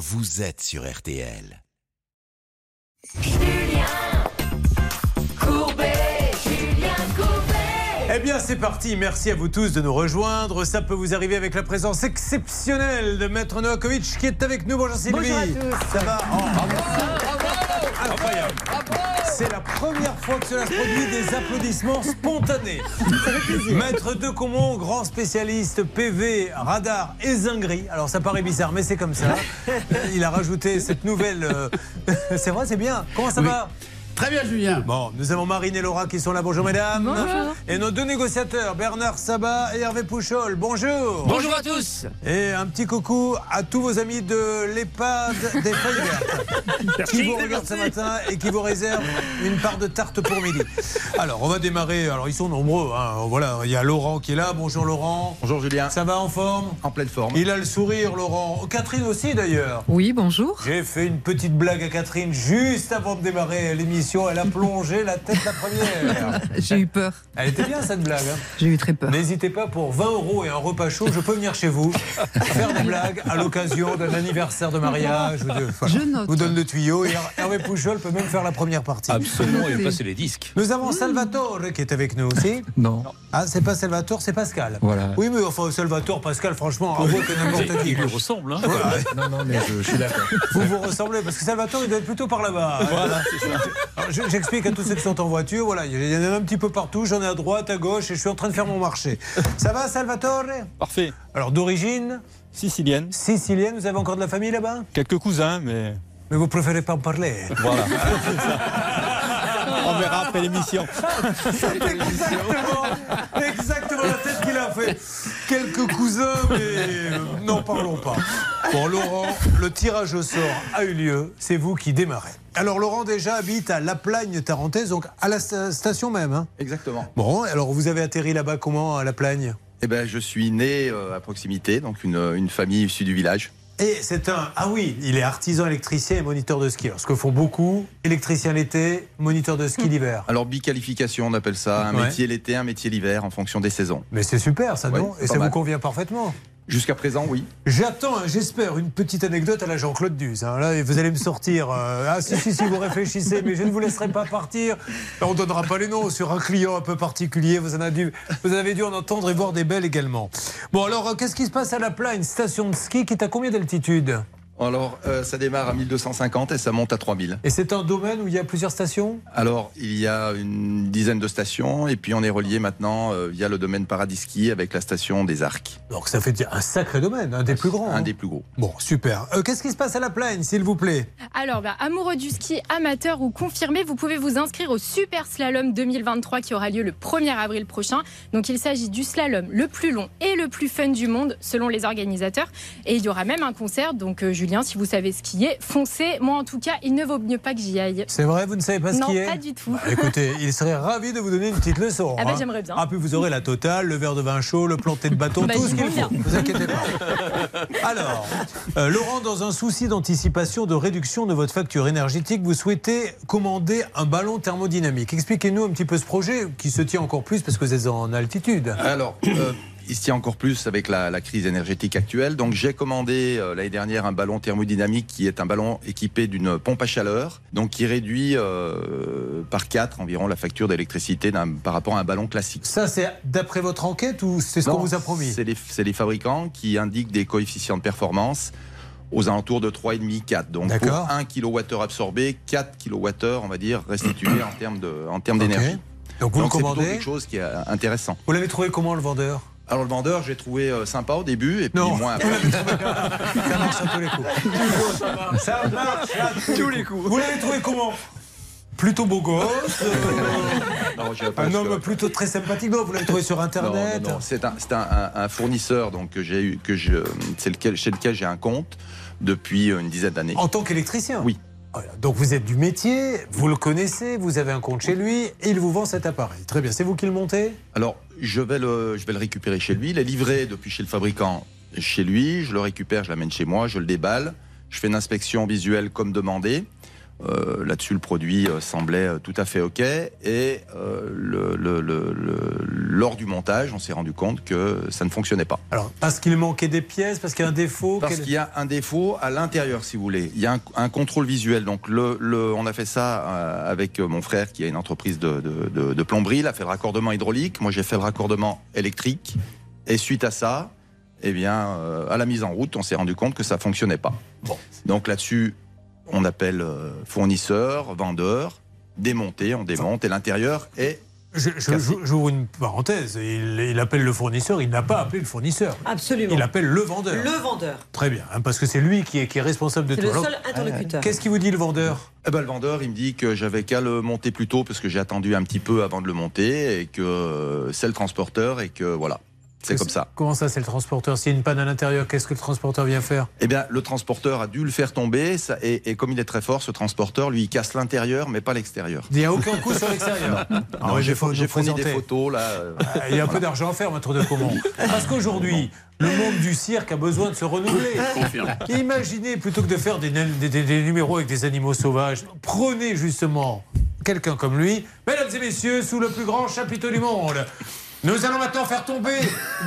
vous êtes sur RTL. Eh bien, c'est parti. Merci à vous tous de nous rejoindre. Ça peut vous arriver avec la présence exceptionnelle de Maître Novakovic qui est avec nous. Bonjour Sylvie. Bonjour à tous. Ça va Oh, Incroyable. C'est la première fois que cela se produit des applaudissements spontanés. Maître de Comont, grand spécialiste PV, radar et zinguerie. Alors ça paraît bizarre, mais c'est comme ça. Il a rajouté cette nouvelle. euh, c'est vrai, c'est bien. Comment ça va? Très bien, Julien. Bon, nous avons Marine et Laura qui sont là. Bonjour mesdames. Bonjour. Et nos deux négociateurs, Bernard Sabat et Hervé Pouchol. Bonjour. Bonjour à tous. Et un petit coucou à tous vos amis de l'EHPAD des Feuilles Vertes qui vous regardent ce matin et qui vous réservent une part de tarte pour midi. Alors, on va démarrer. Alors, ils sont nombreux. hein. Voilà, il y a Laurent qui est là. Bonjour Laurent. Bonjour Julien. Ça va en forme? En pleine forme. Il a le sourire, Laurent. Catherine aussi, d'ailleurs. Oui, bonjour. J'ai fait une petite blague à Catherine juste avant de démarrer l'émission. Elle a plongé la tête la première. J'ai eu peur. Elle était bien cette blague. hein. J'ai eu très peur. N'hésitez pas pour 20 euros et un repas chaud, je peux venir chez vous faire des blagues à l'occasion d'un anniversaire de mariage. Ou de, voilà. Je note. vous donne le tuyau et Her- Hervé Pouchol peut même faire la première partie. Absolument, il passé les disques. Nous avons Salvatore qui est avec nous aussi. Non, Ah, c'est pas Salvatore, c'est Pascal. voilà. Oui, mais enfin, Salvatore, Pascal, franchement, avouez que n'importe qui. Il lui ressemble, hein Non, non, mais je, je suis d'accord. Vous vous ressemblez, parce que Salvatore, il doit être plutôt par là-bas. Voilà, c'est ça. J'explique à tous ceux qui sont en voiture. Voilà, il y en a un petit peu partout. J'en ai à droite, à gauche, et je suis en train de faire mon marché. Ça va, Salvatore? Parfait. Alors, d'origine? Sicilienne. sicilienne, vous avez encore de la famille là-bas? Quelques cousins, mais Mais vous préférez pas en parler voilà. On verra après l'émission. Exactement, exactement a fait. Quelques cousins, mais euh, n'en parlons pas. Bon, Laurent, le tirage au sort a eu lieu. C'est vous qui démarrez. Alors, Laurent déjà habite à La Plagne Tarentaise, donc à la sta- station même. hein. Exactement. Bon, alors vous avez atterri là-bas comment à La Plagne? Eh ben, je suis né euh, à proximité, donc une, une famille issue du village. Et c'est un. Ah oui, il est artisan électricien et moniteur de ski. Alors, ce que font beaucoup, électricien l'été, moniteur de ski l'hiver. Alors, biqualification, on appelle ça, un Ouais. métier l'été, un métier l'hiver, en fonction des saisons. Mais c'est super ça, Ouais, non? Et ça vous convient parfaitement Jusqu'à présent, oui. J'attends, hein, j'espère, une petite anecdote à la Jean-Claude Duss. hein. Là, vous allez me sortir. euh, ah, si, si, si, vous réfléchissez, mais je ne vous laisserai pas partir. On ne donnera pas les noms sur un client un peu particulier. Vous, en avez dû, vous avez dû en entendre et voir des belles également. Bon, alors, euh, qu'est-ce qui se passe à la plaine Station de ski qui est à combien d'altitude Alors, euh, ça démarre à 1250 et ça monte à 3000. Et c'est un domaine où il y a plusieurs stations? Alors, il y a une dizaine de stations et puis on est relié maintenant euh, via le domaine Paradis Ski avec la station des Arcs, Donc, ça fait un sacré domaine, un des plus grands. un hein. des plus gros. Bon, super. Euh, qu'est-ce qui se passe à la plaine, s'il vous plaît? Alors, bah, amoureux du ski, amateur ou confirmé, vous pouvez vous inscrire au Super Slalom 2023 qui aura lieu le 1er avril prochain. Donc, il s'agit du slalom le plus long et le plus fun du monde, selon les organisateurs. Et il y aura même un concert. Donc, euh, Julien, si vous savez skier, foncez. Moi, en tout cas, il ne vaut mieux pas que j'y aille. C'est vrai, vous ne savez pas ce Non, qui est pas du tout. Bah, écoutez, il serait ravi de vous donner une petite leçon. Ah bah, hein. j'aimerais bien. Ah, puis vous aurez la totale, le verre de vin chaud, le planté de bâton, Bah, tout ce qu'il faut. Vous inquiétez pas. Alors, euh, Laurent, dans un souci d'anticipation, de réduction de votre facture énergétique, vous souhaitez commander un ballon thermodynamique. Expliquez-nous un petit peu ce projet qui se tient encore plus parce que vous êtes en altitude. Alors, euh, il se tient encore plus avec la, la crise énergétique actuelle. Donc, j'ai commandé euh, l'année dernière un ballon thermodynamique qui est un ballon équipé d'une pompe à chaleur, donc qui réduit euh, par 4 environ la facture d'électricité par rapport à un ballon classique. Ça, c'est d'après votre enquête ou c'est ce qu'on vous a promis? C'est les, fabricants qui indiquent des coefficients de performance aux alentours de 3,5-4. Donc pour D'accord. 1 kWh absorbé, 4 kWh, on va dire, restitués en termes de- en termes Ok. d'énergie. Donc vous Donc le commandez? quelque chose qui est intéressant. Vous l'avez trouvé comment le vendeur? Alors le vendeur, j'ai trouvé euh, sympa au début et puis Non. moins après. Ça marche à tous les coups. Ça marche à tous, les coups. Vous l'avez trouvé comment? Plutôt beau gosse, euh, Non, un homme plutôt très sympathique. Non, vous l'avez trouvé sur Internet. non, non. C'est un, c'est un- un- un fournisseur donc que j'ai eu, que je, c'est lequel, chez lequel j'ai un compte depuis euh, une dizaine d'années. En tant qu'électricien? Oui. Donc vous êtes du métier, vous le connaissez, vous avez un compte chez lui il vous vend cet appareil. Très bien, c'est vous qui le montez? Alors, je vais, le, je vais le récupérer chez lui. Il est livré depuis chez le fabricant chez lui. Je le récupère, je l'amène chez moi, je le déballe. Je fais une inspection visuelle comme demandé. Euh, Là-dessus, le produit euh, semblait euh, tout à fait OK. Et le- le- le- le- lors du montage, on s'est rendu compte que ça ne fonctionnait pas. Alors, parce qu'il manquait des pièces, parce qu'il y a un défaut Parce qu'il y a un défaut à l'intérieur, si vous voulez. Il y a un, un contrôle visuel. Donc, on a fait ça avec mon frère qui a une entreprise de, de- de- de plomberie. Il a fait le raccordement hydraulique. Moi, j'ai fait le raccordement électrique. Et suite à ça, eh bien, euh, à la mise en route, on s'est rendu compte que ça fonctionnait pas. Bon. Donc là-dessus, on appelle euh, fournisseur, vendeur, démonter, on démonte. Et l'intérieur est J'ouvre une parenthèse. Il, il appelle le fournisseur, il n'a pas appelé le fournisseur. Absolument. Il appelle le vendeur. Le vendeur. Très bien, hein, parce que c'est lui qui est, qui est responsable de C'est tout. le seul interlocuteur. Qu'est-ce qu'il vous dit le vendeur? Eh ben, le vendeur, il me dit que j'avais qu'à le monter plus tôt parce que j'ai attendu un petit peu avant de le monter et que c'est le transporteur et que voilà, c'est comme ça. Comment ça, c'est le transporteur? S'il y a une panne à l'intérieur, qu'est-ce que le transporteur vient faire? Eh bien, le transporteur a dû le faire tomber ça, et, et comme il est très fort, ce transporteur, lui, il casse l'intérieur mais pas l'extérieur. Il n'y a aucun coup sur l'extérieur. Ah j'ai fourni des photos là. euh, Ah, Il y a un peu d'argent à faire, maître de Comont. Parce qu'aujourd'hui, le monde du cirque a besoin de se renouveler. Imaginez, plutôt que de faire des, des- des- des numéros avec des animaux sauvages, prenez justement quelqu'un comme lui. Mesdames et messieurs, sous le plus grand chapiteau du monde, nous allons maintenant faire tomber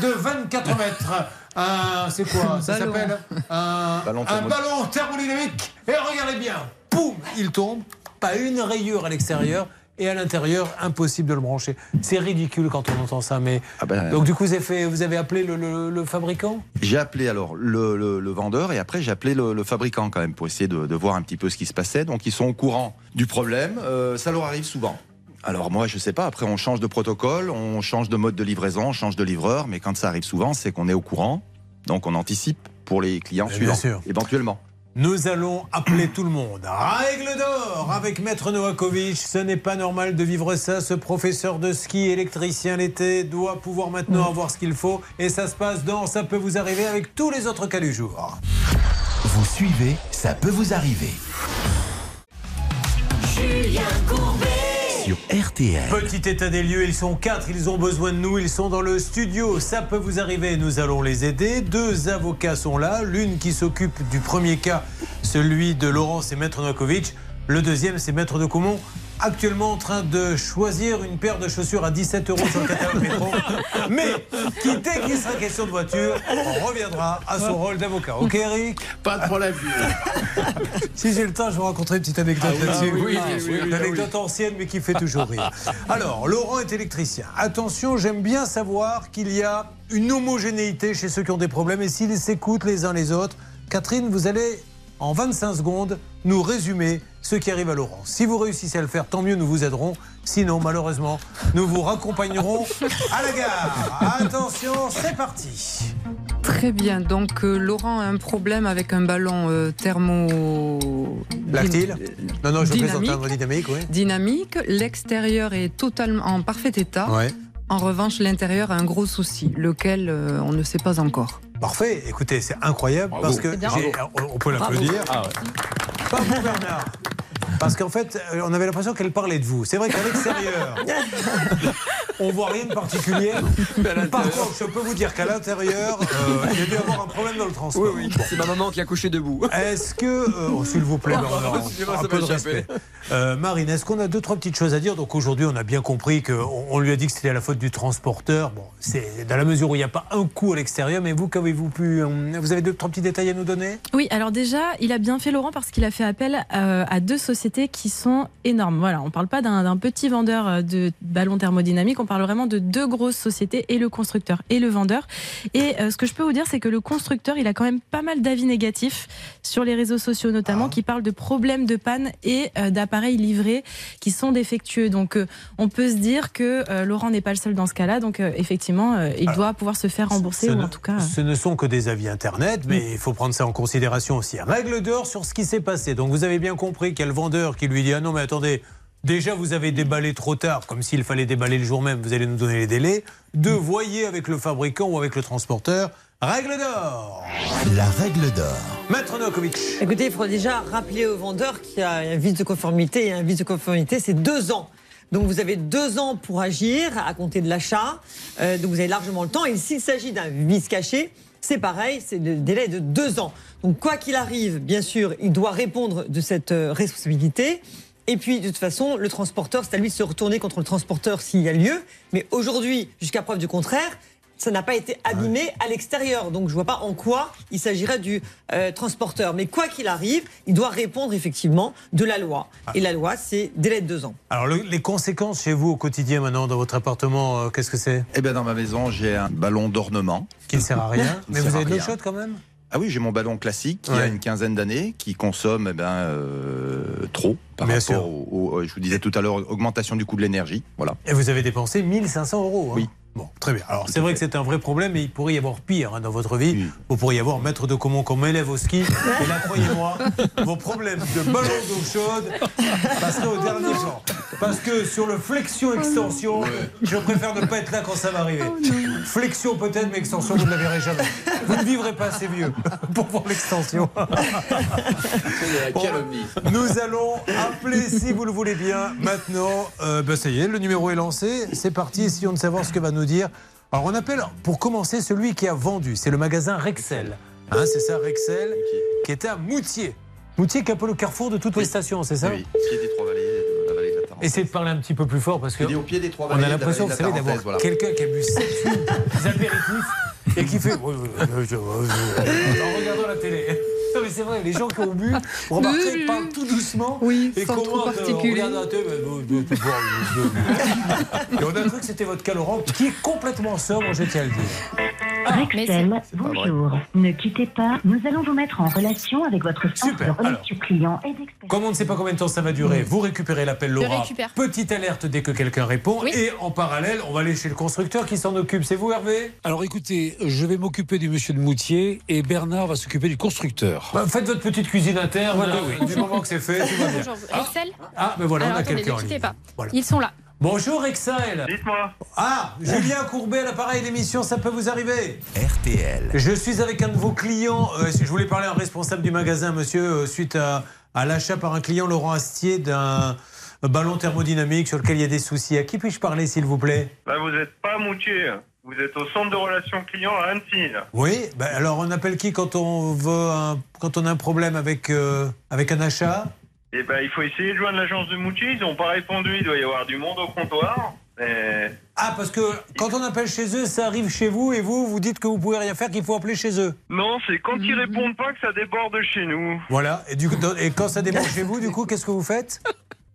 de 24 mètres un. C'est quoi Ça Ballon. s'appelle un, Ballon un thermo- ballon thermodynamique. Et regardez bien, poum, il tombe. Pas une rayure à l'extérieur. Et à l'intérieur, impossible de le brancher. C'est ridicule quand on entend ça, mais ah ben, donc du coup, vous avez, fait- vous avez appelé le, le- le fabricant? J'ai appelé alors le, le- le vendeur et après j'ai appelé le, le fabricant quand même pour essayer de, de voir un petit peu ce qui se passait. Donc ils sont au courant du problème. Euh, ça leur arrive souvent. Alors moi je sais pas. Après on change de protocole, on change de mode de livraison, on change de livreur. Mais quand ça arrive souvent, c'est qu'on est au courant. Donc on anticipe pour les clients Bien suivants, sûr. éventuellement. Nous allons appeler tout le monde. Règle d'or avec Maître Novakovic. Ce n'est pas normal de vivre ça. Ce professeur de ski électricien l'été doit pouvoir maintenant avoir ce qu'il faut. Et ça se passe dans Ça peut vous arriver avec tous les autres cas du jour. Vous suivez, ça peut vous arriver. Petit état des lieux, ils sont quatre, ils ont besoin de nous, ils sont dans le studio, ça peut vous arriver, nous allons les aider. Deux avocats sont là, l'une qui s'occupe du premier cas, celui de Laurence et Maître Novakovic. Le deuxième, c'est Maître de Comont, actuellement en train de choisir une paire de chaussures à 17 euros sur le catalogue métro, mais qui, dès qu'il sera question de voiture, on reviendra à son rôle d'avocat. Ok, Eric? Pas de problème. si j'ai le temps, je vais vous raconter une petite anecdote là-dessus. oui, oui, oui, oui, une anecdote ancienne, mais qui fait toujours rire. Alors, Laurent est électricien. Attention, j'aime bien savoir qu'il y a une homogénéité chez ceux qui ont des problèmes et s'ils s'écoutent les uns les autres. Catherine, vous allez, en 25 secondes, nous résumer ce qui arrive à Laurent. Si vous réussissez à le faire, tant mieux, nous vous aiderons. Sinon, malheureusement, nous vous raccompagnerons à la gare. Attention, c'est parti. Très bien. Donc, euh, Laurent a un problème avec un ballon euh, thermo. Lactile Non, non, je plaisante, Dynamique. hein, dynamique, oui. Dynamique. L'extérieur est totalement en parfait état. Ouais. En revanche, l'intérieur a un gros souci, lequel euh, on ne sait pas encore. Parfait. Écoutez, c'est incroyable parce que on peut l'applaudir. Pas vous, Bernard. Parce qu'en fait, euh, on avait l'impression qu'elle parlait de vous. C'est vrai qu'à l'extérieur, on voit rien de particulier. Par contre, je peux vous dire qu'à l'intérieur, euh, il y a dû avoir un problème dans le transport. Oui, oui, c'est ma maman qui a couché debout. Est-ce que, euh, oh, s'il vous plaît, Bernard, un peu de respect. Euh, Marine, est-ce qu'on a deux trois petites choses à dire? Donc aujourd'hui, on a bien compris qu'on on lui a dit que c'était la faute du transporteur. Bon, c'est dans la mesure où il n'y a pas un coup à l'extérieur. Mais vous, qu'avez-vous pu Vous avez deux trois petits détails à nous donner? Oui, alors déjà, il a bien fait Laurent parce qu'il a fait appel à deux sociétés qui sont énormes. Voilà, on ne parle pas d'un petit vendeur euh, de ballons thermodynamiques, on parle vraiment de deux grosses sociétés, et le constructeur et le vendeur. Et euh, ce que je peux vous dire, c'est que le constructeur, il a quand même pas mal d'avis négatifs sur les réseaux sociaux notamment, qui parlent de problèmes de panne et euh, d'appareils livrés qui sont défectueux. Donc euh, on peut se dire que Laurent n'est pas le seul dans ce cas-là, donc effectivement, il doit pouvoir se faire rembourser, Ce ou ne- en tout cas... Ce ne sont que des avis Internet, mais il faut prendre ça en considération aussi. Règle d'or sur ce qui s'est passé. Donc vous avez bien compris qu'il y qui lui dit Ah non, mais attendez, déjà vous avez déballé trop tard, comme s'il fallait déballer le jour même, vous allez nous donner les délais. Deux, voyez avec le fabricant ou avec le transporteur. Règle d'or La règle d'or. Maître Novakovic. Écoutez, il faudrait déjà rappeler au vendeur qu'il y a un vice de conformité. Et un vice de conformité, c'est deux ans. Donc vous avez deux ans pour agir à compter de l'achat. Euh, donc vous avez largement le temps. Et s'il s'agit d'un vice caché, c'est pareil, c'est le délai de deux ans. Donc quoi qu'il arrive, bien sûr, il doit répondre de cette euh, responsabilité. Et puis, de toute façon, le transporteur, c'est à lui de se retourner contre le transporteur s'il y a lieu. Mais aujourd'hui, jusqu'à preuve du contraire, ça n'a pas été abîmé à l'extérieur. Donc, je vois pas en quoi il s'agirait du euh, transporteur. Mais quoi qu'il arrive, il doit répondre effectivement de la loi. Et la loi, c'est délai de deux ans. Alors, le- les conséquences chez vous au quotidien maintenant dans votre appartement, euh, qu'est-ce que c'est? Eh bien, dans ma maison, j'ai un ballon d'ornement. Qui ne sert à rien. Ne Mais vous avez de l'eau chaude quand même? Ah oui, j'ai mon ballon classique qui Ouais. a une quinzaine d'années, qui consomme eh ben, euh, trop par Bien rapport au- Je vous disais tout à l'heure, augmentation du coût de l'énergie. Voilà. Et vous avez dépensé 1500 euros. hein? Oui. Bon, très bien. Alors, c'est vrai que c'est un vrai problème, mais il pourrait y avoir pire hein, dans votre vie. Oui. Vous pourriez y avoir maître de comment comme élève au ski. Et là, croyez-moi, vos problèmes de ballon d'eau chaude passeraient au dernier plan. Parce que sur le flexion-extension, je préfère ne pas être là quand ça va arriver. Flexion peut-être, mais extension, vous ne la verrez jamais. Vous ne vivrez pas assez vieux pour voir l'extension. Nous allons appeler, si vous le voulez bien, maintenant. Euh, ben, ça y est, le numéro est lancé. C'est parti, essayons de savoir ce que va nous dire. Alors, on appelle, pour commencer, celui qui a vendu. C'est le magasin Rexel. Hein, c'est ça, Rexel, qui était à Moutier. Moutier, qui est un peu le carrefour de toutes les stations, c'est ça Oui, pied des trois vallées de la vallée de la Tarentaise. Essayez de parler un petit peu plus fort parce que. Il est au pied des trois On a l'impression, vous savez, d'avoir voilà. quelqu'un qui a bu 7 apéritifs et qui fait. En regardant la télé. Non, mais c'est vrai, les gens qui ont bu, vous remarquez, ils parlent tout doucement. Oui, et sans trop comment, euh, on particulier. Et on a cru que c'était votre calorant qui est complètement sobre, je tiens à le dire. Rexel, pas vrai. bonjour. Ne quittez pas. Nous allons vous mettre en relation avec votre centre Super. de relation client et. Comme on ne sait pas combien de temps ça va durer, vous récupérez l'appel Laura. récupère. Petite alerte dès que quelqu'un répond. Oui. Et en parallèle, on va aller chez le constructeur qui s'en occupe. C'est vous, Hervé? Alors écoutez, je vais m'occuper du monsieur de Moutier et Bernard va s'occuper du constructeur. Bah, Faites votre petite cuisine interne. Voilà, oui. oui. Du moment que c'est fait, tout va bien. Bonjour, Excel Ah, ben voilà, Alors on a quelqu'un ne pas. Voilà. Ils sont là. Bonjour Excel. Dites-moi. Ah, Julien Courbet à l'appareil d'émission, ça peut vous arriver RTL. Je suis avec un de vos clients. euh, je voulais parler à un responsable du magasin, monsieur, euh, suite à, à l'achat par un client, Laurent Astier, d'un ballon thermodynamique sur lequel il y a des soucis. À qui puis-je parler, s'il vous plaît? Là, vous n'êtes pas à Moutier. Vous êtes au centre de relations clients à Annecy. là. Oui, ben alors on appelle qui quand on veut un- quand on a un problème avec, euh, avec un achat? Eh ben, il faut essayer de joindre l'agence de Moutier. Ils n'ont pas répondu. Il doit y avoir du monde au comptoir. Ah, parce que quand on appelle chez eux, ça arrive chez vous et vous, vous dites que vous pouvez rien faire, qu'il faut appeler chez eux. Non, c'est quand ils répondent pas que ça déborde chez nous. Voilà. Et, du coup, et quand ça déborde chez vous, du coup, qu'est-ce que vous faites?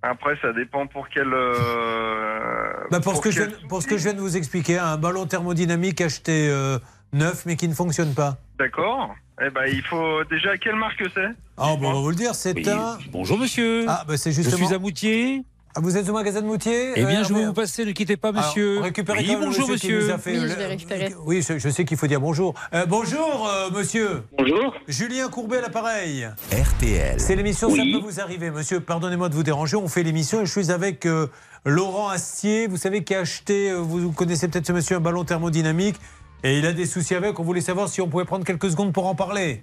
Après, ça dépend pour quel. euh, Bah, pour, ce que je quel viens, pour ce que je viens de vous expliquer, un ballon thermodynamique acheté euh, neuf mais qui ne fonctionne pas. D'accord. Eh ben, il faut déjà quelle marque c'est? Ah, bon, on va vous le dire, c'est Oui. un. Bonjour monsieur. Ah, bah c'est je justement. suis à Moutier. Ah, vous êtes au magasin de Moutier Eh bien, Euh, je vais vous passer, ne quittez pas Alors, monsieur. récupérez oui, bonjour monsieur. qui monsieur. nous a fait Oui, le- je vais récupérer. Oui, je, je sais qu'il faut dire bonjour. Euh, bonjour, euh, monsieur. Bonjour. Julien Courbet à l'appareil. RTL. C'est l'émission Ça peut vous arriver, monsieur. Pardonnez-moi de vous déranger. On fait l'émission et je suis avec euh, Laurent Astier. Vous savez, qui a acheté, vous connaissez peut-être ce monsieur, un ballon thermodynamique. Et il a des soucis avec. On voulait savoir si on pouvait prendre quelques secondes pour en parler.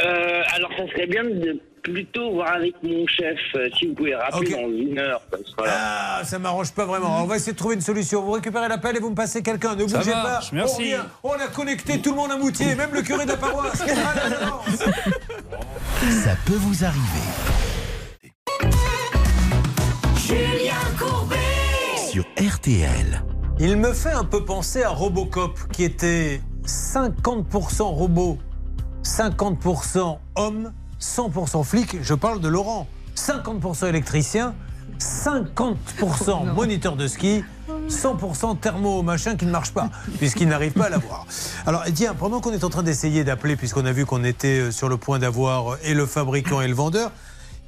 Euh, alors, ça serait bien de plutôt voir avec mon chef, euh, si vous pouvez rappeler Ok. dans une heure. Parce que, voilà. Ah, ça m'arrange pas vraiment. On va essayer de trouver une solution. Vous récupérez l'appel et vous me passez quelqu'un. Ne Ça bougez marche, pas. merci. On, revient. on a connecté tout le monde à Moutier, même le curé de la paroisse. Ça peut vous arriver. Sur RTL. Il me fait un peu penser à Robocop, qui était 50% robot, 50% homme, 100% flic. Je parle de Laurent. 50% électricien, 50% moniteur de ski, 100% thermo machin qui ne marche pas, puisqu'il n'arrive pas à l'avoir. Alors, tiens, pendant qu'on est en train d'essayer d'appeler, puisqu'on a vu qu'on était euh, sur le point d'avoir euh, et le fabricant et le vendeur,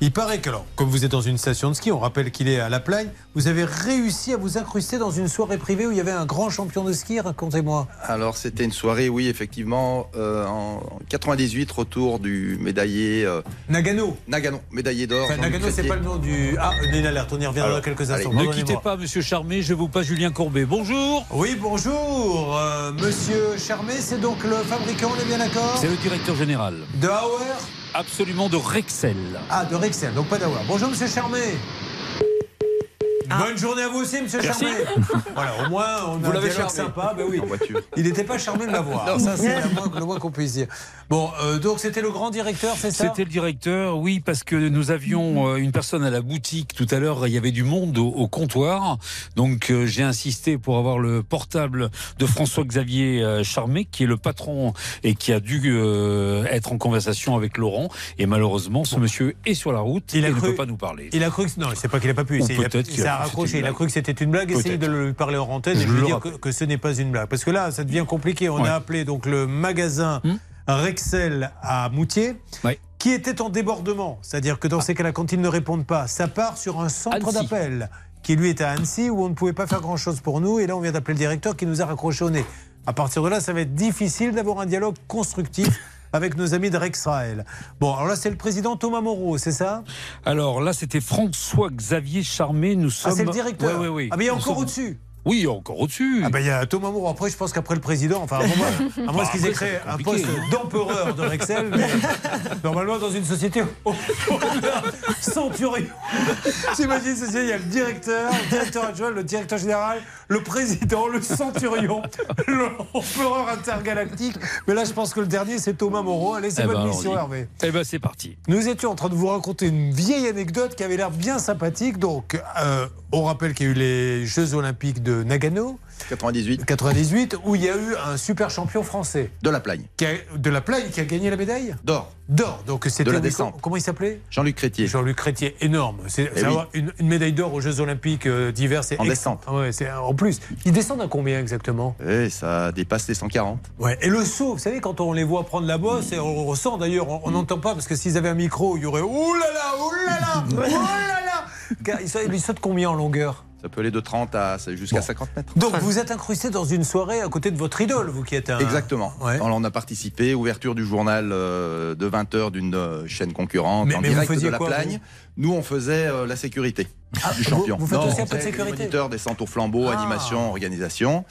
il paraît que, alors, comme vous êtes dans une station de ski, on rappelle qu'il est à La Plagne, vous avez réussi à vous incruster dans une soirée privée où il y avait un grand champion de ski, racontez-moi. Alors c'était une soirée, oui, effectivement, euh, en 98, retour du médaillé euh, Nagano. Nagano, médaillé d'or. Enfin, Nagano, c'est pas le nom du. Ah, une alerte, on y reviendra Alors, dans quelques allez, instants. Ne quittez pas monsieur Charmé, je vous passe Julien Courbet. Bonjour. Oui, bonjour, euh, monsieur Charmé, c'est donc le fabricant, on est bien d'accord C'est le directeur général. De Hauer Absolument de Rexel. Ah, de Rexel, donc pas d'Hauer. Bonjour, monsieur Charmé. Ah, Bonne journée à vous aussi, monsieur Merci. Charmé. Voilà, au moins, on Vous a un l'avez dialogue charmé. sympa. Ben oui. En voiture. Il n'était pas charmé de l'avoir. Non. Ça, c'est le moins, qu'on puisse dire. Bon, euh, donc c'était le grand directeur, c'est ça? C'était le directeur, oui, parce que nous avions euh, une personne à la boutique tout à l'heure. Il y avait du monde au, au comptoir, donc euh, j'ai insisté pour avoir le portable de François-Xavier euh, Charmé, qui est le patron et qui a dû euh, être en conversation avec Laurent. Et malheureusement, ce monsieur est sur la route Il a et ne cru- peut pas nous parler. Il a cru que non, c'est pas qu'il a pas pu. Peut-être il qu'il a s'est cru que raccroché. c'était une Il a cru que c'était une blague. Essayez de lui parler en antenne et Je de lui dire que, ce n'est pas une blague. Parce que là, ça devient compliqué. On Ouais. a appelé donc le magasin Hmm. Rexel à Moutier. Ouais. Qui était en débordement, c'est-à-dire que dans ces cas-là, quand ils ne répondent pas, ça part sur un centre d'appel qui lui est à Annecy où on ne pouvait pas faire grand-chose pour nous. Et là, on vient d'appeler le directeur qui nous a raccroché au nez. À partir de là, ça va être difficile d'avoir un dialogue constructif avec nos amis de Rexrael. Bon, alors là, c'est le président Thomas Moreau, c'est ça? Alors là, c'était François-Xavier Charmé. Nous Ah, sommes. c'est le directeur. Ouais, ouais, ouais. Ah, mais il y a encore sommes- au-dessus. Oui, encore au-dessus. Ah ben il y a Thomas Moreau. Après, je pense qu'après le président, enfin, à moins, à moins Bah, qu'ils aient créé un poste d'empereur de Rexel, mais normalement dans une société au- au-delà, centurion. J'imagine, il y a le directeur, le directeur adjoint, le directeur général, le président, le centurion, l'empereur intergalactique. Mais là, je pense que le dernier, c'est Thomas Moreau. Allez, c'est Eh ben, votre mission. Hervé. Eh ben, c'est parti. Nous étions en train de vous raconter une vieille anecdote qui avait l'air bien sympathique. Donc, euh, on rappelle qu'il y a eu les Jeux Olympiques de Nagano. 98. 98, où il y a eu un super champion français. De la plagne. Qui a- de la Plagne qui a gagné la médaille? D'or. D'or. Donc c'était De la oui, descente. Comment, il s'appelait? Jean-Luc Crétier. Jean-Luc Crétier, énorme. C'est Eh oui. une, une médaille d'or aux Jeux Olympiques euh, d'hiver, c'est En descente. Ah ouais, en plus. Ils descendent à combien exactement? Et ça dépasse les 140. Ouais. Et le saut, vous savez, quand on les voit prendre la bosse, et on ressent d'ailleurs, on- n'entend pas parce que s'ils avaient un micro, il y aurait ouh là là, ouh là là, ouh là là. Ils sautent combien en longueur? Ça peut aller de 30 à jusqu'à 50 mètres. Donc vous êtes incrusté dans une soirée à côté de votre idole, vous qui êtes un. Exactement. Ouais. Alors, on a participé, ouverture du journal euh, de 20h d'une euh, chaîne concurrente Mais- en mais vous direct de la quoi, Plagne. Nous, on faisait euh, la sécurité Ah, du vous- champion. vous faites Non, aussi un peu de sécurité Moniteur, descente au flambeau, Ah. animation, organisation.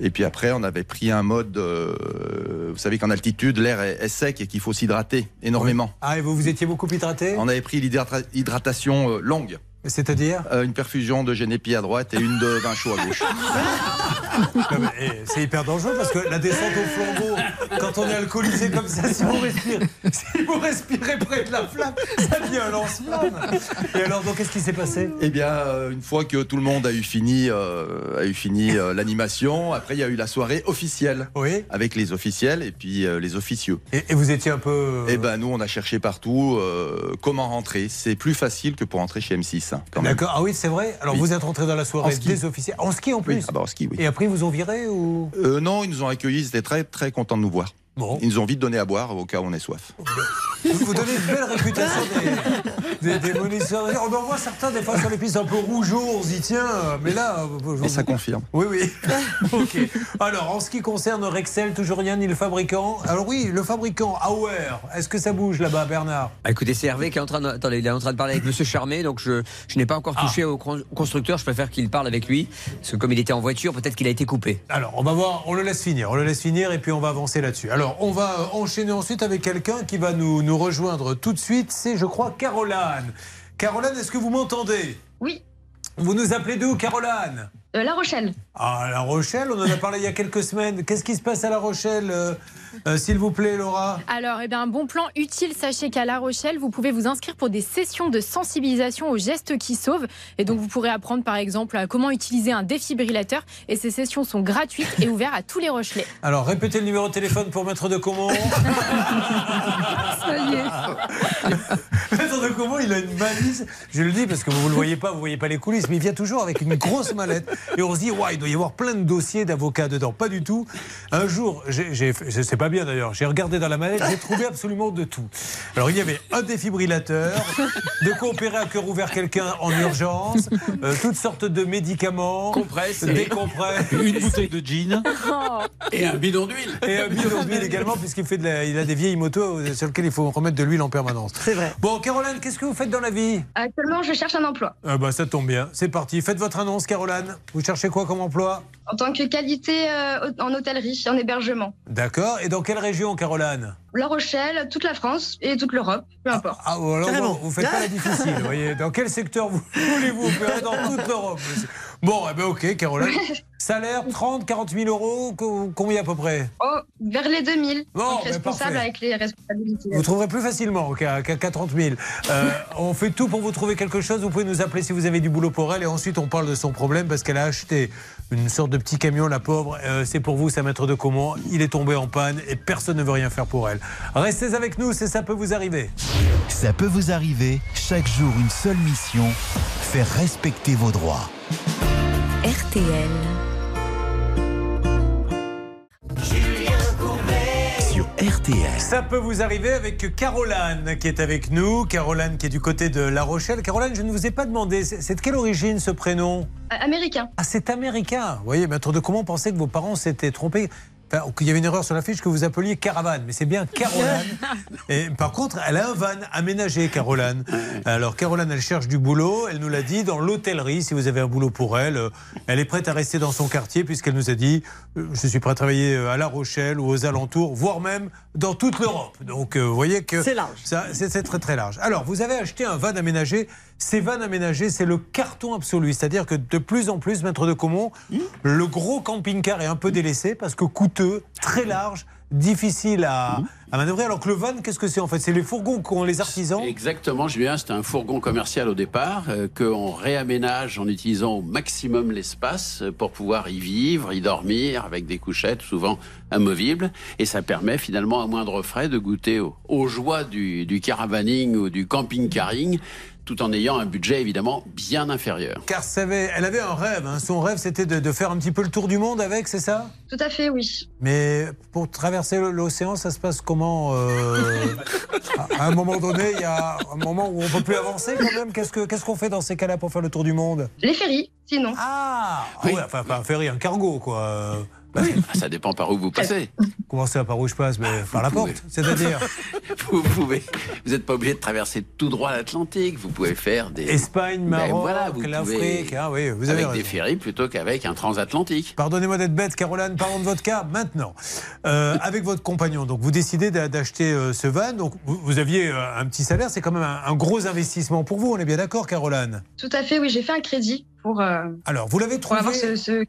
Et puis après, on avait pris un mode. vous savez qu'en altitude, l'air est, est sec et qu'il faut s'hydrater énormément. Ah, et vous vous étiez beaucoup hydraté? On avait pris l'hydrata- l'hydratation longue. C'est-à-dire Euh, Une perfusion de Génépi à droite et une de vin chaud à gauche. Eh, C'est hyper dangereux parce que la descente au flambeau, quand on est alcoolisé comme ça, si vous respirez, si vous respirez près de la flamme, ça devient un lance-flamme. Et alors, donc, qu'est-ce qui s'est passé? Eh bien, euh, une fois que tout le monde a eu fini, euh, a eu fini l'animation, après il y a eu la soirée officielle Oui. avec les officiels et puis les officieux. Et, et vous étiez un peu. Eh ben nous, on a cherché partout comment rentrer. C'est plus facile que pour rentrer chez M6. D'accord. Ah oui, c'est vrai. Alors, Oui. vous êtes rentré dans la soirée En ski. des officiers. En ski en plus Oui, ah bah, en ski, oui. Et après, ils vous ont viré ou? Euh, non, ils nous ont accueillis, ils étaient très très contents de nous voir. Bon. Ils nous ont vite donné à boire au cas où on ait soif. Vous, vous donnez une belle réputation des, des, des moniteurs. On en voit certains des fois sur les pistes un peu rougeaux, on s'y tient. Mais là, euh, je- Et ça confirme. Oui, oui. ok. Alors, en ce qui concerne Rexel, toujours rien ni le fabricant. Alors oui, le fabricant Auer, est-ce que ça bouge là-bas, Bernard? Ah, écoutez, c'est Hervé qui est en train de, attendez, il est en train de parler avec Monsieur Charmé, donc je, je n'ai pas encore touché au con- constructeur. Je préfère qu'il parle avec lui, parce que comme il était en voiture, peut-être qu'il a été coupé. Alors, on va voir, on le laisse finir, on le laisse finir et puis on va avancer là-dessus. Alors, on va enchaîner ensuite avec quelqu'un qui va nous, nous rejoindre tout de suite. C'est, je crois, Caroline. Caroline, est-ce que vous m'entendez? Oui, Vous nous appelez d'où, Caroline? Euh, La Rochelle. Ah, La Rochelle, on en a parlé il y a quelques semaines. Qu'est-ce qui se passe à La Rochelle, euh, euh, s'il vous plaît, Laura Alors, eh bien, un bon plan utile, sachez qu'à La Rochelle, vous pouvez vous inscrire pour des sessions de sensibilisation aux gestes qui sauvent. Et donc, vous pourrez apprendre, par exemple, à comment utiliser un défibrillateur. Et ces sessions sont gratuites et ouvertes à tous les Rochelais. Alors, répétez le numéro de téléphone pour Maître de Comont. Ça y est. Maître de Comont, il a une malice. Je le dis parce que vous ne le voyez pas, vous ne voyez pas les coulisses, mais il vient toujours avec une grosse mallette. Et on se dit, ouais, il doit y avoir plein de dossiers d'avocats dedans. Pas du tout. Un jour, sais pas bien d'ailleurs, j'ai regardé dans la mallette, j'ai trouvé absolument de tout. Alors, il y avait un défibrillateur, de quoi opérer à cœur ouvert quelqu'un en urgence, euh, toutes sortes de médicaments, Compresse. des compresses. Une bouteille de gin. Et un bidon d'huile. Et un bidon d'huile également, puisqu'il fait de la- il a des vieilles motos sur lesquelles il faut remettre de l'huile en permanence. C'est vrai. Bon, Caroline, qu'est-ce qu'est-ce que vous faites dans la vie? Actuellement, je cherche un emploi. ah bah, Ça tombe bien, c'est parti. Faites votre annonce, Caroline. Vous cherchez quoi comme emploi? En tant que qualité euh, en hôtellerie, en hébergement. D'accord. Et dans quelle région, Caroline? La Rochelle, toute la France et toute l'Europe, peu importe. Ah, ou alors, bon, vous faites pas la difficile. vous voyez. Dans quel secteur vous voulez-vous? Opérer dans toute l'Europe. Bon, eh ben ok, Caroline. Salaire 30, 40 000 euros, co- combien à peu près? Oh, vers les 2000. Bon, donc ben, responsable parfait. avec les responsabilités. Vous trouverez plus facilement qu'à qu'à 30 000. Euh, on fait tout pour vous trouver quelque chose. Vous pouvez nous appeler si vous avez du boulot pour elle. Et ensuite, on parle de son problème parce qu'elle a acheté une sorte de petit camion, la pauvre. Euh, c'est pour vous, un maître de comment. Il est tombé en panne et personne ne veut rien faire pour elle. Restez avec nous, c'est ça peut vous arriver. Ça peut vous arriver. Chaque jour, une seule mission faire respecter vos droits. RTL. RTL. Ça peut vous arriver avec Caroline qui est avec nous. Caroline qui est du côté de La Rochelle. Caroline, je ne vous ai pas demandé, c'est de quelle origine ce prénom? Euh, américain. Ah, c'est américain. Vous voyez, maître de comment pensait que vos parents s'étaient trompés? Qu'il y avait une erreur sur la fiche que vous appeliez Caravane, mais c'est bien Caroline. Et par contre, elle a un van aménagé, Caroline. Alors, Caroline, elle cherche du boulot. Elle nous l'a dit dans l'hôtellerie. Si vous avez un boulot pour elle, euh, elle est prête à rester dans son quartier puisqu'elle nous a dit euh, Je suis prête à travailler euh, à La Rochelle ou aux alentours, voire même dans toute l'Europe. Donc, vous voyez que. C'est large. c'est très très large. Alors, vous avez acheté un van aménagé. Ces vannes aménagées, c'est le carton absolu. C'est-à-dire que de plus en plus, maître de Comont, le gros camping-car est un peu délaissé parce que coûteux, très large, difficile à, à manœuvrer. Alors que le van, qu'est-ce que c'est en fait? C'est les fourgons qu'ont les artisans? Exactement, Julien, c'est un fourgon commercial au départ euh, qu'on réaménage en utilisant au maximum l'espace euh, pour pouvoir y vivre, y dormir avec des couchettes souvent amovibles. Et ça permet finalement à moindre frais de goûter aux, aux joies du, du caravaning ou du camping-caring tout en ayant un budget évidemment bien inférieur. Car ça avait- elle avait un rêve. hein. Son rêve, c'était de, de faire un petit peu le tour du monde avec, c'est ça? Tout à fait, oui. Mais pour traverser l'océan, ça se passe comment euh, à- un moment donné, il y a un moment où on peut plus avancer quand même? Qu'est-ce que- qu'est-ce qu'on fait dans ces cas-là pour faire le tour du monde? Les ferries, sinon. Ah, Ah ouais, enfin, pas un ferry, un cargo, quoi. Bah, Ça dépend par où vous passez. Comment ça, par où je passe? Mais Par la porte, c'est-à-dire? Vous pouvez, vous n'êtes pas obligé de traverser tout droit l'Atlantique. Vous pouvez faire des Espagne, Ben Maroc, voilà, vous l'Afrique. pouvez- Ah oui, vous avez avec raison. des ferries plutôt qu'avec un transatlantique. Pardonnez-moi d'être bête, Caroline, parlons de votre cas maintenant. Euh, avec votre compagnon, donc vous décidez d'a- d'acheter euh, ce van. Donc vous, vous aviez euh, un petit salaire, c'est quand même un, un gros investissement pour vous. On est bien d'accord, Caroline? Tout à fait, oui. J'ai fait un crédit pour, euh, Alors vous l'avez trouvé ce, ce-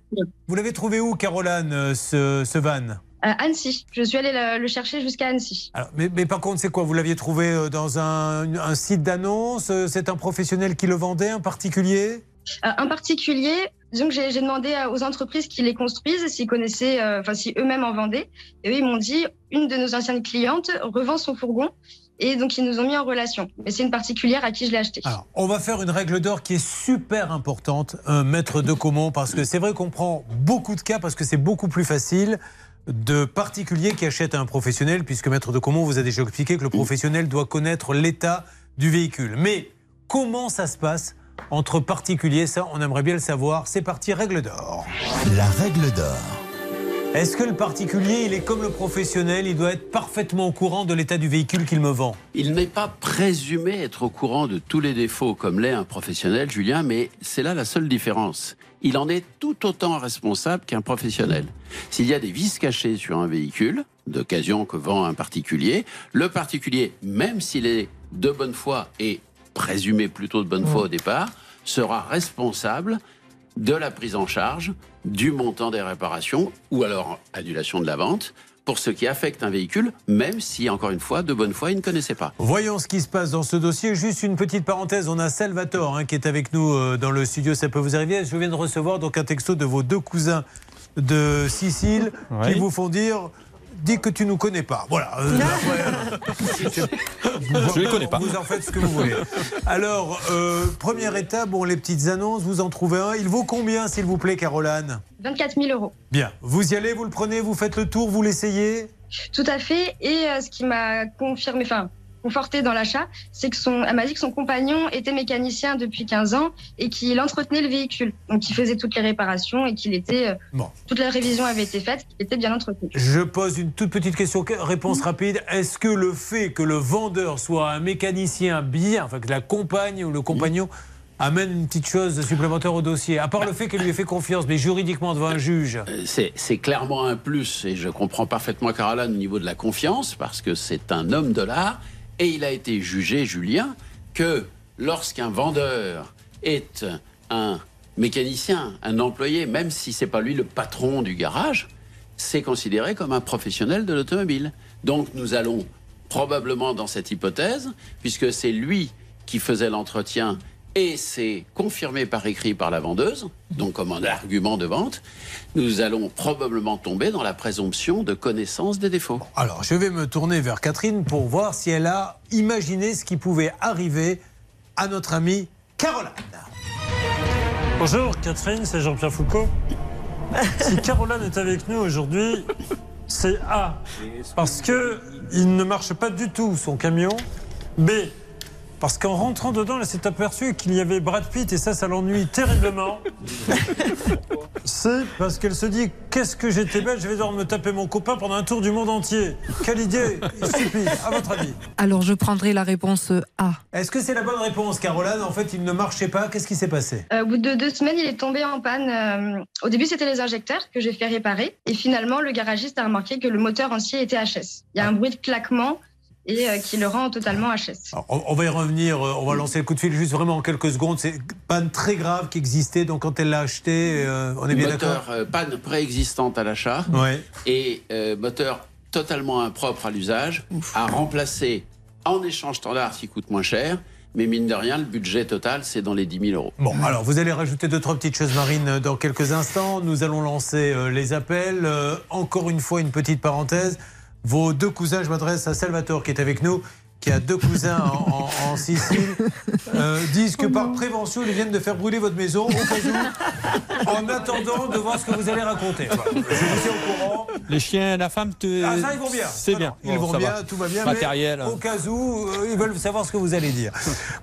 Vous l'avez trouvé où, Caroline, euh, ce, ce van à Annecy. Je suis allée le, le chercher jusqu'à Annecy. Alors, mais, mais par contre, c'est quoi? Vous l'aviez trouvé euh, dans un, un site d'annonce? Euh, C'est un professionnel qui le vendait, un particulier? Euh, un particulier, disons que j'ai demandé aux entreprises qui les construisent s'ils connaissaient, euh, enfin si eux-mêmes en vendaient. Et eux, ils m'ont dit, une de nos anciennes clientes revend son fourgon. Et donc, ils nous ont mis en relation. Mais c'est une particulière à qui je l'ai acheté. Alors, on va faire une règle d'or qui est super importante, un maître de comment, parce que c'est vrai qu'on prend beaucoup de cas, parce que c'est beaucoup plus facile de particuliers qui achètent à un professionnel, puisque maître de comment vous a déjà expliqué que le professionnel doit connaître l'état du véhicule. Mais comment ça se passe entre particuliers? Ça, on aimerait bien le savoir. C'est parti, règle d'or. La règle d'or. Est-ce que le particulier, il est comme le professionnel, il doit être parfaitement au courant de l'état du véhicule qu'il me vend Il n'est pas présumé être au courant de tous les défauts comme l'est un professionnel, Julien, mais c'est là la seule différence. Il en est tout autant responsable qu'un professionnel. S'il y a des vis cachées sur un véhicule, d'occasion que vend un particulier, le particulier, même s'il est de bonne foi et présumé plutôt de bonne foi au départ, sera responsable de la prise en charge, du montant des réparations ou alors annulation de la vente pour ce qui affecte un véhicule, même si, encore une fois, de bonne foi, il ne connaissait pas. Voyons ce qui se passe dans ce dossier. Juste une petite parenthèse, on a Salvatore hein, qui est avec nous euh, dans le studio. Ça peut vous arriver. Je viens de recevoir donc un texto de vos deux cousins de Sicile Oui. qui vous font dire. Dis que tu nous connais pas. Voilà. Euh, après, euh, Je les connais pas. Vous en faites ce que vous voulez. Alors, euh, première étape, bon, les petites annonces, vous en trouvez un. Il vaut combien, s'il vous plaît, Caroline 24 000 euros. Bien. Vous y allez, vous le prenez, vous faites le tour, vous l'essayez? Tout à fait. Et euh, ce qui m'a confirmé, enfin, conforté dans l'achat, c'est que son, elle m'a dit que son compagnon était mécanicien depuis 15 ans et qu'il entretenait le véhicule. Donc il faisait toutes les réparations et qu'il était, euh, Bon. toute la révision avait été faite, qu'il était bien entretenu. Je pose une toute petite question, que- réponse rapide. Est-ce que le fait que le vendeur soit un mécanicien bien, enfin que la compagne ou le compagnon amène une petite chose supplémentaire au dossier? À part le fait qu'elle lui ait fait confiance, mais juridiquement devant un juge. C'est c'est clairement un plus, et je comprends parfaitement Caroline au niveau de la confiance, parce que c'est un homme de l'art, et il a été jugé, Julien, que lorsqu'un vendeur est un mécanicien, un employé, même si c'est pas lui le patron du garage, c'est considéré comme un professionnel de l'automobile. Donc nous allons probablement dans cette hypothèse, puisque c'est lui qui faisait l'entretien et c'est confirmé par écrit par la vendeuse, donc comme un argument de vente, nous allons probablement tomber dans la présomption de connaissance des défauts. Alors, je vais me tourner vers Catherine pour voir si elle a imaginé ce qui pouvait arriver à notre amie Caroline. Bonjour Catherine, c'est Jean-Pierre Foucault. Si Caroline est avec nous aujourd'hui, c'est A, parce que il ne marche pas du tout son camion. B, parce qu'en rentrant dedans, elle s'est aperçue qu'il y avait Brad Pitt et ça, ça l'ennuie terriblement. C, parce qu'elle se dit qu'est-ce que j'étais belle, je vais devoir me taper mon copain pendant un tour du monde entier. Quelle idée stupide, à votre avis? Alors je prendrai la réponse A. Est-ce que c'est la bonne réponse, Caroline? En fait, il ne marchait pas. Qu'est-ce qui s'est passé? Euh, au bout de deux semaines, il est tombé en panne. euh, au début, c'était les injecteurs que j'ai fait réparer. Et finalement, le garagiste a remarqué que le moteur entier était HS. Il y a un bruit de claquement et euh, qui le rend totalement HS. On, on va y revenir, euh, on va lancer le coup de fil juste vraiment en quelques secondes. C'est une panne très grave qui existait, donc quand elle l'a acheté, euh, on est bien moteur, d'accord euh, panne préexistante à l'achat Ouais. et euh, moteur totalement impropre à l'usage, à remplacer en échange standard qui coûte moins cher. Mais mine de rien, le budget total, c'est dans les 10 000 euros. Bon, alors vous allez rajouter deux, trois petites choses marines dans quelques instants. Nous allons lancer euh, les appels. Euh, encore une fois, une petite parenthèse. Vos deux cousins, je m'adresse à Salvatore qui est avec nous, qui a deux cousins en, en- en Sicile, euh, disent que par prévention, ils viennent de faire brûler votre maison au cas où, en attendant de voir ce que vous allez raconter. Je vous tiens au courant. Les chiens, la femme, te... Ah, ça, ils vont bien. C'est bien. Ils Bon, vont ça bien, va. tout va bien. Matériel. Mais au cas où, euh, ils veulent savoir ce que vous allez dire.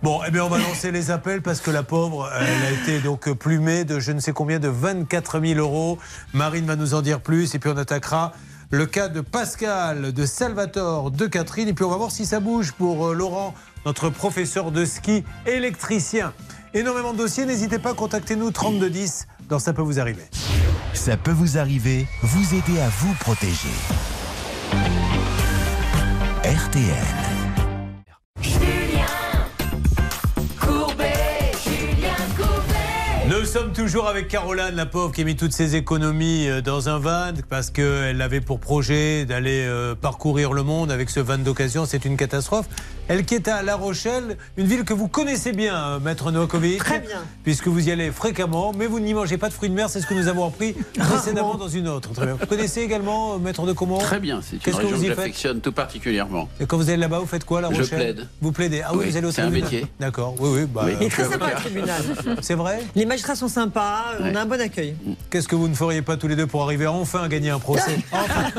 Bon, eh bien, on va lancer les appels parce que la pauvre, elle a été donc plumée de je ne sais combien de 24 000 euros. Marine va nous en dire plus et puis on attaquera le cas de Pascal, de Salvatore, de Catherine. Et puis on va voir si ça bouge pour euh, Laurent, notre professeur de ski électricien. Énormément de dossiers, n'hésitez pas, contactez-nous 3210 dans Ça peut vous arriver. Ça peut vous arriver, vous aider à vous protéger. RTL. Sommes toujours avec Caroline, la pauvre, qui a mis toutes ses économies euh, dans un van parce qu'elle avait pour projet d'aller euh, parcourir le monde avec ce van d'occasion. C'est une catastrophe. Elle qui est à La Rochelle, une ville que vous connaissez bien, euh, Maître Novakovic. Très bien. Puisque vous y allez fréquemment, mais vous n'y mangez pas de fruits de mer, c'est ce que nous avons appris précédemment dans une autre. Très bien. Vous connaissez également Maître de Comont Très bien, c'est une Qu'est-ce que région vous que y faites j'affectionne tout particulièrement. Et quand vous allez là-bas, vous faites quoi, La Je Rochelle plaide. Vous plaidez Ah oui, Oui, vous allez au c'est un tribunal métier. D'accord, oui, oui. Bah, Oui. Il est très sympa avocat. le tribunal. C'est vrai Les magistrats sont sympas, on Ouais. a un bon accueil. Qu'est-ce que vous ne feriez pas tous les deux pour arriver enfin à gagner un procès Enfin.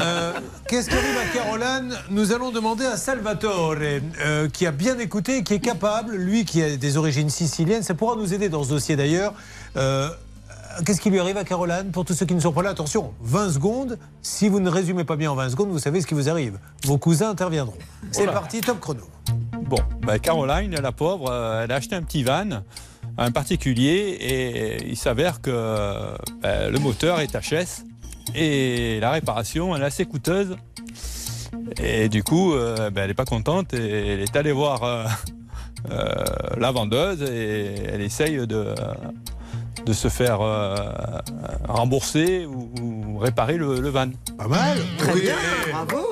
Euh, Qu'est-ce qui arrive à Caroline Nous allons demander à Salvatore, euh, qui a bien écouté et qui est capable, lui qui a des origines siciliennes, ça pourra nous aider dans ce dossier d'ailleurs. Euh, Qu'est-ce qui lui arrive à Caroline Pour tous ceux qui ne sont pas là, attention, 20 secondes. Si vous ne résumez pas bien en 20 secondes, vous savez ce qui vous arrive. Vos cousins interviendront. C'est Voilà. parti, top chrono. Bon, ben Caroline, la pauvre, euh, elle a acheté un petit van, un particulier, et il s'avère que ben, le moteur est HS et la réparation elle est assez coûteuse. Et du coup, euh, ben, elle n'est pas contente et elle est allée voir euh, euh, la vendeuse et elle essaye de, de se faire euh, rembourser ou, ou réparer le, le van. Pas mal Très Oui, bien, bravo.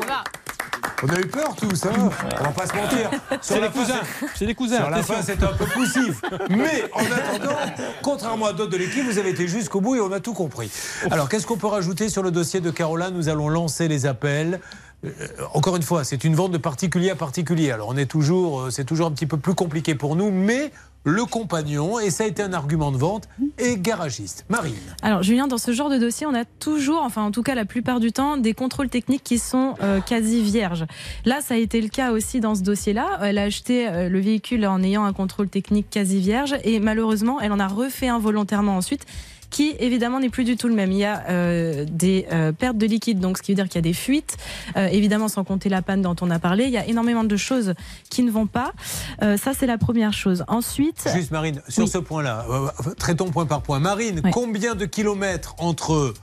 On a eu peur tous, hein On va pas se mentir. Sur C'est des fin, cousins, c'est des cousins. Sur la fin, c'est un peu poussif. Mais en attendant, contrairement à d'autres de l'équipe, vous avez été jusqu'au bout et on a tout compris. Alors, qu'est-ce qu'on peut rajouter sur le dossier de Caroline Nous allons lancer les appels. Euh, encore une fois, c'est une vente de particulier à particulier. Alors, on est toujours, euh, c'est toujours un petit peu plus compliqué pour nous, mais le compagnon, et ça a été un argument de vente, et garagiste. Marine. Alors Julien, dans ce genre de dossier, on a toujours, enfin en tout cas la plupart du temps, des contrôles techniques qui sont euh, quasi vierges. Là, ça a été le cas aussi dans ce dossier-là. Elle a acheté euh, le véhicule en ayant un contrôle technique quasi vierge et malheureusement, elle en a refait un volontairement ensuite qui évidemment n'est plus du tout le même. Il y a euh, des euh, pertes de liquide, donc ce qui veut dire qu'il y a des fuites, euh, évidemment sans compter la panne dont on a parlé. Il y a énormément de choses qui ne vont pas. Euh, ça, c'est la première chose. Ensuite, Juste Marine, sur Oui. ce point-là, euh, traitons point par point. Marine, combien de kilomètres entre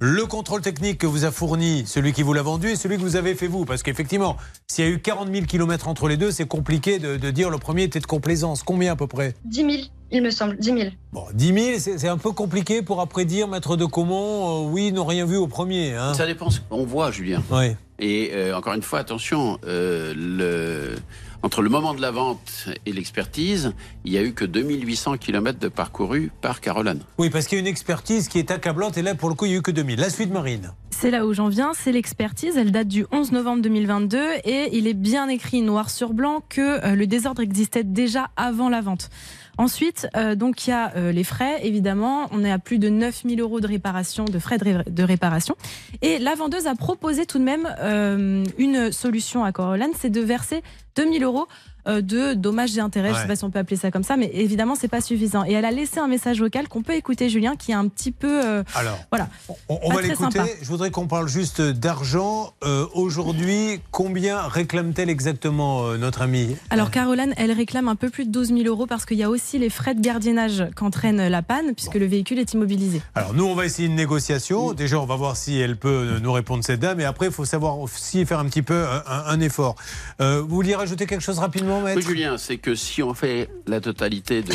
le contrôle technique que vous a fourni celui qui vous l'a vendu et celui que vous avez fait vous Parce qu'effectivement, s'il y a eu 40 000 kilomètres entre les deux, c'est compliqué de, de dire le premier était de complaisance. Combien à peu près? 10 000, il me semble, 10 000. Bon, 10 000, c'est un peu compliqué pour après dire, maître de Comont, euh, oui, ils n'ont rien vu au premier. hein. Ça dépend ce qu'on voit, Julien. Oui. Et euh, encore une fois, attention, euh, le, entre le moment de la vente et l'expertise, il n'y a eu que 2800 km de parcouru par Caroline. Oui, parce qu'il y a une expertise qui est accablante et là, pour le coup, il n'y a eu que 2000. La suite, Marine. C'est là où j'en viens, c'est l'expertise. Elle date du 11 novembre 2022 et il est bien écrit noir sur blanc que euh, le désordre existait déjà avant la vente. Ensuite, euh, donc il y a euh, les frais, évidemment. On est à plus de 9000 euros de réparation, de frais de, ré- de réparation. Et la vendeuse a proposé tout de même euh, une solution à Corolan, c'est de verser 2000 euros de dommages et intérêts. Je Ouais. sais pas si on peut appeler ça comme ça, mais évidemment, c'est pas suffisant. Et elle a laissé un message vocal qu'on peut écouter, Julien, qui est un petit peu. euh, Alors, voilà. On, va l'écouter. Je voudrais qu'on parle juste d'argent. Euh, Aujourd'hui, combien réclame-t-elle exactement euh, notre amie Alors Caroline, elle réclame un peu plus de 12 000 euros parce qu'il y a aussi les frais de gardiennage qu'entraîne la panne puisque le véhicule est immobilisé. Alors nous, on va essayer une négociation. Déjà, on va voir si elle peut nous répondre cette dame. Et après, il faut savoir aussi faire un petit peu un, un- effort. Euh, vous vouliez rajouter quelque chose rapidement, maître Oui, Julien, c'est que si on fait la totalité de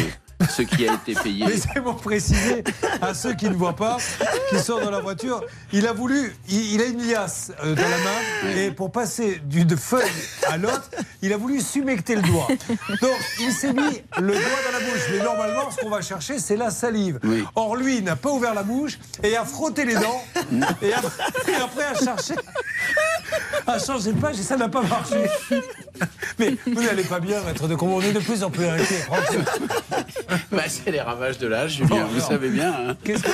ce qui a été payé. Laissez-moi préciser à ceux qui ne voient pas, qui sont dans la voiture, il a voulu, il, il a une liasse euh, dans la main et pour passer d'une feuille à l'autre, il a voulu sumecter le doigt. Donc il s'est mis le doigt dans la bouche. Mais normalement, ce qu'on va chercher, c'est la salive. Or lui, il n'a pas ouvert la bouche et a frotté les dents et après, et après a cherché à changer de page et ça n'a pas marché. Mais vous n'allez pas bien, maître de on est de plus en plus inquiet. Bah, c'est les ravages de l'âge, Julien, vous alors, savez bien. hein. Qu'est-ce que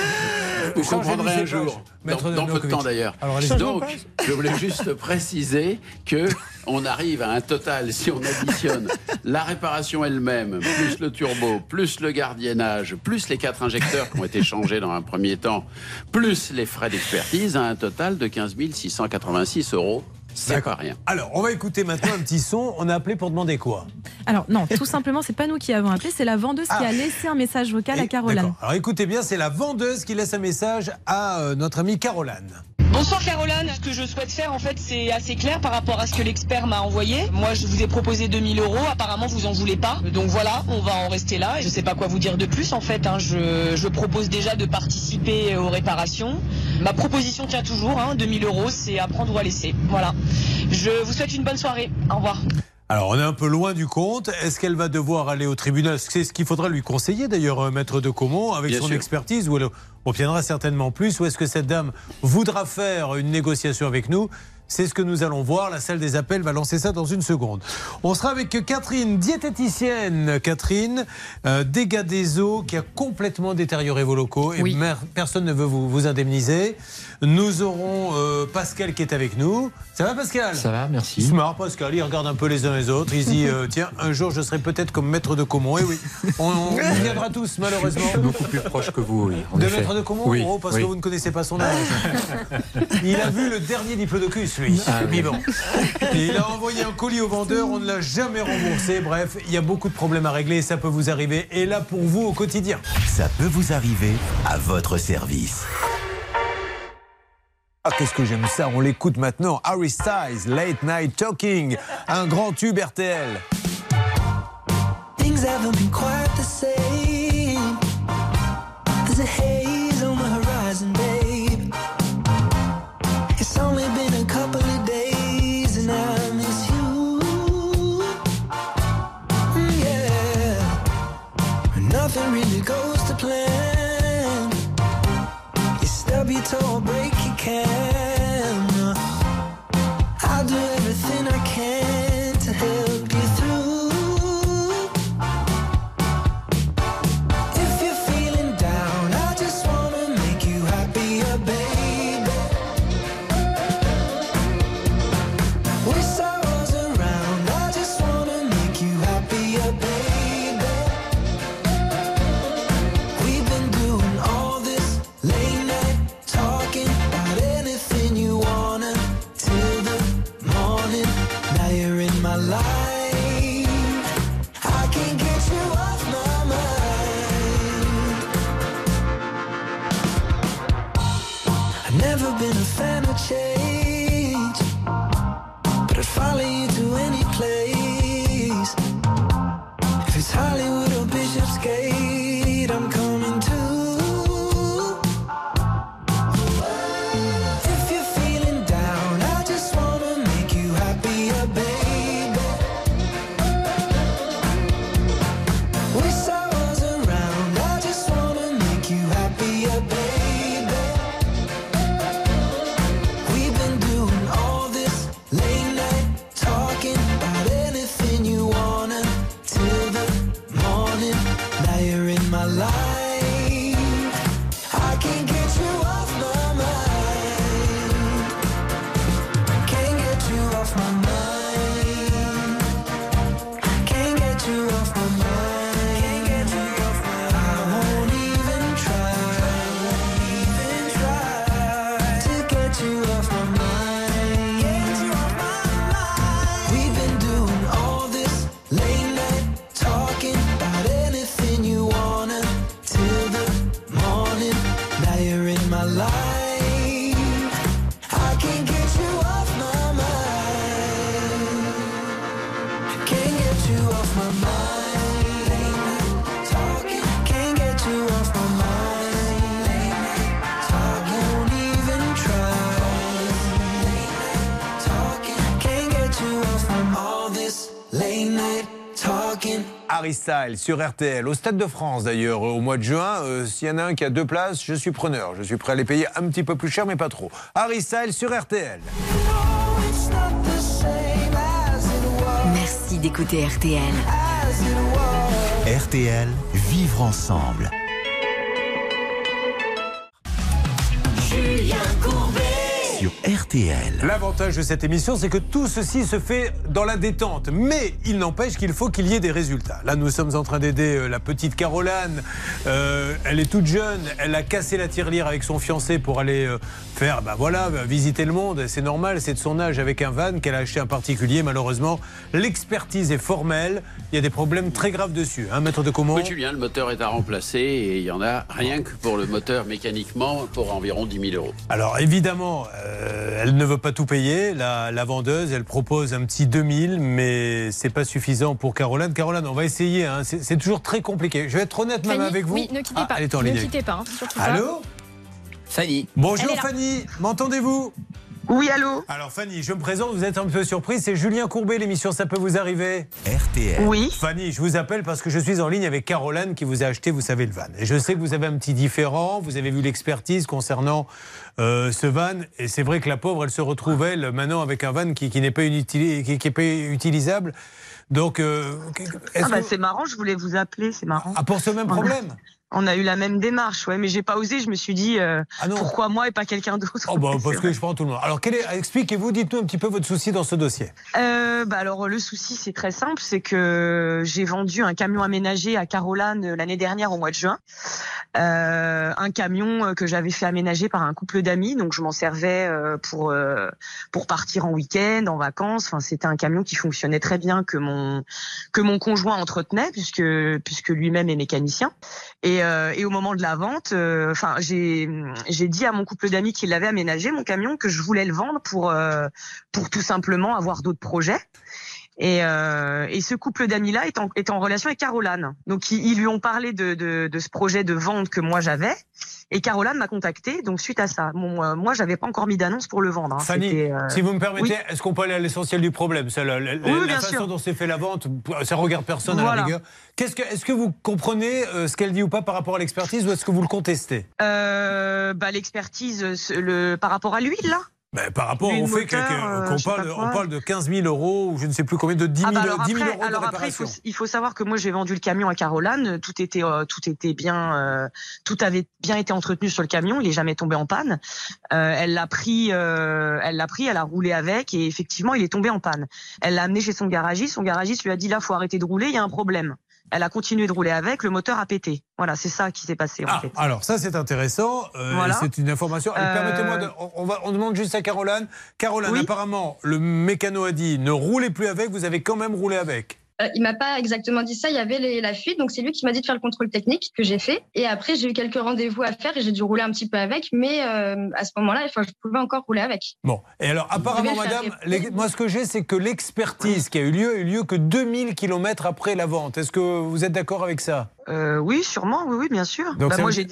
Vous Changez comprendrez un jour, dans, dans peu de Novakovic. temps d'ailleurs. Donc, je voulais juste préciser que on arrive à un total, si on additionne la réparation elle-même, plus le turbo, plus le gardiennage, plus les quatre injecteurs qui ont été changés dans un premier temps, plus les frais d'expertise, à un total de 15 686 euros. C'est pas rien. Alors, on va écouter maintenant un petit son. On a appelé pour demander quoi? Alors non, tout simplement, c'est pas nous qui avons appelé, c'est la vendeuse qui Ah. a laissé un message vocal à Caroline. D'accord. Alors écoutez bien, c'est la vendeuse qui laisse un message à euh, notre amie Caroline. Bonsoir Caroline, ce que je souhaite faire en fait c'est assez clair par rapport à ce que l'expert m'a envoyé. Moi je vous ai proposé 2000 euros, apparemment vous en voulez pas. Donc voilà, on va en rester là. Je sais pas quoi vous dire de plus en fait. hein. Je, je propose déjà de participer aux réparations. Ma proposition tient toujours, hein. 2000 euros c'est à prendre ou à laisser. Voilà. Je vous souhaite une bonne soirée. Au revoir. Alors, on est un peu loin du compte. Est-ce qu'elle va devoir aller au tribunal? C'est ce qu'il faudra lui conseiller, d'ailleurs, euh, maître de Comont, avec Bien son sûr. expertise, où elle obtiendra certainement plus. Ou est-ce que cette dame voudra faire une négociation avec nous? C'est ce que nous allons voir. La salle des appels va lancer ça dans une seconde. On sera avec Catherine, diététicienne. Catherine, euh, dégâts des eaux qui a complètement détérioré vos locaux et personne ne veut vous, vous indemniser. Nous aurons euh, Pascal qui est avec nous. Ça va Pascal? Ça va, merci. Il se marre Pascal, il regarde un peu les uns les autres. Il se dit euh, tiens, un jour je serai peut-être comme maître de Comont. Et oui, on, on y viendra tous malheureusement. Beaucoup plus proche que vous, oui. De effet. maître de Comont Oui, Oh, parce oui. que vous ne connaissez pas son âge. Il a vu le dernier diplodocus, lui, Ah, oui. vivant. Et il a envoyé un colis au vendeur, on ne l'a jamais remboursé. Bref, il y a beaucoup de problèmes à régler et ça peut vous arriver. Et là, pour vous, au quotidien. Ça peut vous arriver à votre service. Ah, qu'est-ce que j'aime ça On l'écoute maintenant. Harry Styles, Late Night Talking, un grand tube RTL. Things haven't been quite the same. There's a to a break. Harry Styles sur RTL, au Stade de France d'ailleurs, au mois de juin. Euh, S'il y en a un qui a deux places, je suis preneur. Je suis prêt à les payer un petit peu plus cher, mais pas trop. Harry Styles sur RTL. Merci d'écouter RTL. RTL, vivre ensemble. Julien Courbet. Sur RTL. L'avantage de cette émission, c'est que tout ceci se fait dans la détente. Mais il n'empêche qu'il faut qu'il y ait des résultats. Là, nous sommes en train d'aider euh, la petite Caroline. Euh, elle est toute jeune. Elle a cassé la tirelire avec son fiancé pour aller euh, faire, bah voilà, bah, visiter le monde. C'est normal, c'est de son âge avec un van qu'elle a acheté un particulier. Malheureusement, l'expertise est formelle. Il y a des problèmes très graves dessus. Un maître de comment Oui, Julien, le moteur est à remplacer et il y en a rien que pour le moteur mécaniquement pour environ 10 000 euros. Alors évidemment, euh, elle ne veut pas tout payer. La, la vendeuse, elle propose un petit 2000, mais c'est pas suffisant pour Caroline. Caroline, on va essayer. hein. C'est c'est toujours très compliqué. Je vais être honnête même avec vous. Oui, ne quittez Ah, pas. Elle est en ne ligne. quittez pas. hein. Allô? Fanny. Bonjour. Fanny, m'entendez-vous? Oui, allô? Alors Fanny, je me présente, vous êtes un peu surprise, c'est Julien Courbet, l'émission Ça peut vous arriver RTL. Oui. Fanny, je vous appelle parce que je suis en ligne avec Caroline qui vous a acheté, vous savez, le van. Et je sais que vous avez un petit différent, vous avez vu l'expertise concernant euh, ce van. Et c'est vrai que la pauvre, elle se retrouve, elle, maintenant avec un van qui, qui n'est pas, qui, qui pas utilisable. Donc, euh, est-ce Ah bah, c'est marrant, je voulais vous appeler, c'est marrant. Ah, pour ce même problème? On a eu la même démarche, ouais, mais j'ai pas osé. Je me suis dit, euh, pourquoi moi et pas quelqu'un d'autre? Oh bah, parce que je prends tout le monde. Alors, quel est- expliquez-vous, dites-nous un petit peu votre souci dans ce dossier. Euh, bah alors le souci c'est très simple, c'est que j'ai vendu un camion aménagé à Caroline euh, l'année dernière au mois de juin, Euh, un camion euh, que j'avais fait aménager par un couple d'amis, donc je m'en servais euh, pour pour partir en week-end, en vacances. Enfin c'était un camion qui fonctionnait très bien que mon que mon conjoint entretenait puisque puisque lui-même est mécanicien. Et, euh, et au moment de la vente, euh, enfin j'ai j'ai dit à mon couple d'amis qui l'avait aménagé mon camion que je voulais le vendre pour euh, pour tout simplement avoir d'autres projets. Et, euh, et ce couple d'amis-là est en, est en relation avec Caroline. Donc ils, ils lui ont parlé de, de, de ce projet de vente que moi j'avais. Et Caroline m'a contacté. Donc suite à ça, bon, euh, moi j'avais pas encore mis d'annonce pour le vendre. hein. Fanny, euh, si vous me permettez, oui. est-ce qu'on peut aller à l'essentiel du problème C'est la, Oui, la façon sûr. dont s'est fait la vente, ça regarde personne à la rigueur. Qu'est-ce que, est-ce que vous comprenez euh, ce qu'elle dit ou pas par rapport à l'expertise ou est-ce que vous le contestez? Euh, bah, l'expertise le, par rapport à l'huile là? Ben, Par rapport au fait que- euh, qu'on parle, on parle de 15 000 euros ou je ne sais plus combien, de 10 000, Ah bah alors 10 000 après, euros de alors après, il faut, il faut savoir que moi j'ai vendu le camion à Caroline. Tout était, euh, tout était bien, euh, tout avait bien été entretenu sur le camion. Il est jamais tombé en panne. Euh, elle l'a pris, euh, elle l'a pris, elle a roulé avec et effectivement il est tombé en panne. Elle l'a amené chez son garagiste. Son garagiste lui a dit là faut arrêter de rouler, il y a un problème. Elle a continué de rouler avec, le moteur a pété. Voilà, c'est ça qui s'est passé en Ah, fait. alors ça c'est intéressant, euh, Voilà. c'est une information. Euh, Permettez-moi, de- on, on va, on demande juste à Caroline. Caroline, Oui. apparemment, le mécano a dit ne roulez plus avec, vous avez quand même roulé avec. Euh, il m'a pas exactement dit ça. Il y avait les- la fuite, donc c'est lui qui m'a dit de faire le contrôle technique que j'ai fait. Et après, j'ai eu quelques rendez-vous à faire et j'ai dû rouler un petit peu avec, mais euh, à ce moment-là, enfin, je pouvais encore rouler avec. Bon, et alors apparemment, madame, les- moi ce que j'ai, c'est que l'expertise qui a eu lieu a eu lieu que 2000 km après la vente. Est-ce que vous êtes d'accord avec ça? Euh, oui, sûrement, oui, oui, bien sûr. Donc Bah, moi, veut- j'ai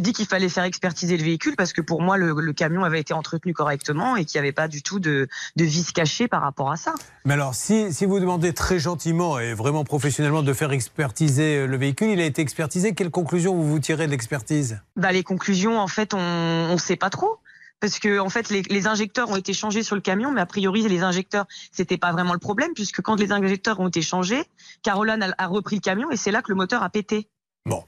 dit, qu'il fallait faire expertiser le véhicule parce que pour moi, le, le camion avait été entretenu correctement et qu'il n'y avait pas du tout de, de vis cachées par rapport à ça. Mais alors, si, si vous demandez très gentiment et vraiment professionnellement de faire expertiser euh, le véhicule, il a été expertisé. Quelle conclusion vous vous tirez de l'expertise? Bah, les conclusions, en fait, on ne sait pas trop. Parce que en fait, les, les injecteurs ont été changés sur le camion, mais a priori, les injecteurs, c'était pas vraiment le problème, puisque quand les injecteurs ont été changés, Caroline a, a repris le camion et c'est là que le moteur a pété. Bon.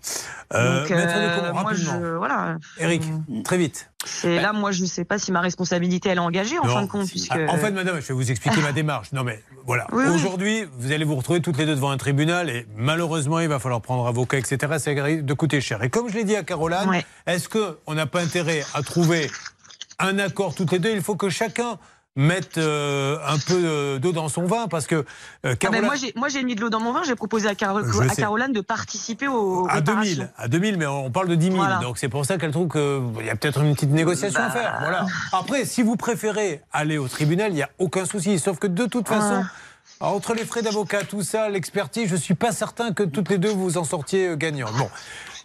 Euh, Donc, Maître euh, Decombe, moi, je, voilà. Eric, très vite. Et là, moi, je ne sais pas si ma responsabilité elle est engagée en Non. fin de compte, puisque. Ah, En fait, madame, je vais vous expliquer ma démarche. Non, mais voilà. Oui, oui. Aujourd'hui, vous allez vous retrouver toutes les deux devant un tribunal et malheureusement, il va falloir prendre avocat, etc. Ça risque de coûter cher. Et comme je l'ai dit à Caroline, est-ce qu'on n'a pas intérêt à trouver un accord toutes les deux Il faut que chacun mette euh, un peu euh, d'eau dans son vin parce que euh, Ah ben, moi, j'ai, mis de l'eau dans mon vin. J'ai proposé à, à. Caroline de participer au. à réparations. 2000, à 2000, mais on parle de 10 000. Voilà. Donc c'est pour ça qu'elle trouve qu'il y a peut-être une petite négociation à Bah. faire. Voilà. Après, si vous préférez aller au tribunal, il n'y a aucun souci. Sauf que de toute façon, Ah. entre les frais d'avocat, tout ça, l'expertise, je ne suis pas certain que toutes les deux vous en sortiez gagnant. Bon.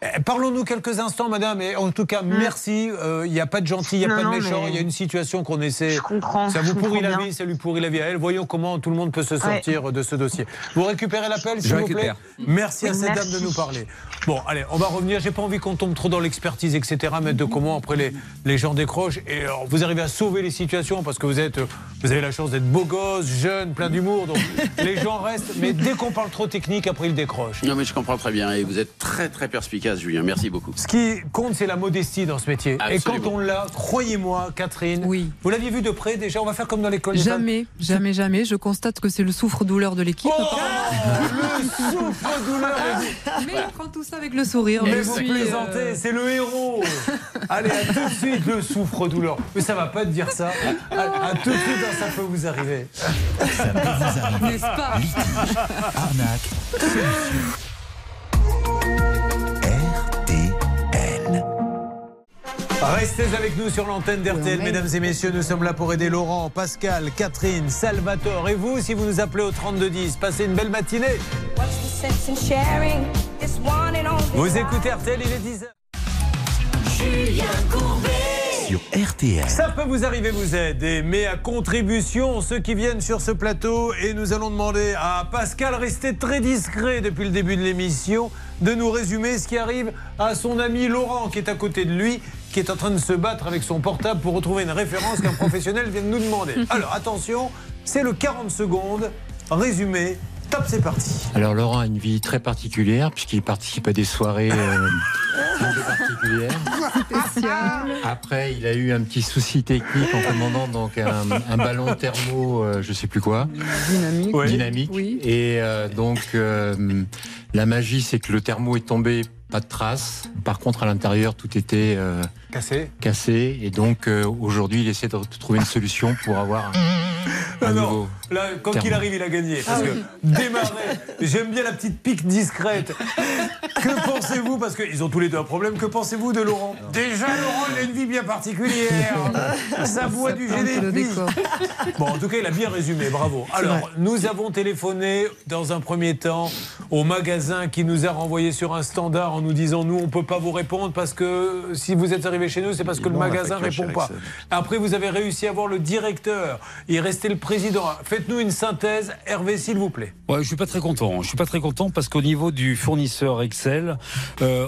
Eh, Parlons-nous quelques instants, madame. Et en tout cas, merci. Euh, Il n'y a pas de gentil, il n'y a. Non, pas de méchant. mais- Il y a une situation qu'on essaie. Je comprends, Ça vous pourrit la bien. vie, ça lui pourrit la vie à elle. Voyons comment tout le monde peut se sortir de ce dossier. Vous récupérez l'appel, s'il Je vous plaît récupère. Merci à cette merci. dame de nous parler. Bon, allez, on va revenir. J'ai pas envie qu'on tombe trop dans l'expertise, etc. Mettre de comment après les, les gens décrochent. Et alors, vous arrivez à sauver les situations parce que vous êtes, vous avez la chance d'être beau gosse, jeune, plein d'humour. Donc les gens restent. Mais dès qu'on parle trop technique, après ils décrochent. Non, mais je comprends très bien et vous êtes très très perspicace, Julien. Merci beaucoup. Ce qui compte, c'est la modestie dans ce métier. Et quand on l'a, croyez-moi, Catherine, Oui. vous l'aviez vu de près déjà. On va faire comme dans l'école. Jamais, jamais, jamais. Je constate que c'est le souffre-douleur de l'équipe. Oh, le souffre-douleur. Mais il prend tout ça avec le sourire. Mais vous suis, plaisantez, euh, c'est le héros. Allez, à tout de suite, le souffre-douleur. Mais ça va pas te dire ça. À, à tout de suite, ça peut vous arriver. Ça peut vous arriver. N'est-ce pas? Litige, arnaque, solution. Restez avec nous sur l'antenne d'RTL, mesdames et messieurs. Nous sommes là pour aider Laurent, Pascal, Catherine, Salvatore. Et vous, si vous nous appelez au 3210, passez une belle matinée. Vous écoutez RTL, il est 10h. Sur RTL. Ça peut vous arriver, vous aider, mais à contribution, ceux qui viennent sur ce plateau, et nous allons demander à Pascal, resté très discret depuis le début de l'émission, de nous résumer ce qui arrive à son ami Laurent, qui est à côté de lui, qui est en train de se battre avec son portable pour retrouver une référence qu'un professionnel vient de nous demander. Alors attention, c'est le 40 secondes, résumé, top, c'est parti. Alors Laurent a une vie très particulière puisqu'il participe à des soirées euh, un peu particulières. Après, il a eu un petit souci technique en commandant donc un, un ballon thermo, euh, je sais plus quoi, Dynamique. dynamique. Oui. Et euh, donc euh, la magie, c'est que le thermo est tombé, pas de traces. Par contre, à l'intérieur, tout était euh, Cassé cassé. Et donc euh, aujourd'hui, il essaie de trouver une solution pour avoir Ah non, là, quand il arrive, il a gagné. Parce Ah que oui. démarrer, j'aime bien la petite pique discrète. Que pensez-vous Parce qu'ils ont tous les deux un problème. Que pensez-vous de Laurent? Déjà, Laurent, il a une vie bien particulière. Ça boit du décor. Bon, en tout cas, il a bien résumé. Bravo. Alors, nous avons téléphoné dans un premier temps au magasin qui nous a renvoyé sur un standard en nous disant nous, on peut pas vous répondre parce que si vous êtes arrivé chez nous, c'est parce que le Non, magasin facture répond pas. Après, vous avez réussi à voir le directeur. Il restait le président. Faites-nous une synthèse, Hervé, s'il vous plaît. Ouais, je suis pas très content. Je suis pas très content parce qu'au niveau du fournisseur Excel, euh,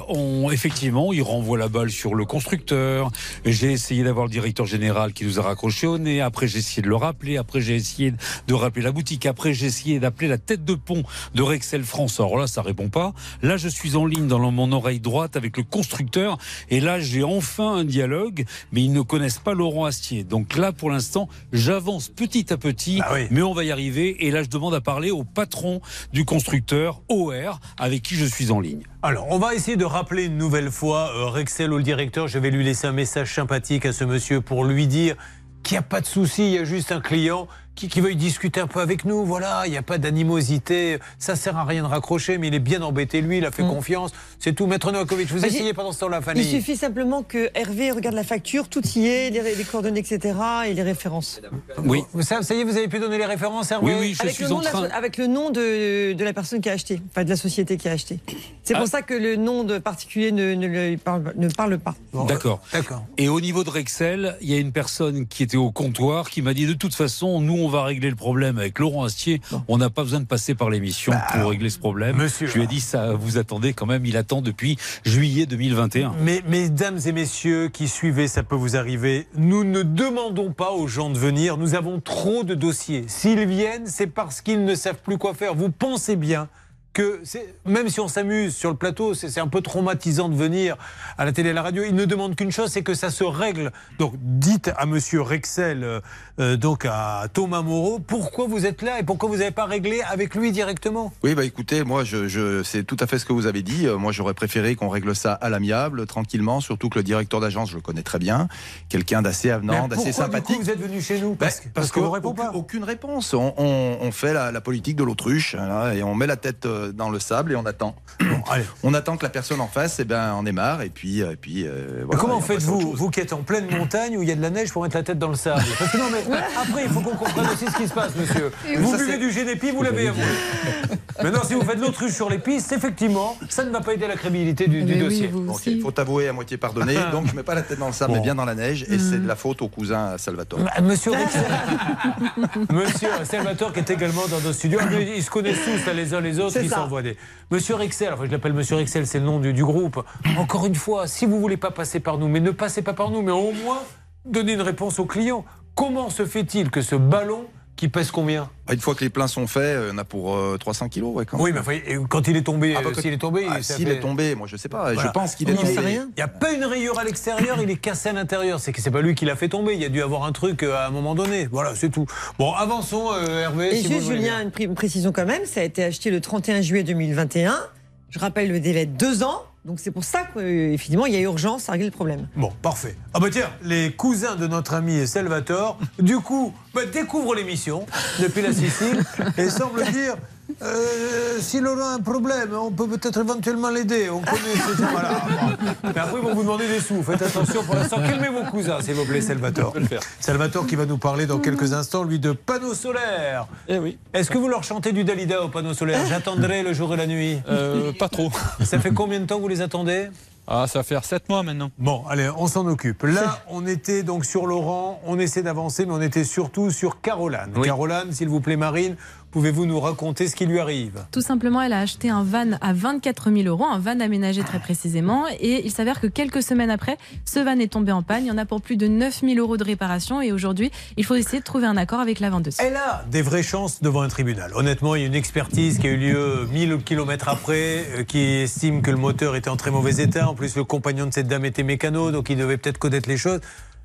effectivement, il renvoie la balle sur le constructeur. J'ai essayé d'avoir le directeur général qui nous a raccroché au nez. Après, j'ai essayé de le rappeler. Après, j'ai essayé de rappeler la boutique. Après, j'ai essayé d'appeler la tête de pont de Rexel France. Alors là, ça répond pas. Là, je suis en ligne dans mon oreille droite avec le constructeur. Et là, j'ai enfin un dialogue, mais ils ne connaissent pas Laurent Astier. Donc là, pour l'instant, j'avance petit à petit, mais on va y arriver. Et là, je demande à parler au patron du constructeur OR avec qui je suis en ligne. Alors, on va essayer de rappeler une nouvelle fois euh, Rexel ou le directeur. Je vais lui laisser un message sympathique à ce monsieur pour lui dire qu'il n'y a pas de souci, il y a juste un client qui, qui veuille discuter un peu avec nous. Voilà, il n'y a pas d'animosité. Ça sert à rien de raccrocher, mais il est bien embêté, lui, il a fait confiance. C'est tout. Maître Novakovic, vous Bah, essayez pendant ce temps-là, Il Fanny suffit simplement que Hervé regarde la facture, tout y est, les, les coordonnées, etc. et les références. Oui. Ça, ça y est, vous avez pu donner les références, Hervé Oui, oui, je avec, suis le nom en de la train. so- avec le nom de, de la personne qui a acheté, enfin de la société qui a acheté. C'est pour Ah. ça que le nom de particulier ne, ne, le parle, ne parle pas. D'accord. D'accord. Et au niveau de Rexel, il y a une personne qui était au comptoir qui m'a dit de toute façon, nous, on va régler le problème avec Laurent Astier. On n'a pas besoin de passer par l'émission pour régler ce problème. Bah, monsieur. Je lui ai dit, ça, vous attendez quand même, il attend depuis juillet 2021. Mais, mesdames et messieurs qui suivez, ça peut vous arriver. Nous ne demandons pas aux gens de venir. Nous avons trop de dossiers. S'ils viennent, c'est parce qu'ils ne savent plus quoi faire. Vous pensez bien que même si on s'amuse sur le plateau, c'est un peu traumatisant de venir à la télé et à la radio. Ils ne demandent qu'une chose, c'est que ça se règle. Donc dites à Monsieur Rexel, euh, euh, donc à Thomas Moreau, pourquoi vous êtes là et pourquoi vous n'avez pas réglé avec lui directement? Oui, bah écoutez, moi, je, je, c'est tout à fait ce que vous avez dit. Euh, Moi, j'aurais préféré qu'on règle ça à l'amiable, tranquillement, surtout que le directeur d'agence, je le connais très bien, quelqu'un d'assez avenant, d'assez pourquoi, sympathique. coup, vous êtes venu chez nous? Parce, que- Parce, parce qu'on que vous répond aucune, pas. aucune réponse. On, on- on fait la, la politique de l'autruche là, et on met la tête euh, dans le sable et on attend. On attend que la personne en face, eh ben, en ait marre et puis, euh, puis euh, voilà, comment et à autre faites-vous, vous qui êtes en pleine montagne où il y a de la neige pour mettre la tête dans le sable Parce que non, mais après, il faut qu'on comprenne aussi ce qui se passe, monsieur. Vous ça, buvez du GDP, vous l'avez avoué. Maintenant, si vous faites l'autruche sur les pistes, effectivement, ça ne va pas aider la crédibilité du, du dossier. Il faut avouer à moitié pardonner. Donc, je mets pas la tête dans le sable, Bon. mais bien dans la neige. Et c'est de la faute au cousin Salvatore. Ah, Monsieur Monsieur Salvatore qui est également dans nos studios, Ah, ils se connaissent tous là, les uns les autres, ils Monsieur Rexel, enfin je l'appelle Monsieur Rexel, c'est le nom du, du groupe. Encore une fois, si vous voulez pas passer par nous, mais ne passez pas par nous, mais au moins donnez une réponse au client. Comment se fait-il que ce ballon qui pèse combien Ah, Une fois que les pleins sont faits, euh, on a pour euh, 300 kilos. Ouais, quand Oui, mais quand il est tombé, Ah, bah, euh, quand- s'il est tombé, Ah, s'il fait- est tombé, moi je sais pas. Voilà. Je pense qu'il est Il tombé. Il n'y a pas une rayure à l'extérieur, il est cassé à l'intérieur. C'est que c'est pas lui qui l'a fait tomber. Il y a dû avoir un truc euh, à un moment donné. Voilà, c'est tout. Bon, avançons, euh, Hervé. Et si juste, Julien, une précision quand même, ça a été acheté le 31 juillet 2021. Je rappelle le délai de deux ans. Donc c'est pour ça qu'effectivement, il y a urgence à régler le problème. Bon, parfait. Ah bah tiens, les cousins de notre ami Salvatore, du coup, bah, découvrent l'émission depuis la Sicile et semblent dire euh, si Laurent a un problème, on peut peut-être éventuellement l'aider. On connaît ces voilà. Mais après, ils vont vous demander des sous. Faites attention pour l'instant. Calmez vos cousins, s'il vous plaît, Salvatore. Salvatore qui va nous parler dans quelques instants, lui, de panneaux solaires. Eh oui. Est-ce que vous leur chantez du Dalida aux panneaux solaires? J'attendrai le jour et la nuit. Euh, pas trop. Ça fait combien de temps que vous les attendez? Ah, ça va faire 7 mois maintenant. Bon, allez, on s'en occupe. Là, on était donc sur Laurent, on essaie d'avancer, mais on était surtout sur Caroline. Caroline, s'il vous plaît, Marine, pouvez-vous nous raconter ce qui lui arrive? Tout simplement, elle a acheté un van à 24 000 euros, un van aménagé très précisément. Et il s'avère que quelques semaines après, ce van est tombé en panne. Il y en a pour plus de 9 000 euros de réparation. Et aujourd'hui, il faut essayer de trouver un accord avec la vendeuse. Elle a des vraies chances devant un tribunal. Honnêtement, il y a une expertise qui a eu lieu 1000 km après, euh, qui estime que le moteur était en très mauvais état. En plus, le compagnon de cette dame était mécano, donc il devait peut-être connaître les choses.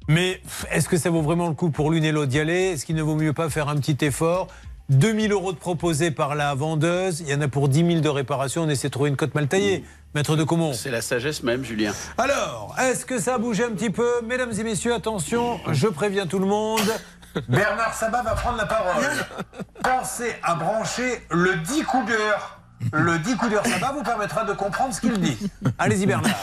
Mais est-ce que ça vaut vraiment le coup pour l'une et l'autre d'y aller? Est-ce qu'il ne vaut mieux pas faire un petit effort? 2000 euros de proposés par la vendeuse, il y en a pour 10 000 de réparation, on essaie de trouver une cote mal taillée. Maître de Comont. C'est la sagesse même, Julien. Alors, est-ce que ça a bougé un petit peu? Mesdames et messieurs, attention, je préviens tout le monde. Bernard Sabat va prendre la parole. Pensez à brancher le 10 coups d'heure. Le 10 coups d'heure Sabat vous permettra de comprendre ce qu'il dit. Allez-y Bernard.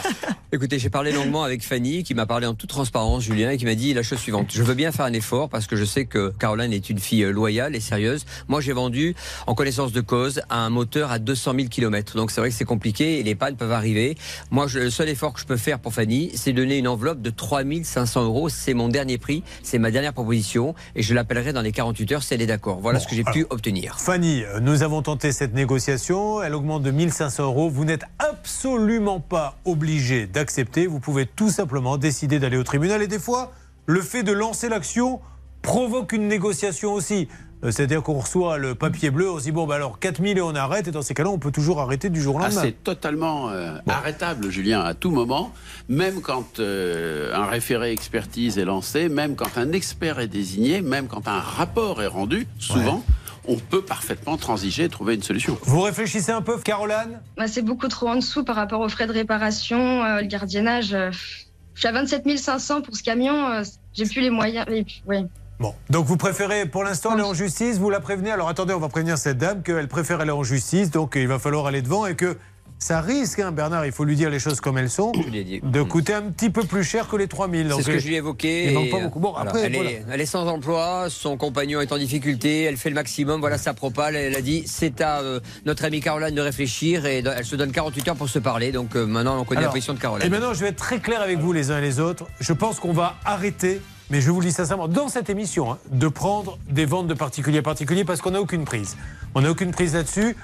Écoutez, j'ai parlé longuement avec Fanny, qui m'a parlé en toute transparence, Julien, et qui m'a dit la chose suivante. Je veux bien faire un effort parce que je sais que Caroline est une fille euh, loyale et sérieuse. Moi, j'ai vendu, en connaissance de cause, un moteur à 200 000 km. Donc, c'est vrai que c'est compliqué et les pannes peuvent arriver. Moi, je- le seul effort que je peux faire pour Fanny, c'est donner une enveloppe de 3 500 euros. C'est mon dernier prix, c'est ma dernière proposition et je l'appellerai dans les 48 heures si elle est d'accord. Voilà ce que j'ai pu obtenir. Fanny, euh, nous avons tenté cette négociation. Elle augmente de 1500 euros. Vous n'êtes absolument pas obligé d'accepter. Vous pouvez tout simplement décider d'aller au tribunal. Et des fois, le fait de lancer l'action provoque une négociation aussi. Euh, C'est-à-dire qu'on reçoit le papier bleu, on se dit bon, bah alors 4000 et on arrête. Et dans ces cas-là, on peut toujours arrêter du jour au Ah, lendemain. c'est totalement euh, arrêtable, Julien, à tout moment, même quand euh, un référé expertise est lancé, même quand un expert est désigné, même quand un rapport est rendu, souvent, on peut parfaitement transiger et trouver une solution. Vous réfléchissez un peu, Caroline? Bah, c'est beaucoup trop en dessous par rapport aux frais de réparation, euh, le gardiennage. euh, je suis à 27 500 pour ce camion. euh, j'ai plus les moyens. et puis, ouais. Bon, donc vous préférez pour l'instant aller en justice, vous la prévenez. Alors attendez, on va prévenir cette dame qu'elle préfère aller en justice, donc il va falloir aller devant et que ça risque, hein, Bernard, il faut lui dire les choses comme elles sont, de coûter un petit peu plus cher que les 3000. C'est ce que je lui ai évoqué. Il manque pas beaucoup. Bon, voilà, après, elle, voilà. est, elle est sans emploi, son compagnon est en difficulté, elle fait le maximum, voilà sa propale. Elle a dit c'est à euh, notre amie Caroline de réfléchir et elle se donne 48 heures pour se parler. Donc euh, maintenant on connaît la position de Caroline. Et maintenant, je vais être très clair avec vous les uns et les autres. Je pense qu'on va arrêter, mais je vous le dis sincèrement, dans cette émission, hein, de prendre des ventes de particulier à particulier parce qu'on n'a aucune prise. On n'a aucune prise là-dessus.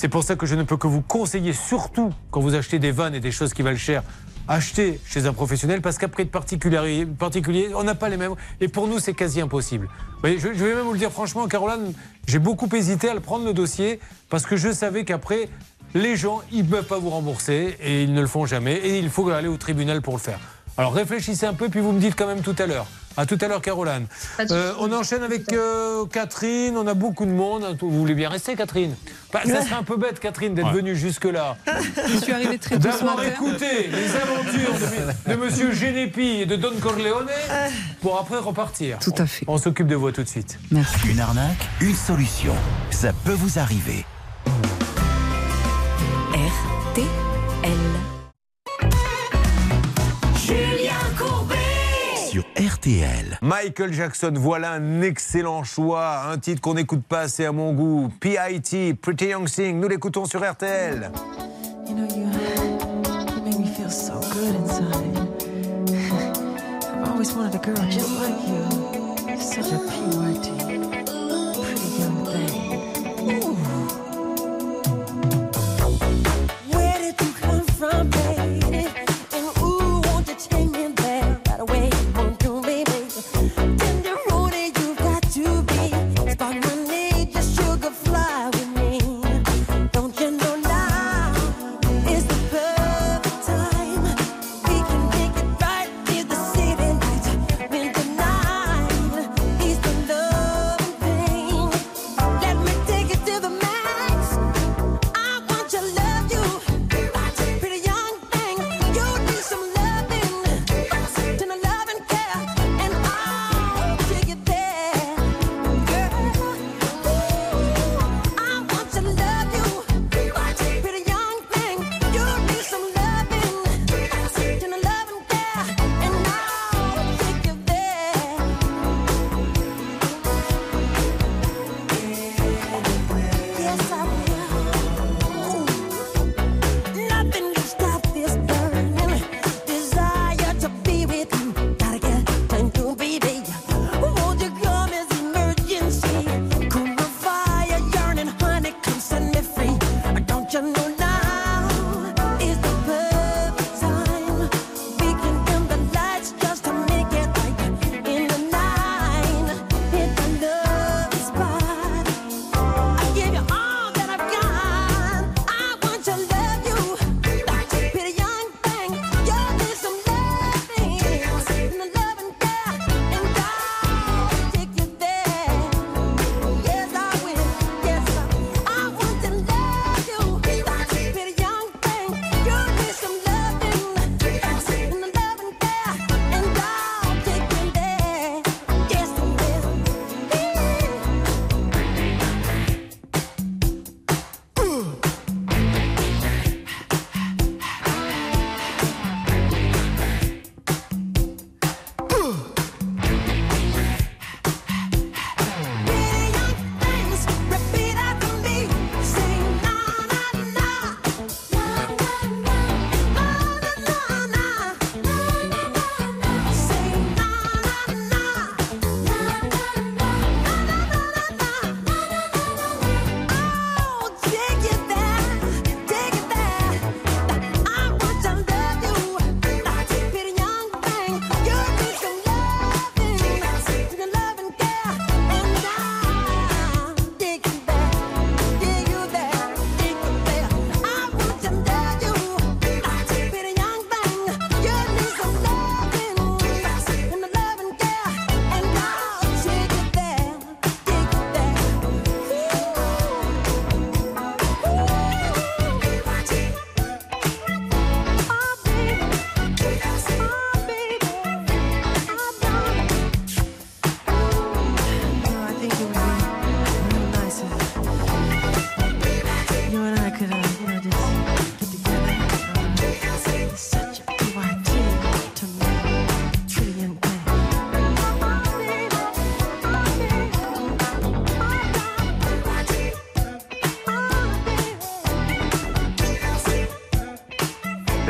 C'est pour ça que je ne peux que vous conseiller, surtout quand vous achetez des vannes et des choses qui valent cher, achetez chez un professionnel parce qu'après de particulier, on n'a pas les mêmes. Et pour nous, c'est quasi impossible. Voyez, je, je vais même vous le dire franchement, Caroline, j'ai beaucoup hésité à le prendre le dossier parce que je savais qu'après, les gens, ils ne peuvent pas vous rembourser et ils ne le font jamais et il faut aller au tribunal pour le faire. Alors réfléchissez un peu, puis vous me dites quand même tout à l'heure. À tout à l'heure, Caroline. Euh, on enchaîne avec euh, Catherine. On a beaucoup de monde. Vous voulez bien rester, Catherine? Bah, Ça serait un peu bête, Catherine, d'être venue jusque-là. Je suis arrivée très tôt D'avoir écouté les aventures de, de Monsieur Genepi et de Don Corleone pour après repartir. Tout à fait. On s'occupe de vous tout de suite. Une arnaque, une solution. Ça peut vous arriver. Sur RTL. Michael Jackson, voilà un excellent choix, un titre qu'on n'écoute pas assez à mon goût. PIT, Pretty Young Thing, nous l'écoutons sur RTL. You know, you, you make me feel so good inside. I've always wanted a girl just like you. You're such a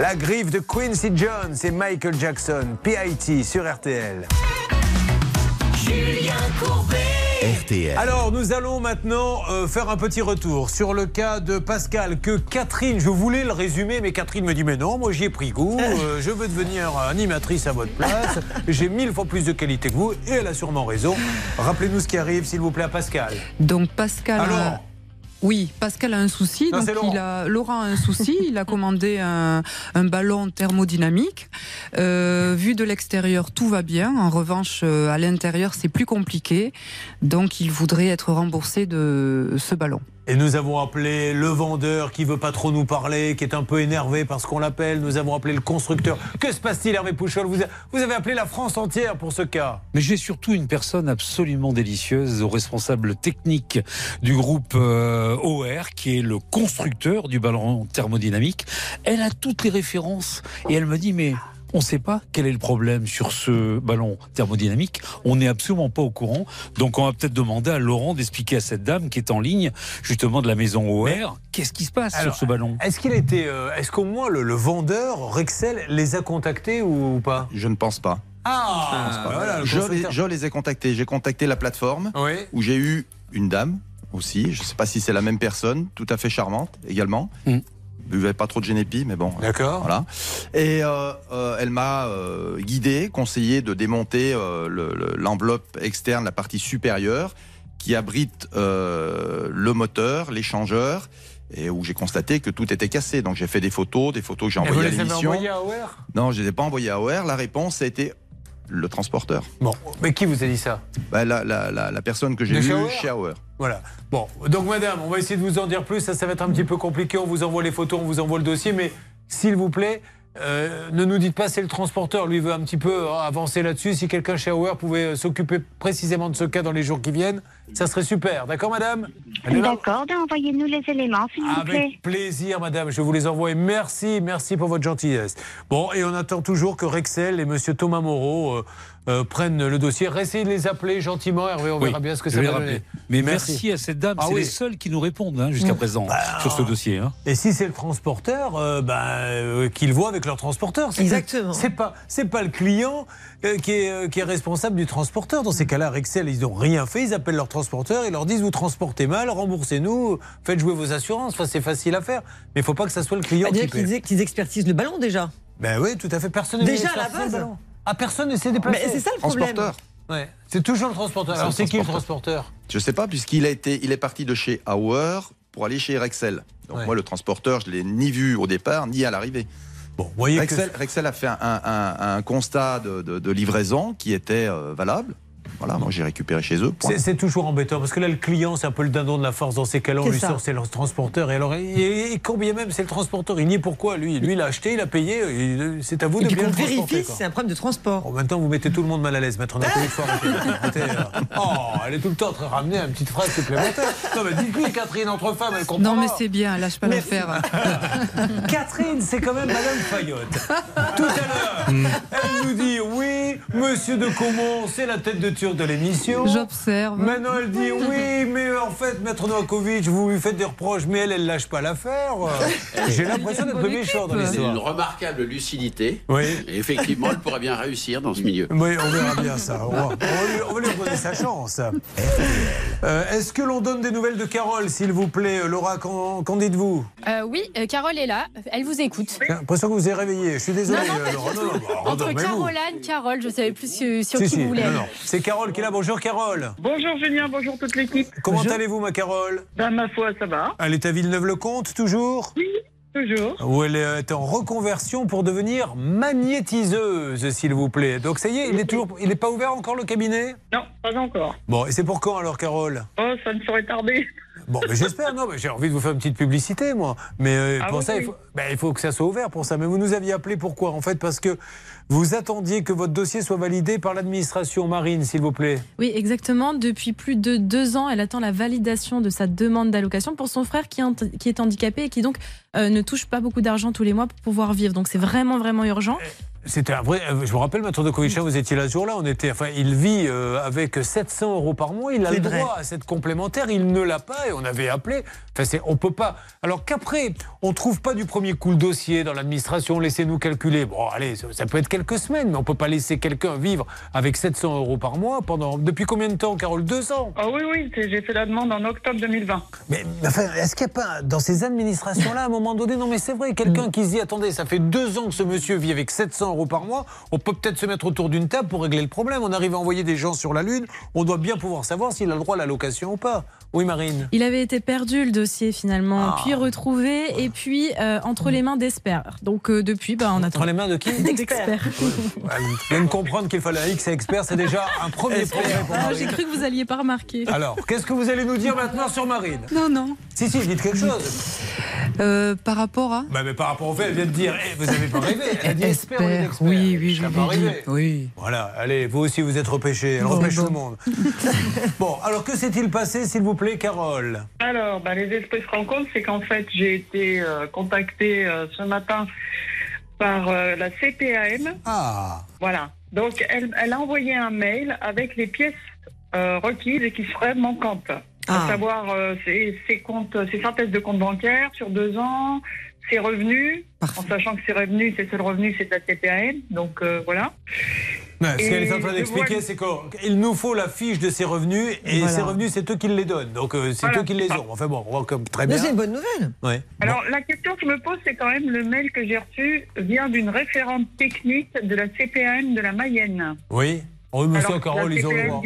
La griffe de Quincy Jones et Michael Jackson, PIT sur RTL. Julien Courbet. RTL. Alors, nous allons maintenant euh, faire un petit retour sur le cas de Pascal que Catherine, je voulais le résumer, mais Catherine me dit mais non, moi j'y ai pris goût, euh, je veux devenir animatrice à votre place, j'ai mille fois plus de qualité que vous, et elle a sûrement raison. Rappelez-nous ce qui arrive, s'il vous plaît, à Pascal. Donc Pascal. Alors a- oui, Pascal a un souci. Non, donc Laurent. il a, Laurent a un souci. il a commandé un, un ballon thermodynamique. Euh, vu de l'extérieur, tout va bien. En revanche, euh, à l'intérieur, c'est plus compliqué. Donc il voudrait être remboursé de ce ballon. Et nous avons appelé le vendeur qui veut pas trop nous parler, qui est un peu énervé parce qu'on l'appelle. Nous avons appelé le constructeur. Que se passe-t-il, Hervé Pouchol vous, avez appelé la France entière pour ce cas. Mais j'ai surtout une personne absolument délicieuse au responsable technique du groupe euh, OR, qui est le constructeur du ballon thermodynamique. Elle a toutes les références et elle me dit mais on ne sait pas quel est le problème sur ce ballon thermodynamique. On n'est absolument pas au courant. Donc on va peut-être demander à Laurent d'expliquer à cette dame qui est en ligne, justement de la maison OR, qu'est-ce qui se passe Alors, sur ce ballon. Est-ce qu'il était, euh, est-ce qu'au moins le, le vendeur Rexel les a contactés ou, ou pas? Je ne pense pas. Ah, voilà, le je, les, constructeur. je les ai contactés. J'ai contacté la plateforme Oui. où j'ai eu une dame aussi. Je ne sais pas si c'est la même personne, tout à fait charmante également. Mm. Buvait pas trop de génépi, mais bon. D'accord. Voilà. Et euh, euh, elle m'a euh, guidé, conseillé de démonter le- le- l'enveloppe externe, la partie supérieure, qui abrite le moteur, l'échangeur, et où j'ai constaté que tout était cassé. Donc j'ai fait des photos, des photos que j'ai envoyées à les avez l'émission. Non, je ne les ai pas envoyées à OR. La réponse a été le transporteur. Bon, mais qui vous a dit ça Bah, la, la- la- la personne que j'ai vue AOR. Voilà. Bon, donc madame, on va essayer de vous en dire plus. Ça, ça va être un petit peu compliqué. On vous envoie les photos, on vous envoie le dossier. Mais s'il vous plaît, euh, ne nous dites pas c'est le transporteur. Lui veut un petit peu avancer là-dessus. Si quelqu'un chez AOR pouvait euh, s'occuper précisément de ce cas dans les jours qui viennent, ça serait super. D'accord, madame D'accord, ben envoyez-nous les éléments, s'il vous plaît. Avec plaisir, madame. Je vous les envoie. Merci, merci pour votre gentillesse. Bon, et on attend toujours que Rexel et monsieur Thomas Moreau euh, euh, prennent le dossier. Essayez de les appeler gentiment, Hervé. On Oui, verra bien ce que ça va donner. Mais merci. à cette dame, Ah c'est oui. les seuls qui nous répondent hein, jusqu'à Mmh. présent Bah, sur ce dossier. hein. Et si c'est le transporteur, euh, ben, euh, qu'ils voient avec leur transporteur. Exactement. C'est pas, c'est pas le client euh, qui, est, euh, qui est responsable du transporteur. Dans ces cas-là, Rexel, ils n'ont rien fait. Ils appellent leur transporteur, ils leur disent vous transportez mal, remboursez-nous, faites jouer vos assurances. Enfin, c'est facile à faire. Mais il faut pas que ça soit le client Bah, qui qu'ils qu'ils expertisent le ballon déjà. Ben oui, tout à fait. Personne ne Déjà, à la le base. ballon. Ah, personne ne s'est déplacé. Mais c'est ça le problème. Ouais. C'est toujours le transporteur. Alors c'est qui le transporteur. transporteur? Je sais pas, puisqu'il a été, il est parti de chez AOR pour aller chez Rexel. Donc Ouais. moi, le transporteur, je l'ai ni vu au départ, ni à l'arrivée. Bon, voyez que Rexel, Rexel a fait un, un- un constat de, de- de livraison qui était euh, valable. Voilà, moi j'ai récupéré chez eux. C'est- toujours embêtant parce que là, le client, c'est un peu le dindon de la force dans ces cas-là. On lui ça. sort, c'est le transporteur. Et alors, et, et quand bien même c'est le transporteur, il n'y est pourquoi? Lui Lui, il a acheté, il a payé. et C'est à vous Et de bien le transporter. vérifie si c'est un problème de transport. Bon, maintenant, vous mettez tout le monde mal à l'aise, maître Nathalie. faut arrêter. Arrêtez, euh. Oh, elle est tout le temps en train de ramener une petite phrase supplémentaire. Non, mais dites-lui, Catherine, entre femmes, elle comprend. Non, mais c'est bien, lâche pas l'affaire. Catherine, c'est quand même Madame Fayotte. Tout à l'heure, elle nous dit oui, Monsieur de Comont, c'est la tête de de l'émission. J'observe. Maintenant, elle dit oui, mais en fait, Maître Novakovic, vous lui faites des reproches, mais elle, elle lâche pas l'affaire. J'ai l'impression d'être le méchant dans C'est une l'histoire. remarquable lucidité. Oui. Et effectivement, elle pourrait bien réussir dans ce milieu. Oui, on verra bien ça. On va, on va lui, redonner sa chance. Euh, Est-ce que l'on donne des nouvelles de Carole, s'il vous plaît Laura, qu'en dites-vous? Euh, oui, euh, Carole est là. Elle vous écoute. J'ai l'impression que vous êtes réveillé. Je suis désolé, Non, non, euh, Laura. Non, non, bah, Entre. Caroline, Carole, je savais plus sur, sur Si, qui si, vous voulez. non, non. C'est Carole qui est là. Bonjour Carole. Bonjour Julien, bonjour toute l'équipe. Comment allez-vous ma Carole? Ben ma foi, ça va. Elle est à Villeneuve-le-Comte toujours? Oui, toujours. Où elle est en reconversion pour devenir magnétiseuse, s'il vous plaît. Donc ça y est, il est toujours, il n'est pas ouvert encore le cabinet? Non, pas encore. Bon, et c'est pour quand alors Carole? Oh, ça ne saurait tarder. Bon, mais j'espère, non, mais j'ai envie de vous faire une petite publicité, moi. Mais euh, Ah pour oui, ça, il faut, ben, il faut que ça soit ouvert pour ça. Mais vous nous aviez appelé pourquoi En fait, parce que vous attendiez que votre dossier soit validé par l'administration marine, s'il vous plaît. Oui, exactement. Depuis plus de deux ans, elle attend la validation de sa demande d'allocation pour son frère qui est, hant- qui est handicapé et qui donc euh, ne touche pas beaucoup d'argent tous les mois pour pouvoir vivre. Donc c'est vraiment, vraiment urgent. c'était un vrai. euh, Je me rappelle, Maître de Covicha, vous étiez là ce jour-là. On était. Enfin, il vit euh, avec 700 euros par mois. Il a le vrai. droit à cette complémentaire. Il ne l'a pas et on avait appelé. Enfin, c'est, on peut pas. Alors qu'après, on trouve pas du premier coup le dossier dans l'administration. Laissez-nous calculer. Bon, allez, ça, ça peut être quelques semaines, mais on peut pas laisser quelqu'un vivre avec 700 euros par mois pendant. Depuis combien de temps, Carole? Deux ans. Ah oui, oui, j'ai fait la demande en octobre 2020. Mais enfin, est-ce qu'il n'y a pas dans ces administrations-là, à un moment donné, non mais c'est vrai, quelqu'un qui se dit, attendez, ça fait deux ans que ce monsieur vit avec 700 euros par mois, on peut peut-être se mettre autour d'une table pour régler le problème. On arrive à envoyer des gens sur la Lune, on doit bien pouvoir savoir s'il a le droit à l'allocation ou pas. Oui, Marine. Il avait été perdu le dossier finalement, Ah. puis retrouvé et puis euh, entre les mains d'experts. Donc euh, depuis, bah, on attend. Entre les mains de qui D'experts. Viens de comprendre qu'il fallait un X et expert, c'est déjà un premier progrès pour Ah. J'ai cru que vous alliez pas remarquer. Alors, qu'est-ce que vous allez nous dire maintenant sur Marine Non, non. Si, si, dites quelque chose. Euh, par rapport à Bah, mais par rapport au fait, elle vient de dire, eh, vous n'avez pas rêvé. Elle a dit expert, oui, oui, Je n'ai pas. Oui. Voilà, allez, vous aussi vous êtes repêché. Elle Bon, repêche bon. tout le monde. bon, alors que s'est-il passé, s'il vous plaît, Carole Alors, bah, les esprits se rencontrent, c'est qu'en fait, j'ai été euh, contactée euh, ce matin par euh, la CPAM. Ah Voilà. Donc, elle, elle a envoyé un mail avec les pièces euh, requises et qui seraient manquantes. Ah. À savoir euh, ses, ses comptes, ses synthèses de comptes bancaires sur deux ans, ses revenus, en sachant que ses revenus, ses seuls revenus, c'est de la CPAM. Donc, euh, voilà. Ce qu'elle est en train d'expliquer, vois- c'est qu'il nous faut la fiche de ses revenus et Voilà. ses revenus, c'est eux qui les donnent. Donc euh, c'est Voilà, eux qui les ça. ont. Enfin bon, on voit comme très Mais bien. c'est une bonne nouvelle. Ouais. Alors, la question que je me pose, c'est quand même le mail que j'ai reçu vient d'une référente technique de la CPAM de la Mayenne. Oui. Carole, la ils ont le droit.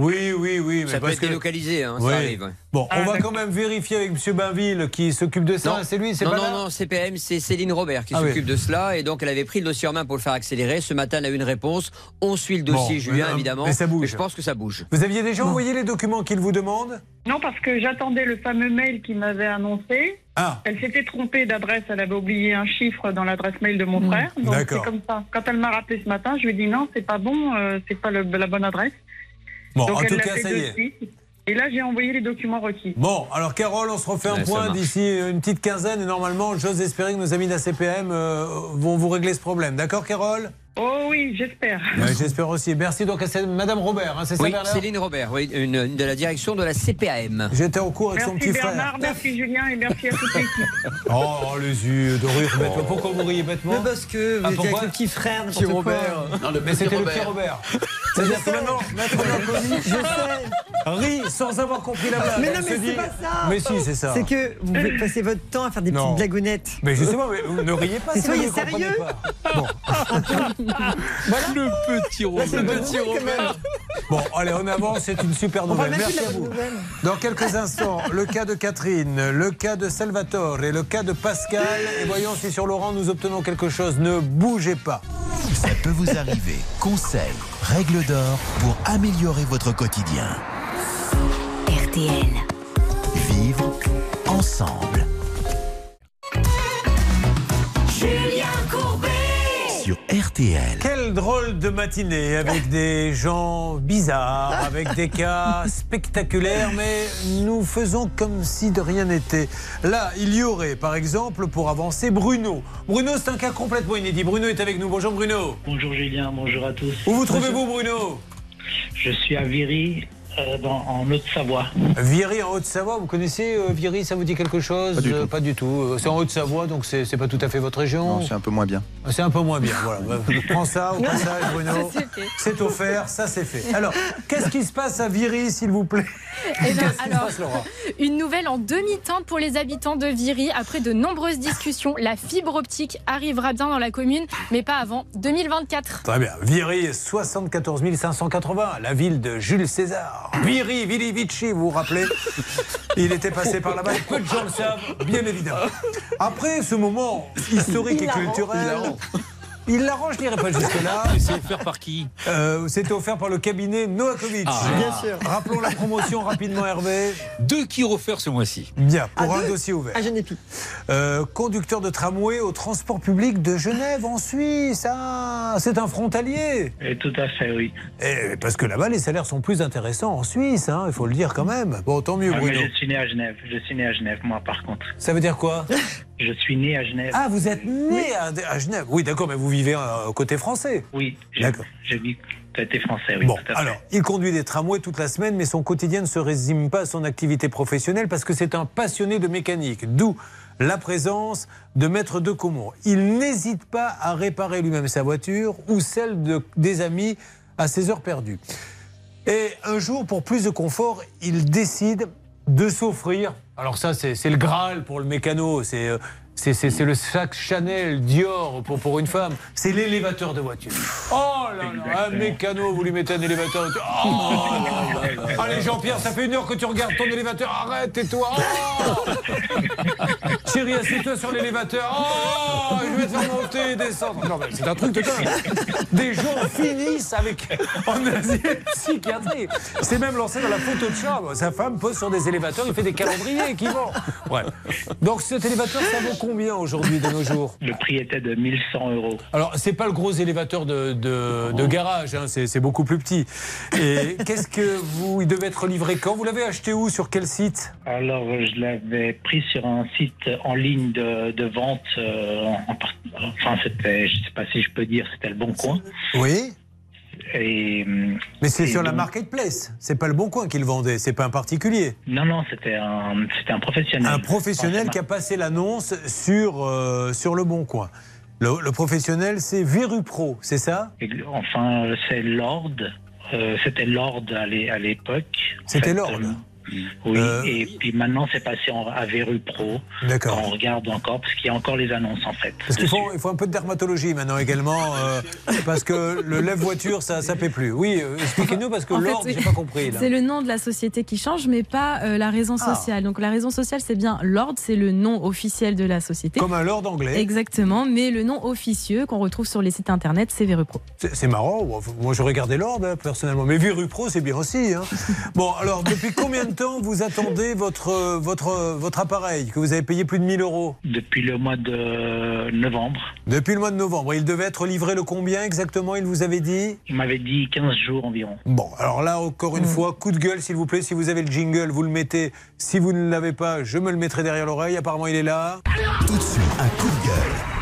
Oui, oui, oui. Mais Ça peut être que... délocalisé, hein, Oui. ça arrive. ouais. Bon, Ah, on va quand même vérifier avec monsieur Bainville qui s'occupe de ça. Non. C'est lui, c'est non, pas non, là non, CPM, c'est Céline Robert qui Ah oui. s'occupe de cela. Et donc, elle avait pris le dossier en main pour le faire accélérer. Ce matin, elle a eu une réponse. On suit le dossier, Bon, Julien, mais, euh, évidemment. mais ça bouge. je pense que ça bouge. Vous aviez déjà envoyé les documents qu'il vous demande Non, parce que j'attendais le fameux mail qui m'avait annoncé. Ah. Elle s'était trompée d'adresse, elle avait oublié un chiffre dans l'adresse mail de mon Mmh. frère. Donc D'accord. c'est comme ça. Quand elle m'a rappelé ce matin, je lui ai dit non, c'est pas bon, euh, c'est pas le- la bonne adresse. Bon, Donc en elle tout cas, fait ça de y est. suite. Et là, j'ai envoyé les documents requis. Bon, alors Carole, on se refait un Ouais, point d'ici une petite quinzaine et normalement, j'ose espérer que nos amis de la CPM euh, vont vous régler ce problème. D'accord, Carole? Oh oui, j'espère. Ouais, J'espère aussi. Merci donc à Madame Robert, hein, c'est ça Oui, Bernard Céline Robert, oui, une, une de la direction de la CPAM. J'étais en cours avec son Merci petit Bernard, frère. merci Julien et merci à toute l'équipe. Oh, oh, les yeux de rire bêtement. Pourquoi vous riez bêtement Mais parce que vous Ah, étiez avec le petit frère, Petit. Robert. Non, le Mais petit c'était le petit Robert. C'est-à-dire que maintenant, Maître Marconi Je sais. rit sans avoir compris la blague. Mais non, mais c'est dit- pas ça. Mais si, c'est ça. C'est que vous passez votre temps à faire des Non. petites blagounettes. Mais justement, mais vous ne riez pas Mais si soyez sérieux. pas. Bon. Le petit bonne nouvelle, quand même. Bon, allez, on avance, c'est une super nouvelle. Merci la à vous. nouvelle. Dans quelques instants, le cas de Catherine, le cas de Salvatore et le cas de Pascal. Et voyons si sur Laurent nous obtenons quelque chose. Ne bougez pas. Ça peut vous arriver. Conseils, règles d'or pour améliorer votre quotidien. RTL. Vivre ensemble. Julien Courbet. Sur RTL. Quelle drôle de matinée avec des gens bizarres, avec des cas spectaculaires, mais nous faisons comme si de rien n'était. Là, il y aurait, par exemple, pour avancer, Bruno. Bruno, c'est un cas complètement inédit. Bruno est avec nous. Bonjour Bruno. Bonjour Julien, bonjour à tous. Où vous trouvez-vous, Bruno? Je suis à Viry, euh, dans- en Haute-Savoie. Viry en Haute-Savoie, vous connaissez euh, Viry, ça vous dit quelque chose? Pas du Euh, tout. Pas du tout. C'est en Haute-Savoie, donc c'est c'est pas tout à fait votre région? Non, c'est un peu moins bien. C'est un peu moins bien, voilà. Bah, Prends ça au passage, Bruno. C'est offert, ça c'est fait. Alors, qu'est-ce qui se passe à Viry, s'il vous plaît? Eh ben, Qu'est-ce qui se alors, passe, Laura? Une nouvelle en demi-teinte pour les habitants de Viry. Après de nombreuses discussions, la fibre optique arrivera bien dans la commune, mais pas avant 2024. Très bien. Viry, 74 580, la ville de Jules César. Viry, Vili Vici, vous vous rappelez Il était passé par là-bas, peu de gens le savent, bien évidemment. Après ce moment historique et culturel, il l'arrange, je dirais pas jusque-là. Et c'est offert par qui Euh, C'était offert par le cabinet Novakovic. Ah. Bien sûr. Rappelons la promotion rapidement, Hervé. Deux qui refaire ce mois-ci. Bien, pour À un deux dossier ouvert. À Genépi. Euh, conducteur de tramway au transport public de Genève en Suisse. Ah, c'est un frontalier. Et tout à fait, oui. Parce que là-bas, les salaires sont plus intéressants en Suisse, hein, il faut le dire quand même. Bon, tant mieux, Ah, Bruno. je suis né à Genève. Je suis né à Genève, moi, par contre. Ça veut dire quoi? Je suis né à Genève. Ah, vous êtes né à, à Genève Oui, d'accord, mais vous vivez euh, côté français. Oui, j'ai- D'accord. j'ai dit côté français, oui. Bon, tout à fait. alors, il conduit des tramways toute la semaine, mais son quotidien ne se résume pas à son activité professionnelle parce que c'est un passionné de mécanique. D'où la présence de Maître de Comont. Il n'hésite pas à réparer lui-même sa voiture ou celle de, des amis à ses heures perdues. Et un jour, pour plus de confort, il décide de s'offrir. Alors ça, c'est le Graal pour le mécano. C'est euh, c'est- c'est- c'est le sac Chanel, Dior pour, pour une femme. C'est l'élévateur de voiture. Oh là là, un mécano, vous lui mettez un élévateur. de- Oh là là. Allez Jean-Pierre, ça fait une heure que tu regardes ton élévateur. Arrête, tais-toi. Oh Chérie, assieds-toi sur l'élévateur. Oh, je vais te faire monter et descendre. Non, mais c'est un truc de dingue. Des gens finissent avec en asile psychiatrique. C'est même lancé dans la photo de charme. Sa femme pose sur des élévateurs, il fait des calendriers qui vont. Ouais. Donc cet élévateur, ça vaut combien aujourd'hui de nos jours Le prix était de 1100 euros. Alors, c'est pas le gros élévateur de, de- de garage, hein, c'est beaucoup plus petit. Et qu'est-ce que vous. Il devait être livré quand? Vous l'avez acheté où Sur quel site? Alors, je l'avais pris sur un site en ligne de, de vente. euh, en enfin, c'était, je sais pas si je peux dire, c'était le Bon Coin. Oui. Et, Mais c'est sur la marketplace. C'est pas le bon coin qu'il vendait, c'est pas un particulier. Non, non, c'était un, un professionnel. Un professionnel qui a passé l'annonce sur, euh, sur le bon coin. Le, le professionnel, c'est Viru Pro, c'est ça? Et- Enfin, c'est Lord. euh, c'était Lord à l'é- à l'époque. En C'était fait, Lord euh, Oui, Euh, et puis maintenant c'est passé en, à Veru Pro. D'accord. On regarde encore, parce qu'il y a encore les annonces en fait. Parce qu'il faut, il faut un peu de dermatologie maintenant également, euh, parce que le lève-voiture, ça ça fait plus. Oui, euh, expliquez-nous, parce que l'ordre, j'ai pas compris. C'est le nom de la société qui change, mais pas euh, la raison Ah. sociale. Donc la raison sociale, c'est bien Lord, c'est le nom officiel de la société. Comme un lord anglais. Exactement, mais le nom officieux qu'on retrouve sur les sites internet, c'est Verupro. C'est c'est marrant. Moi, j'aurais gardé l'ordre, hein, personnellement. Mais Viru Pro, c'est bien aussi. hein. Bon, alors, depuis combien de temps vous attendez votre, votre, votre appareil que vous avez payé plus de 1000 euros Depuis le mois de novembre, Depuis le mois de novembre. Il devait être livré le combien exactement Il vous avait dit? Il m'avait dit 15 jours environ. Bon, alors là, encore une fois, coup de gueule, s'il vous plaît. Si vous avez le jingle, vous le mettez. Si vous ne l'avez pas, je me le mettrai derrière l'oreille. Apparemment, il est là. Tout de suite, un coup de gueule.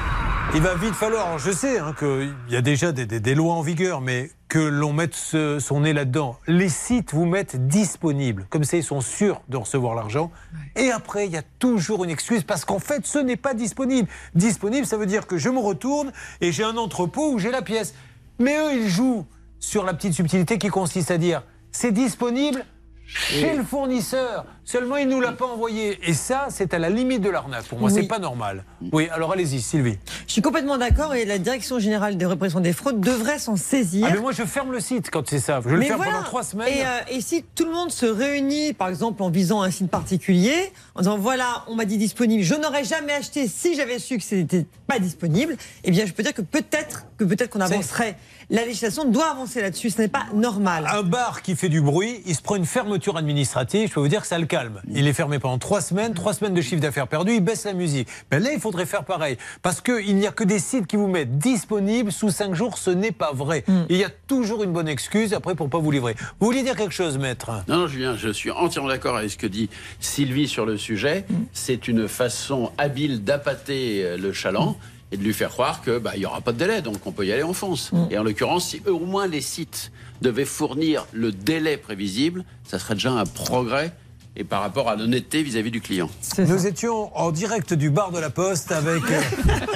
Il va vite falloir, je sais hein, qu'il y a déjà des, des- des lois en vigueur, mais que l'on mette ce- son nez là-dedans. Les sites vous mettent disponible, comme ça ils sont sûrs de recevoir l'argent. Et après, il y a toujours une excuse, parce qu'en fait, ce n'est pas disponible. Disponible, ça veut dire que je me retourne et j'ai un entrepôt où j'ai la pièce. Mais eux, ils jouent sur la petite subtilité qui consiste à dire, c'est disponible chez le fournisseur. Seulement, il ne nous l'a pas envoyé. Et ça, c'est à la limite de l'arnaque. Pour moi, Oui. c'est pas normal. Oui, alors allez-y, Sylvie. Je suis complètement d'accord et la Direction générale de répression des fraudes devrait s'en saisir. Ah, mais moi, je ferme le site quand c'est ça. Je le ferme voilà. pendant trois semaines. Et, euh, et si tout le monde se réunit, par exemple en visant un site particulier, en disant voilà, on m'a dit disponible, je n'aurais jamais acheté si j'avais su que c'était pas disponible, eh bien je peux dire que peut-être que peut-être qu'on avancerait. La législation doit avancer là-dessus, ce n'est pas normal. Un bar qui fait du bruit, il se prend une fermeture administrative, je peux vous dire que ça le calme. Il est fermé pendant trois semaines, trois semaines de chiffre d'affaires perdu, il baisse la musique. Ben là, il faudrait faire pareil. Parce qu'il n'y a que des sites qui vous mettent disponible sous cinq jours, ce n'est pas vrai. Il y a toujours une bonne excuse après pour pas vous livrer. Vous vouliez dire quelque chose, maître? Non, non, Julien, je suis entièrement d'accord avec ce que dit Sylvie sur le sujet. C'est une façon habile d'appâter euh, le chaland et de lui faire croire que bah, il y aura pas de délai, donc on peut y aller en fonce. Et en l'occurrence, si eux, au moins les sites devaient fournir le délai prévisible, ça serait déjà un progrès et par rapport à l'honnêteté vis-à-vis du client. Nous étions en direct du bar de la Poste avec. euh,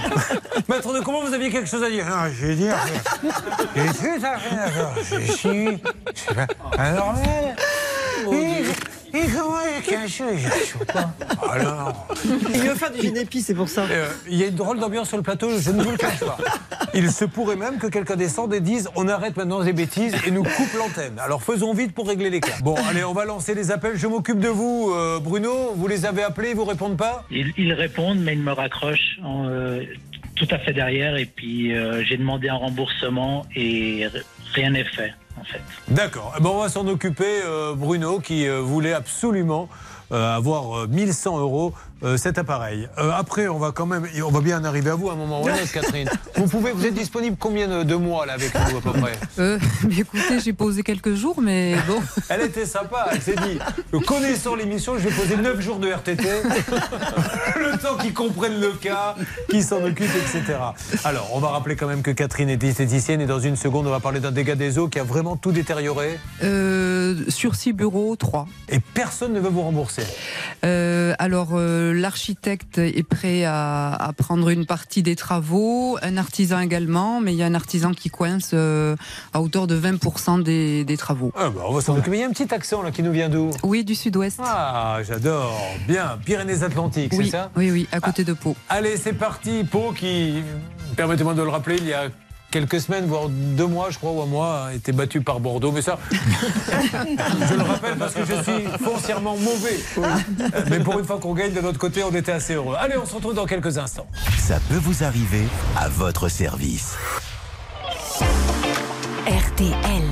Maître de comment vous aviez quelque chose à dire? Ah, Je vais dire. que- J'ai tout à fait d'accord. Je suis. C'est pas anormal. Il y a quelque chose Je sais pas. Alors. Il veut faire du génépi, c'est pour ça. Euh, Il y a une drôle d'ambiance sur le plateau, je ne vous le cache pas. Il se pourrait même que quelqu'un descende et dise on arrête maintenant les bêtises et nous coupe l'antenne. Alors faisons vite pour régler les cas. Bon, allez, on va lancer les appels. Je m'occupe de vous, euh, Bruno. Vous les avez appelés, ils vous répondent pas Ils, ils répondent, mais ils me raccrochent euh, tout à fait derrière. Et puis euh, j'ai demandé un remboursement et rien n'est fait, D'accord. Eh ben, on va s'en occuper, euh, Bruno, qui euh, voulait absolument avoir euh, 1100 euros euh, cet appareil. Euh, après, on va quand même, on va bien en arriver à vous à un moment ou à un autre, Catherine. Vous pouvez, vous êtes disponible combien de, mois là avec nous à peu près? Euh, mais écoutez, j'ai posé quelques jours, mais bon. Elle était sympa, elle s'est dit, connaissant l'émission, je vais poser 9 jours de RTT, le temps qu'ils comprennent le cas, qu'ils s'en occupent, etc. Alors, on va rappeler quand même que Catherine est esthéticienne et dans une seconde, on va parler d'un dégât des eaux qui a vraiment tout détérioré. Euh, sur six bureaux, trois. Et personne ne veut vous rembourser. Euh, alors, euh, l'architecte est prêt à, à prendre une partie des travaux, un artisan également, mais il y a un artisan qui coince euh, à hauteur de 20% des, des travaux. Ah bah, on va s'en occuper. Il y a un petit accent là qui nous vient d'où? Oui, du sud-ouest. Ah, j'adore. Bien, Pyrénées-Atlantiques, oui, c'est ça? Oui, oui, à côté de Pau. Allez, c'est parti. Pau qui, permettez-moi de le rappeler, il y a quelques semaines, voire deux mois, je crois, ou un mois, a été battu par Bordeaux. Mais ça, je le rappelle parce que je suis foncièrement mauvais. Mais pour une fois qu'on gagne de notre côté, on était assez heureux. Allez, on se retrouve dans quelques instants. Ça peut vous arriver à votre service. RTL.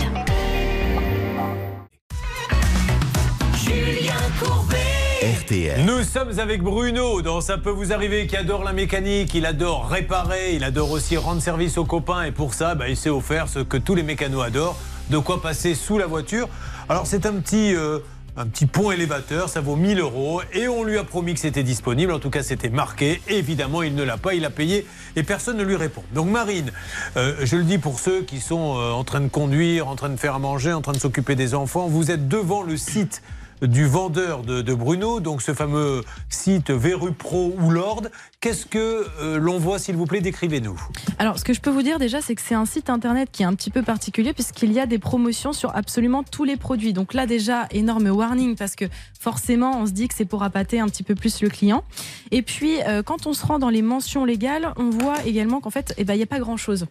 Julien Courbet. RTL. Nous sommes avec Bruno dans Ça peut vous arriver qui adore la mécanique, il adore réparer, il adore aussi rendre service aux copains et pour ça, bah, il s'est offert ce que tous les mécanos adorent, de quoi passer sous la voiture. Alors c'est un petit... euh, un petit pont élévateur, ça vaut 1000 euros et on lui a promis que c'était disponible, en tout cas c'était marqué. Évidemment, il ne l'a pas, il a payé et personne ne lui répond. Donc Marine, euh, je le dis pour ceux qui sont euh, en train de conduire, en train de faire à manger, en train de s'occuper des enfants, vous êtes devant le site du vendeur de, Bruno, donc ce fameux site Verru Pro ou Lord. Qu'est-ce que euh, l'on voit, s'il vous plaît Décrivez-nous. Alors, ce que je peux vous dire déjà, c'est que c'est un site internet qui est un petit peu particulier puisqu'il y a des promotions sur absolument tous les produits. Donc là, déjà, énorme warning parce que forcément, on se dit que c'est pour appâter un petit peu plus le client. Et puis, euh, quand on se rend dans les mentions légales, on voit également qu'en fait, eh ben, il n'y a pas grand-chose.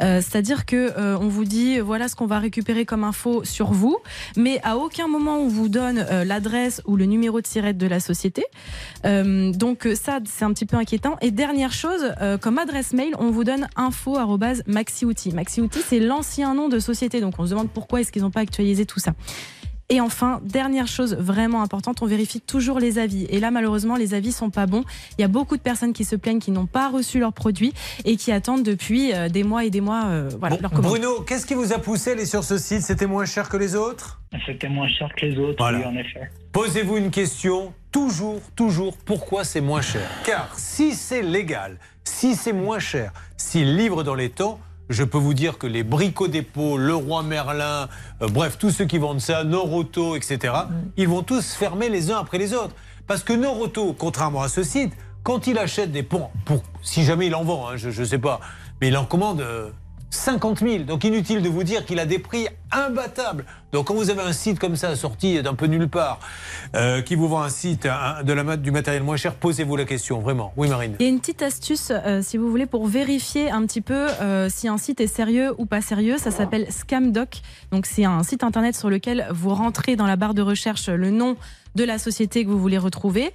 Euh, C'est-à-dire que on vous dit, voilà ce qu'on va récupérer comme info sur vous, mais à aucun moment on vous donne l'adresse ou le numéro de sirette de la société. Donc ça, c'est un petit peu inquiétant. Et dernière chose, euh, comme adresse mail, on vous donne info@maxioutil. Maxioutil, c'est l'ancien nom de société. Donc on se demande pourquoi est-ce qu'ils n'ont pas actualisé tout ça. Et enfin, dernière chose vraiment importante, on vérifie toujours les avis. Et là, malheureusement, les avis sont pas bons. Il y a beaucoup de personnes qui se plaignent qui n'ont pas reçu leurs produits et qui attendent depuis euh, des mois et des mois euh, voilà, Bon, leur commande. Bruno, qu'est-ce qui vous a poussé à aller sur ce site? C'était moins cher que les autres? C'était moins cher que les autres, Voilà. oui, en effet. Posez-vous une question, toujours, toujours, pourquoi c'est moins cher? Car si c'est légal, si c'est moins cher, s'il livre dans les temps, je peux vous dire que les Brico Dépôt, Leroy Merlin, euh, bref, tous ceux qui vendent ça, Noroto, etc., ils vont tous fermer les uns après les autres. Parce que Noroto, contrairement à ce site, quand il achète des ponts, pour, si jamais il en vend, hein, je ne sais pas, mais il en commande euh, 50 000. Donc inutile de vous dire qu'il a des prix imbattables. Donc quand vous avez un site comme ça sorti d'un peu nulle part, euh, qui vous vend un site, de la, du matériel moins cher, posez-vous la question, vraiment. Oui Marine Il y a une petite astuce, euh, si vous voulez, pour vérifier un petit peu euh, si un site est sérieux ou pas sérieux. Ça s'appelle Scamdoc. Donc, c'est un site internet sur lequel vous rentrez dans la barre de recherche le nom de la société que vous voulez retrouver.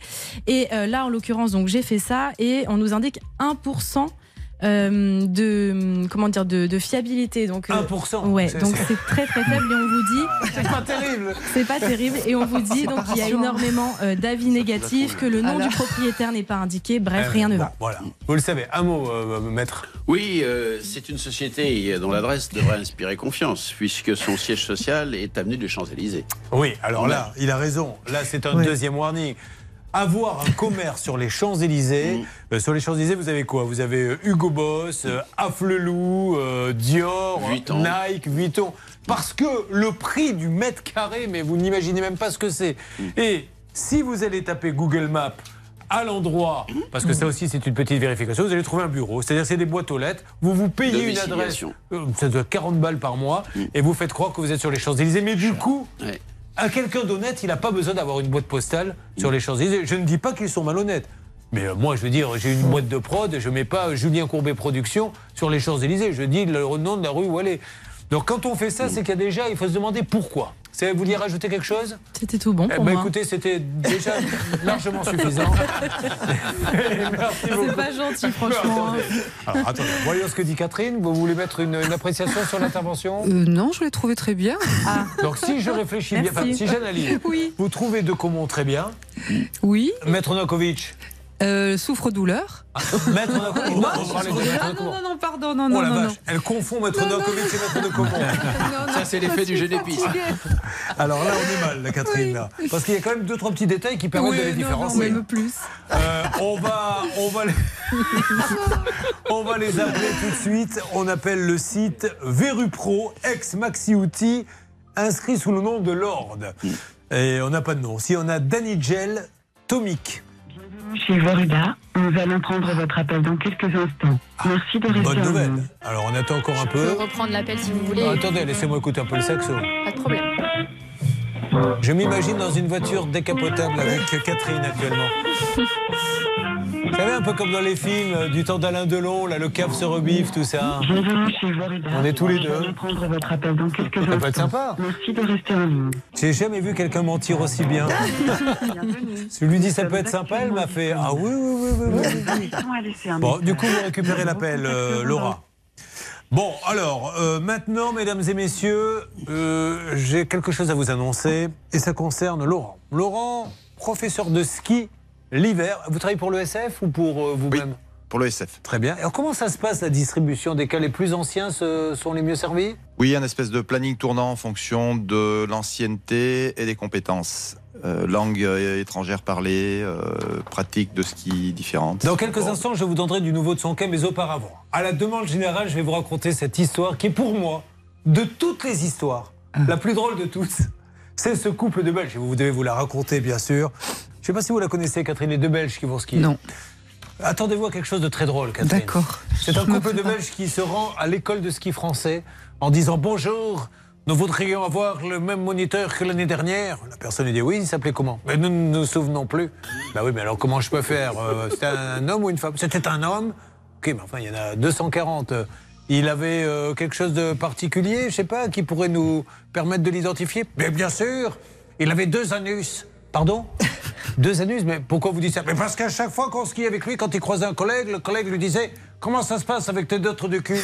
Et là, en l'occurrence, donc j'ai fait ça et on nous indique 1%. Euh, de comment dire de, de fiabilité donc euh, 1%, ouais c'est- donc c'est- très très faible et on vous dit c'est pas terrible c'est pas terrible et on vous dit donc il y a énormément euh, d'avis négatifs que le nom Alors. du propriétaire n'est pas indiqué bref Euh, rien ne bon, va Voilà, vous le savez. Un mot, euh, maître. Oui, euh, c'est une société dont l'adresse devrait inspirer confiance, puisque son siège social est avenue des Champs-Élysées. Oui, alors là, il a raison. Là, c'est un Ouais. deuxième warning. Avoir un commerce sur les Champs-Élysées, Mm. euh, sur les Champs-Élysées, vous avez quoi? Vous avez euh, Hugo Boss, euh, Afflelou, euh, Dior, Vuitton. Nike, Vuitton. Parce que le prix du mètre carré, mais vous n'imaginez même pas ce que c'est. Mm. Et si vous allez taper Google Maps à l'endroit, parce que ça aussi c'est une petite vérification, vous allez trouver un bureau, c'est-à-dire c'est des boîtes aux lettres, vous vous payez une adresse, ça doit être 40 balles par mois, et vous faites croire que vous êtes sur les Champs-Élysées, mais du coup, Ouais. À quelqu'un d'honnête, il n'a pas besoin d'avoir une boîte postale sur les Champs-Élysées. Je ne dis pas qu'ils sont malhonnêtes. Mais euh, moi, je veux dire, j'ai une boîte de prod, je ne mets pas Julien Courbet Production sur les Champs-Élysées. Je dis le nom de la rue où elle est. Donc quand on fait ça, c'est qu'il y a déjà, il faut se demander pourquoi. Vous vouliez rajouter quelque chose? C'était tout bon Eh pour ben, moi. écoutez, c'était déjà largement suffisant. C'est pas gentil, franchement. hein. Alors attendez, voyons ce que dit Catherine. Vous voulez mettre une, une appréciation sur l'intervention? Euh, non, je l'ai trouvé très bien. Donc si je réfléchis bien, enfin, si j'analyse, Oui. vous trouvez De Comont très bien? Oui. Maître Novakovic. Euh, souffre-douleur. Maître Novakovic. Non, Ah non, non, non, pardon, non, Oh non, la non, vache, non. elle confond Maître Novakovic et Maître de Comont. Ça, c'est l'effet du jeu d'épices. Alors là, on est mal, la Catherine. Là. Parce qu'il y a quand même deux, trois petits détails qui permettent Oui, de les différencier. non, même plus. Euh, on, va, on, va les... on va les appeler tout de suite. On appelle le site Verupro, ex-Maxi Outil, inscrit sous le nom de Lord. Et on n'a pas de nom. Si on a Danny Gel, Tomic. Chez Vorida, nous allons prendre votre appel dans quelques instants. Merci de rester Bonne nouvelle. Alors on attend encore un Je peux peu. reprendre l'appel si vous voulez. Ah, attendez, laissez-moi écouter un peu le saxo. Pas de problème. Je m'imagine dans une voiture décapotable avec Catherine actuellement. Vous savez, un peu comme dans les films euh, du temps d'Alain Delon, là, le cave se rebiffe, tout ça. Bienvenue chez Vorida. On est tous les deux. prendre votre appel dans quelques instants. Ça peut être sympa. Merci de rester en ligne. J'ai jamais vu quelqu'un mentir aussi bien. Je lui dis ça peut être sympa, elle m'a fait Ah oui, oui, oui, oui, oui. Bon, du coup, vous récupérez l'appel, euh, Laura. Bon, alors, euh, maintenant, mesdames et messieurs, euh, j'ai quelque chose à vous annoncer et ça concerne Laurent. Laurent, professeur de ski l'hiver. Vous travaillez pour le SF ou pour euh, vous-même Pour le SF. Très bien. Alors, comment ça se passe la distribution des cas les plus anciens ce- sont les mieux servis? Oui, un espèce de planning tournant en fonction de l'ancienneté et des compétences. Euh, langue euh, étrangère parlée, euh, pratique de ski différentes. Dans quelques instants, je vous donnerai du nouveau de son cas, mais auparavant, à la demande générale, je vais vous raconter cette histoire qui est pour moi, de toutes les histoires, la plus drôle de toutes. C'est ce couple de Belges. Vous devez vous la raconter, bien sûr. Je ne sais pas si vous la connaissez, Catherine, les deux Belges qui vont skier. Non. Attendez-vous à quelque chose de très drôle, Catherine. D'accord. C'est un couple de Belges qui se rend à l'école de ski français en disant bonjour. Nous voudrions avoir le même moniteur que l'année dernière. La personne lui dit oui, il s'appelait comment? Mais nous ne nous souvenons plus. Bah oui, mais alors comment je peux faire? Euh, C'était un homme ou une femme? C'était un homme. Ok, mais enfin, il y en a 240. Il avait euh, quelque chose de particulier, je sais pas, qui pourrait nous permettre de l'identifier? Mais bien sûr, il avait deux anus. Pardon Deux anus Mais pourquoi vous dites ça? Mais parce qu'à chaque fois qu'on skiait avec lui, quand il croisait un collègue, le collègue lui disait Comment ça se passe avec tes deux trous de cul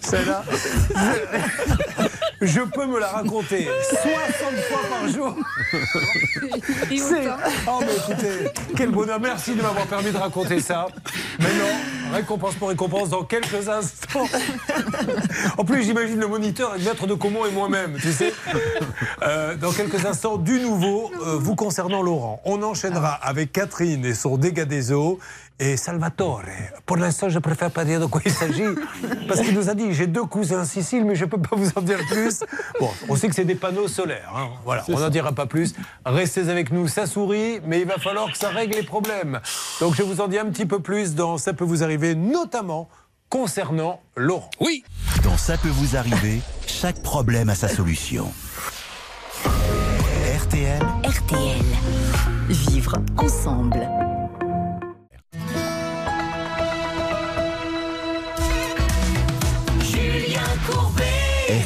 Celle-là, je peux me la raconter 60 fois par jour. C'est- Oh, mais écoutez, quel bonheur. Merci de m'avoir permis de raconter ça. Mais non, récompense pour récompense dans quelques instants. En plus, j'imagine le moniteur avec Maître de Comont et moi-même, tu sais. Euh, dans quelques instants, du nouveau, euh, vous concernant Laurent. On enchaînera avec Catherine et son dégât des eaux. Et Salvatore, pour l'instant, je préfère pas dire de quoi il s'agit. Parce qu'il nous a dit j'ai deux cousins en Sicile, mais je peux pas vous en dire plus. Bon, on sait que c'est des panneaux solaires. hein. Voilà, on n'en dira pas plus. Restez avec nous, ça sourit, mais il va falloir que ça règle les problèmes. Donc je vous en dis un petit peu plus dans Ça peut vous arriver, notamment concernant Laurent. Oui. Dans Ça peut vous arriver, chaque problème a sa solution. RTL, RTL. Vivre ensemble.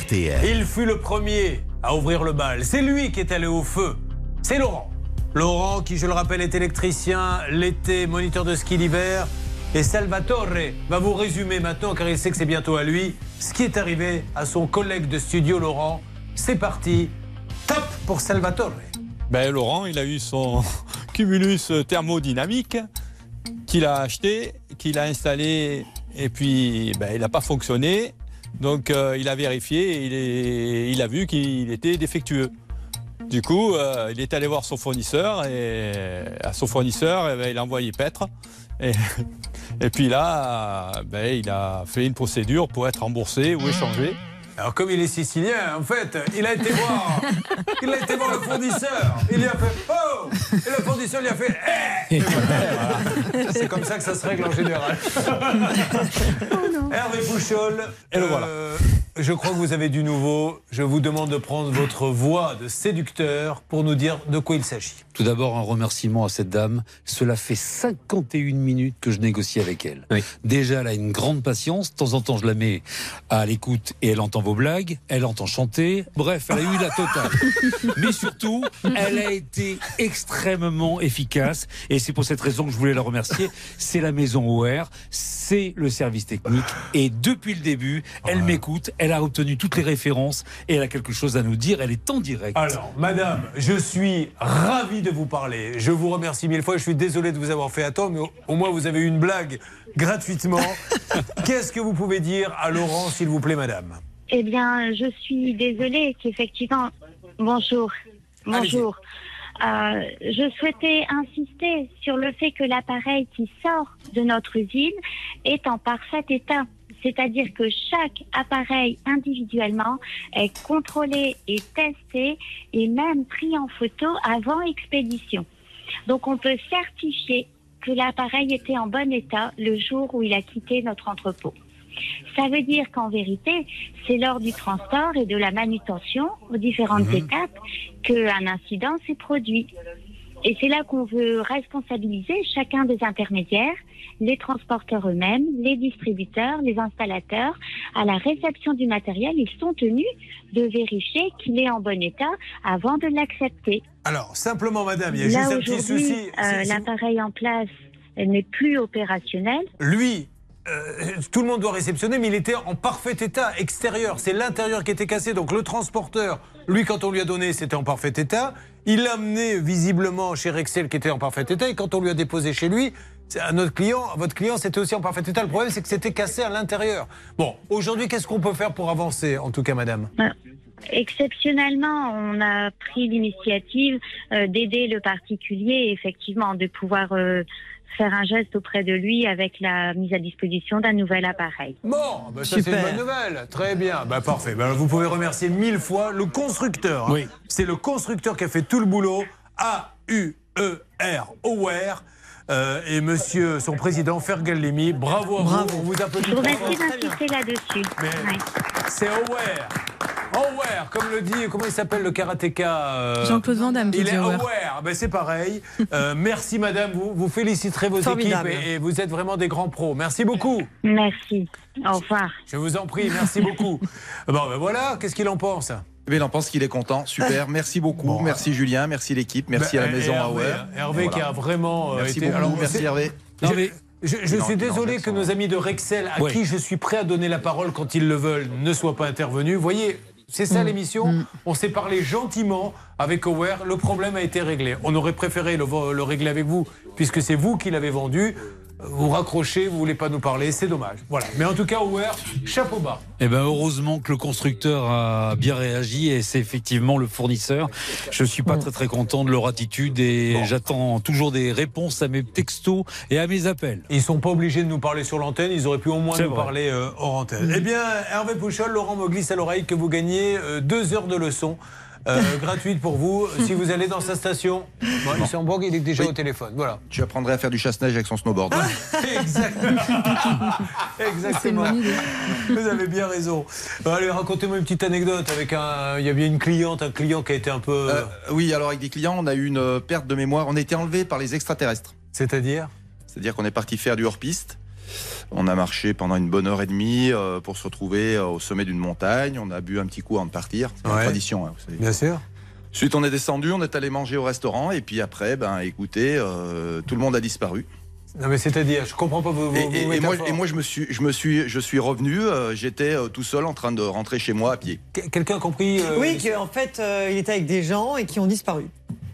RTL. Il fut le premier à ouvrir le bal. C'est lui qui est allé au feu. C'est Laurent. Laurent, qui, je le rappelle, est électricien l'été, moniteur de ski l'hiver. Et Salvatore va vous résumer maintenant, car il sait que c'est bientôt à lui, ce qui est arrivé à son collègue de studio, Laurent. C'est parti. Top pour Salvatore. Ben, Laurent, il a eu son cumulus thermodynamique qu'il a acheté, qu'il a installé, et puis ben, il n'a pas fonctionné. Donc euh, il a vérifié et il, a vu qu'il était défectueux. Du coup, euh, il est allé voir son fournisseur et à son fournisseur, eh ben, il a envoyé paître. Et, puis là, ben, il a fait une procédure pour être remboursé ou échangé. Alors comme il est sicilien, en fait, il a été voir, il a été voir le fournisseur. Il lui a fait oh et le fournisseur lui a fait eh voilà. C'est comme ça que ça se règle en général. Hervé Pouchol, Et le voilà. euh, je crois que vous avez du nouveau. Je vous demande de prendre votre voix de séducteur pour nous dire de quoi il s'agit. Tout d'abord, un remerciement à cette dame. Cela fait 51 minutes que je négocie avec elle. Déjà, elle a une grande patience. De temps en temps, je la mets à l'écoute et elle entend vos blagues. Elle entend chanter. Bref, elle a eu la totale. Mais surtout, elle a été extrêmement efficace. Et c'est pour cette raison que je voulais la remercier. C'est la maison OR, c'est le service technique. Et depuis le début, elle m'écoute. Elle a obtenu toutes les références et elle a quelque chose à nous dire. Elle est en direct. Alors, madame, je suis ravi de vous parler. Je vous remercie mille fois. Je suis désolé de vous avoir fait attendre, mais au, au moins vous avez eu une blague gratuitement. Qu'est-ce que vous pouvez dire à Laurent, s'il vous plaît, madame? Eh bien, je suis désolée qu'effectivement. Bonjour. Bonjour. Euh, je souhaitais insister sur le fait que l'appareil qui sort de notre usine est en parfait état. C'est-à-dire que chaque appareil individuellement est contrôlé et testé et même pris en photo avant expédition. Donc on peut certifier que l'appareil était en bon état le jour où il a quitté notre entrepôt. Ça veut dire qu'en vérité, c'est lors du transport et de la manutention aux différentes Mhm. étapes qu'un incident s'est produit. Et c'est là qu'on veut responsabiliser chacun des intermédiaires, les transporteurs eux-mêmes, les distributeurs, les installateurs. À la réception du matériel, ils sont tenus de vérifier qu'il est en bon état avant de l'accepter. Alors, simplement, madame, il y a Là juste un petit aujourd'hui, souci. euh, l'appareil en place n'est plus opérationnel. Lui, euh, tout le monde doit réceptionner, mais il était en parfait état extérieur. C'est l'intérieur qui était cassé. Donc le transporteur, lui, quand on lui a donné, c'était en parfait état. Il l'a amené visiblement chez Rexel qui était en parfait état. Et quand on lui a déposé chez lui, à notre client, à votre client, c'était aussi en parfait état. Le problème, c'est que c'était cassé à l'intérieur. Bon, aujourd'hui, qu'est-ce qu'on peut faire pour avancer, en tout cas, madame? Exceptionnellement, on a pris l'initiative euh, d'aider le particulier, effectivement, de pouvoir euh, faire un geste auprès de lui avec la mise à disposition d'un nouvel appareil. Bon, bah, ça c'est une bonne nouvelle. Très bien. Bah, parfait. Bah, vous pouvez remercier mille fois le constructeur. hein. C'est le constructeur qui a fait tout le boulot. A-U-E-R, Aware. Euh, et monsieur, son président, Fergal Lemy, bravo à vous. On vous applaudit. Je vous remercie d'insister là-dessus. Ouais. C'est Aware. Aware, comme le dit, comment il s'appelle le karatéka euh, Jean-Claude Van Damme Il est Aware. aware. Ben, c'est pareil. Euh, merci madame, vous, vous féliciterez vos Formidable. équipes et, et vous êtes vraiment des grands pros. Merci beaucoup. Merci. Au revoir. Je vous en prie, merci beaucoup. Bon, ben voilà, qu'est-ce qu'il en pense? Eh bien, il en pense qu'il est content. Super. Merci beaucoup. Merci Julien. Merci l'équipe. Merci Ben, à la maison Hervé, Aware. Hervé qui a vraiment euh, Merci été. beaucoup. alors, merci Hervé. Je, suis désolé que nos amis de Rexel, à Oui. qui je suis prêt à donner la parole quand ils le veulent, ne soient pas intervenus. Voyez, c'est ça l'émission. On s'est parlé gentiment avec Aware. Le problème a été réglé. On aurait préféré le régler avec vous, puisque c'est vous qui l'avez vendu. Vous raccrochez, vous voulez pas nous parler, c'est dommage. Voilà. Mais en tout cas, Aware, chapeau bas. Eh ben heureusement que le constructeur a bien réagi et c'est effectivement le fournisseur. Je suis pas très très content de leur attitude et j'attends toujours des réponses à mes textos et à mes appels. Ils sont pas obligés de nous parler sur l'antenne, ils auraient pu au moins nous vrai. parler euh, hors antenne. Eh bien, Hervé Pouchol, Laurent me glisse à l'oreille que vous gagnez euh, deux heures de leçons. Euh, gratuites pour vous si vous allez dans sa station. Bon, Luxembourg, il est déjà au téléphone. Voilà. Tu apprendrais à faire du chasse-neige avec son snowboard. Exactement. Exactement. Vous avez bien raison. Allez, racontez-moi une petite anecdote avec un. Il y a bien une cliente, un client qui a été un peu. Euh, oui, alors avec des clients, on a eu une euh, perte de mémoire. On a été enlevé par les extraterrestres. C'est-à-dire? C'est-à-dire qu'on est parti faire du hors-piste. On a marché pendant une bonne heure et demie euh, pour se retrouver euh, au sommet d'une montagne. On a bu un petit coup avant de partir. C'est une tradition, hein, vous savez. Bien sûr. Ensuite, on est descendu, on est allé manger au restaurant. Et puis après, ben, écoutez, euh, tout le monde a disparu. Non, mais c'est-à-dire, je comprends pas vos, vos, Et, vos et- et moi, métaphores. et moi, je me suis, je me suis, je suis revenu. euh, J'étais euh, tout seul en train de rentrer chez moi à pied. Quelqu'un a compris euh, Oui, qu'en fait, euh, il était avec des gens et qui ont disparu.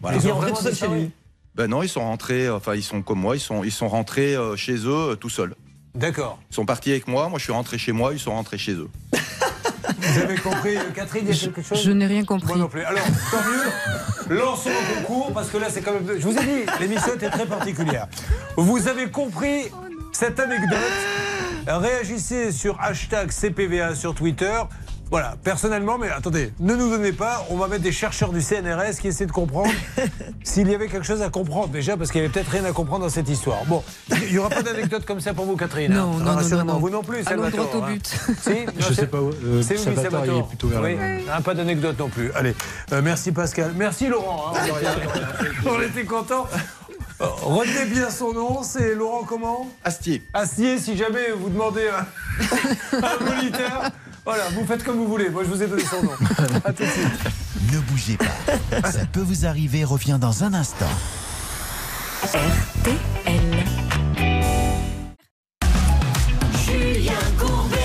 Voilà. Et qui est rentré tout seul chez lui. Ben non, ils sont rentrés. Enfin, ils sont comme moi. Ils sont, ils sont rentrés euh, chez eux euh, tout seuls. D'accord. Ils sont partis avec moi. Moi, je suis rentré chez moi. Ils sont rentrés chez eux. Vous avez compris, euh, Catherine, il y a quelque chose Je n'ai rien compris. Moi non plus. Alors, tant mieux. Lançons le concours parce que là, c'est quand même. Je vous ai dit, l'émission était très particulière. Vous avez compris cette anecdote Réagissez sur hashtag CPVA sur Twitter. Voilà, personnellement, mais attendez, ne nous donnez pas, on va mettre des chercheurs du CNRS qui essaient de comprendre s'il y avait quelque chose à comprendre déjà, parce qu'il y avait peut-être rien à comprendre dans cette histoire. Bon, il n'y aura pas d'anecdote comme ça pour vous, Catherine. Non, hein. non, non, non, non. Vous non plus, Allons droit au hein. but. Si Non, Je c'est- sais pas, euh, c'est oui, Salvatore, est plutôt vers Oui, main. ah, pas d'anecdote non plus. Allez, euh, merci Pascal. Merci Laurent. hein. on était contents. Euh, Retenez bien son nom, c'est Laurent comment? Astier. Astier, si jamais vous demandez un, un moniteur. Voilà, vous faites comme vous voulez. Moi, je vous ai donné son nom. À tout de suite. Ne bougez pas. Ça peut vous arriver, revient dans un instant. Julien Courbet.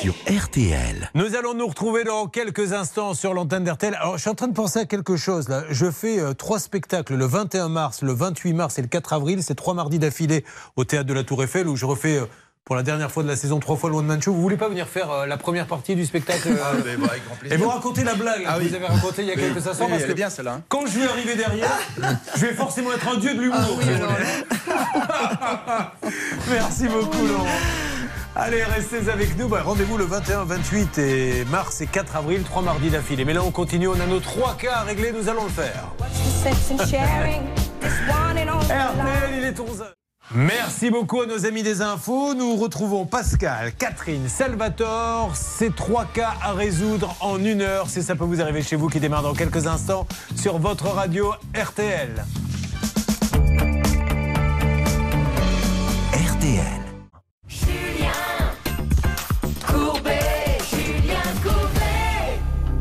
Sur RTL. Nous allons nous retrouver dans quelques instants sur l'antenne d'RTL. Alors, je suis en train de penser à quelque chose là. Je fais euh, trois spectacles le 21 mars, le 28 mars et le 4 avril. C'est trois mardis d'affilée au théâtre de la Tour Eiffel où je refais. euh, pour la dernière fois de la saison, trois fois le One Man Show. Vous voulez pas venir faire euh, la première partie du spectacle euh, Ah, mais bon, avec grand plaisir. Et vous racontez la blague Ah que oui. vous avez racontée il y a Oui, quelques instants. oui, parce que bien, celle-là, hein. Quand je vais arriver derrière, je vais forcément être un dieu de l'humour. vous voulez. Merci beaucoup, Laurent. Allez, restez avec nous. Bah, Rendez-vous le 21, 28 et mars et 4 avril, trois mardis d'affilée. Mais là, on continue. On a nos trois cas à régler. Nous allons le faire. RTL, il est 11 Merci beaucoup à nos amis des infos. Nous retrouvons Pascal, Catherine, Salvatore. Ces trois cas à résoudre en une heure. C'est ça peut vous arriver chez vous qui démarre dans quelques instants sur votre radio. RTL.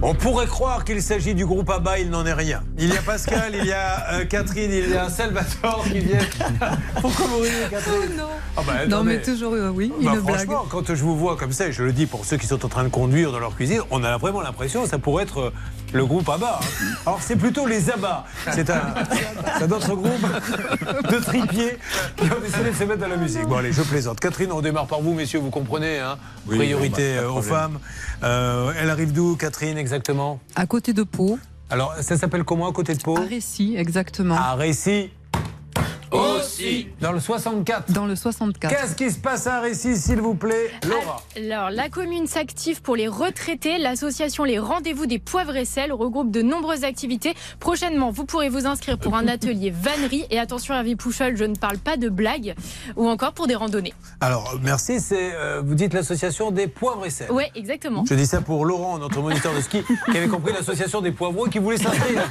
On pourrait croire qu'il s'agit du groupe ABBA, il n'en est rien. Il y a Pascal, il y a euh, Catherine, il y a Salvatore qui viennent. Pourquoi vous riez, Catherine non. Ah bah, non, mais toujours, euh, oui, Bah, une blague. franchement, quand je vous vois comme ça, et je le dis pour ceux qui sont en train de conduire dans leur cuisine, on a vraiment l'impression que ça pourrait être euh, le groupe ABBA. hein. Alors c'est plutôt les ABBA. C'est un, autre groupe de tripiers qui ont décidé de se mettre à la musique. Bon allez, je plaisante. Catherine, on démarre par vous, messieurs, vous comprenez. Hein Oui, Priorité bah, aux problème. femmes. Euh, elle arrive d'où, Catherine, exactement À côté de Pau, Alors, ça s'appelle comment à côté de Pau? À Récy, exactement. À Récy. Dans le 64. Dans le 64. Qu'est-ce qui se passe à Récy, s'il vous plaît, Laura Alors, la commune s'active pour les retraités. L'association Les Rendez-vous des Poivres et Sel regroupe de nombreuses activités. Prochainement, vous pourrez vous inscrire pour un atelier vannerie. Et attention, Hervé Pouchol, je ne parle pas de blagues. Ou encore pour des randonnées. Alors, merci, c'est, euh, vous dites l'association des poivres et sel. Ouais, exactement. Je dis ça pour Laurent, notre moniteur de ski, qui avait compris l'association des poivrons et qui voulait s'inscrire.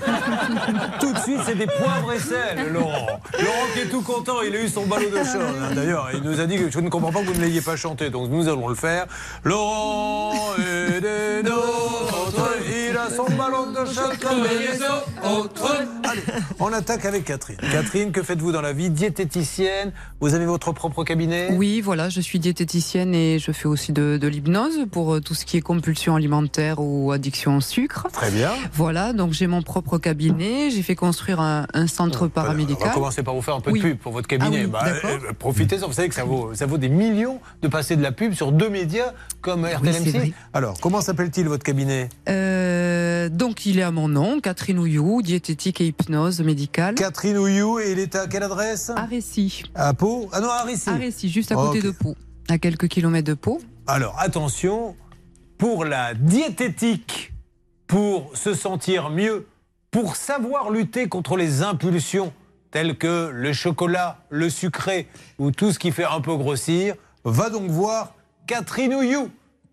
tout de suite, c'est des poivres et sel, Laurent. Laurent qui est tout content, il a eu son ballot de chant. hein. D'ailleurs, il nous a dit que je ne comprends pas que vous ne l'ayez pas chanté, donc nous allons le faire. Laurent est des nôtres, il a son ballon de chant comme les autres. Allez, on attaque avec Catherine. Catherine, que faites-vous dans la vie? Diététicienne, vous avez votre propre cabinet? Oui, voilà, je suis diététicienne et je fais aussi de, de l'hypnose pour euh, tout ce qui est compulsion alimentaire ou addiction au sucre. Très bien. Voilà, donc j'ai mon propre cabinet, j'ai fait construire un, un centre On va paramédical. commencer par vous faire un peu Oui. de pub pour votre cabinet. Ah oui, Bah, euh, Profitez-en, vous savez que ça vaut, ça vaut des millions de passer de la pub sur deux médias comme RTLMC. vrai. Alors, comment s'appelle-t-il votre cabinet? Euh, donc il est à mon nom, Catherine Ouillou, diététique et hypnose médicale. Catherine Ouillou, et il est à quelle adresse? À Récy. À Pau? Ah non, à Récy. À Récy, juste à côté de Pau, à quelques kilomètres de Pau. Alors, attention, pour la diététique, pour se sentir mieux, pour savoir lutter contre les impulsions telles que le chocolat, le sucré ou tout ce qui fait un peu grossir, va donc voir Catherine Ouillou.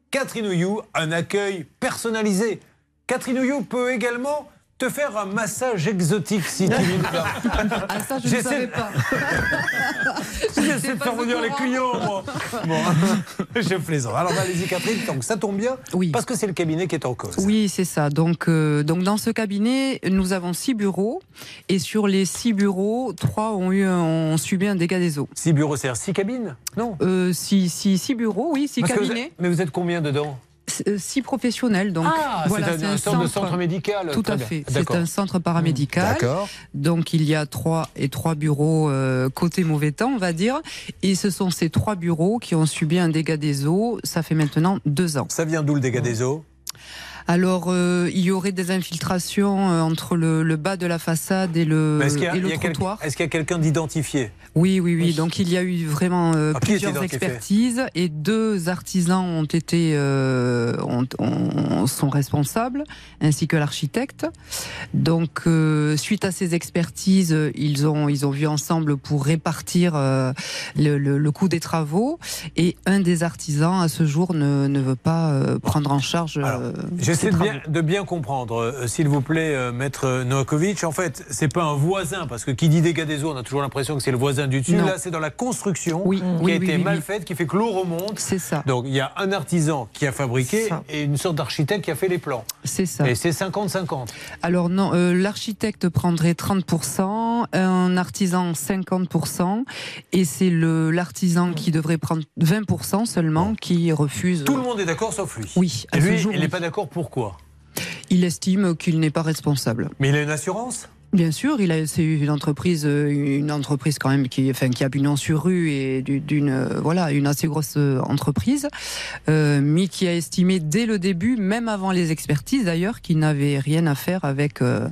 Catherine Ouillou, un accueil personnalisé. Catherine Ouillou peut également te faire un massage exotique si tu lui Ah ça je ne savais pas. J'essaie de faire venir les clients, moi. Bon, je plaisante. Alors, bah, allez-y, Catherine. Donc, ça tombe bien. Oui. Parce que c'est le cabinet qui est en cause. Oui, c'est ça. Donc, euh, donc dans ce cabinet, nous avons six bureaux et sur les six bureaux, trois ont eu un- ont subi un dégât des eaux. Six bureaux, c'est-à-dire six cabines Non? Euh, six, six, six bureaux, oui, six Parce que vous cabinets, êtes- mais vous êtes combien dedans? Six professionnels. Donc Ah, voilà, c'est un, de centre médical. Tout à fait. C'est un centre paramédical. D'accord. Donc il y a trois et trois bureaux euh, côté mauvais temps, on va dire. Et ce sont ces trois bureaux qui ont subi un dégât des eaux. Ça fait maintenant deux ans. Ça vient d'où le dégât des eaux? Alors, euh, il y aurait des infiltrations euh, entre le, le bas de la façade et le, a- et le trottoir. est-ce qu'il y a quelqu'un d'identifié? Oui, oui, oui. Donc il y a eu vraiment euh, Ah, plusieurs expertises et deux artisans ont été euh, ont- ont- sont responsables, ainsi que l'architecte. Donc euh, suite à ces expertises, ils ont ils ont vu ensemble pour répartir euh, le, le- le coût des travaux et un des artisans à ce jour ne, ne veut pas euh, prendre en charge. euh, J'essaie de bien, de bien comprendre, euh, s'il vous plaît, euh, maître Novakovic. En fait, c'est pas un voisin, parce que qui dit dégâts des eaux, on a toujours l'impression que c'est le voisin du dessus. Non. Là, c'est dans la construction Oui, qui oui, a oui, été mal faite, qui fait que l'eau remonte. C'est ça. Donc, il y a un artisan qui a fabriqué et une sorte d'architecte qui a fait les plans. C'est ça. Et c'est 50-50. Alors non, euh, l'architecte prendrait 30%, un artisan 50%, et c'est l'artisan qui devrait prendre 20% seulement qui refuse. Tout le monde est d'accord sauf lui. Oui, à Et lui, jour, il n'est pas d'accord pourquoi? Il estime qu'il n'est pas responsable. Mais il a une assurance? Bien sûr, il a c'est une entreprise, euh, une entreprise quand même qui, enfin, qui a pignon sur rue et du- d'une, euh, voilà, une assez grosse euh, entreprise, euh, mais qui a estimé dès le début, même avant les expertises d'ailleurs, qu'il n'avait rien à faire avec euh,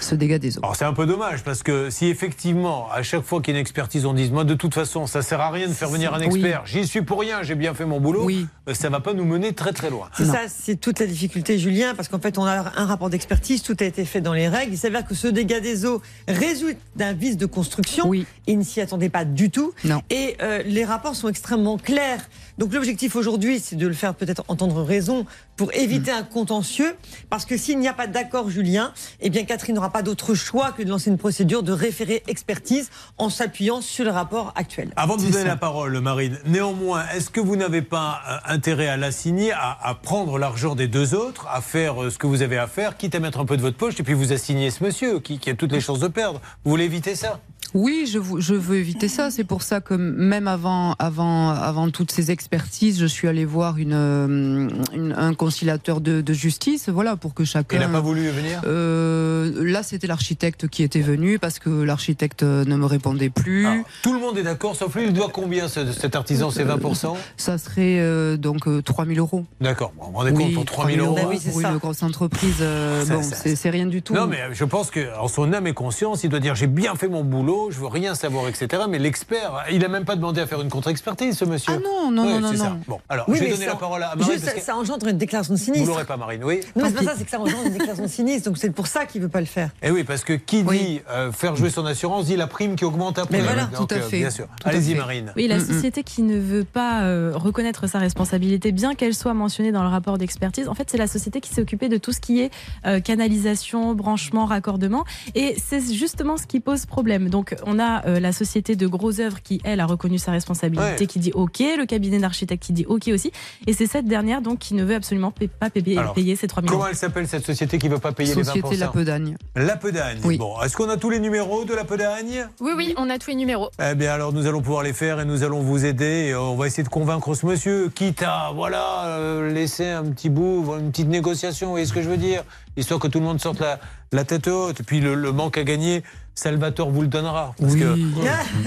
ce dégât des eaux. Alors c'est un peu dommage parce que si effectivement à chaque fois qu'il y a une expertise on dit moi de toute façon ça sert à rien de faire venir un Oui. expert, j'y suis pour rien, j'ai bien fait mon boulot, euh, ça va pas nous mener très très loin. C'est ça, c'est toute la difficulté, Julien, parce qu'en fait, on a un rapport d'expertise, tout a été fait dans les règles. Il s'avère que ce dégât des eaux résulte d'un vice de construction. Il ne s'y attendait pas du tout. Et euh, les rapports sont extrêmement clairs. Donc l'objectif aujourd'hui, c'est de le faire peut-être entendre raison pour éviter un contentieux. Parce que s'il n'y a pas d'accord, Julien, eh bien Catherine n'aura pas d'autre choix que de lancer une procédure de référé expertise en s'appuyant sur le rapport actuel. Avant de vous donner la parole, Marine, néanmoins, est-ce que vous n'avez pas euh, intérêt à l'assigner, à, à prendre l'argent des deux autres, à faire euh, ce que vous avez à faire, quitte à mettre un peu de votre poche, et puis vous assigner ce monsieur qui, qui a toutes les chances de perdre? Vous voulez éviter ça? Oui, je, veux éviter ça. C'est pour ça que même avant, avant, avant toutes ces expertises, je suis allée voir une, euh, une- un conciliateur de, de justice, voilà, pour que chacun. Il n'a pas voulu venir? Euh, Là, c'était l'architecte qui était venu parce que l'architecte ne me répondait plus. Alors, Tout le monde est d'accord, sauf lui, il doit combien ce- cet artisan? C'est 20% Ça serait euh, donc euh, 3000 euros. D'accord, bon, vous vous rendez compte, pour 3000 euros pour une grosse entreprise, euh, Ça, bon, ça, c'est c'est rien du tout. Non, mais je pense qu'en son âme et conscience, il doit dire j'ai bien fait mon boulot, je veux rien savoir, etc. Mais l'expert, il n'a même pas demandé à faire une contre-expertise, ce monsieur. Ah non, non, Ouais, non, non, c'est ça. non. Bon, alors, Oui, je vais donner ça- la parole à Marine. juste, parce ça, que ça engendre une déclaration de Vous sinistre. l'aurez pas, Marine, oui. Non, c'est pas ça, c'est que ça engendre une déclaration de sinistre, donc c'est pour ça qu'il veut pas le faire. Eh oui, parce que qui dit euh, faire jouer son assurance dit la prime qui augmente après. Mais voilà, Donc, tout à euh, fait. Bien sûr. Tout à Allez-y. Marine. Oui, la Mm, mm. société qui ne veut pas euh, reconnaître sa responsabilité, bien qu'elle soit mentionnée dans le rapport d'expertise, en fait, c'est la société qui s'est occupée de tout ce qui est euh, canalisation, branchement, raccordement. Et c'est justement ce qui pose problème. Donc, on a euh, la société de gros œuvres qui, elle, a reconnu sa responsabilité, Ouais. qui dit OK, le cabinet d'architecte qui dit OK aussi. Et c'est cette dernière, donc, qui ne veut absolument pa- pas payer, Alors, payer ces 3 000 Comment elle s'appelle cette société qui ne veut pas payer les 20% Société La Pedagne. La Pedagne. Oui. Bon, est-ce qu'on a tous les numéros de la Pedagne? Oui, oui, on a tous les numéros. Eh bien, alors nous allons pouvoir les faire et nous allons vous aider. Et on va essayer de convaincre ce monsieur, quitte à, voilà, euh, laisser un petit bout, une petite négociation, vous voyez ce que je veux dire? Histoire que tout le monde sorte la, la tête haute. Et puis le, le manque à gagner, Salvatore vous le donnera. Parce que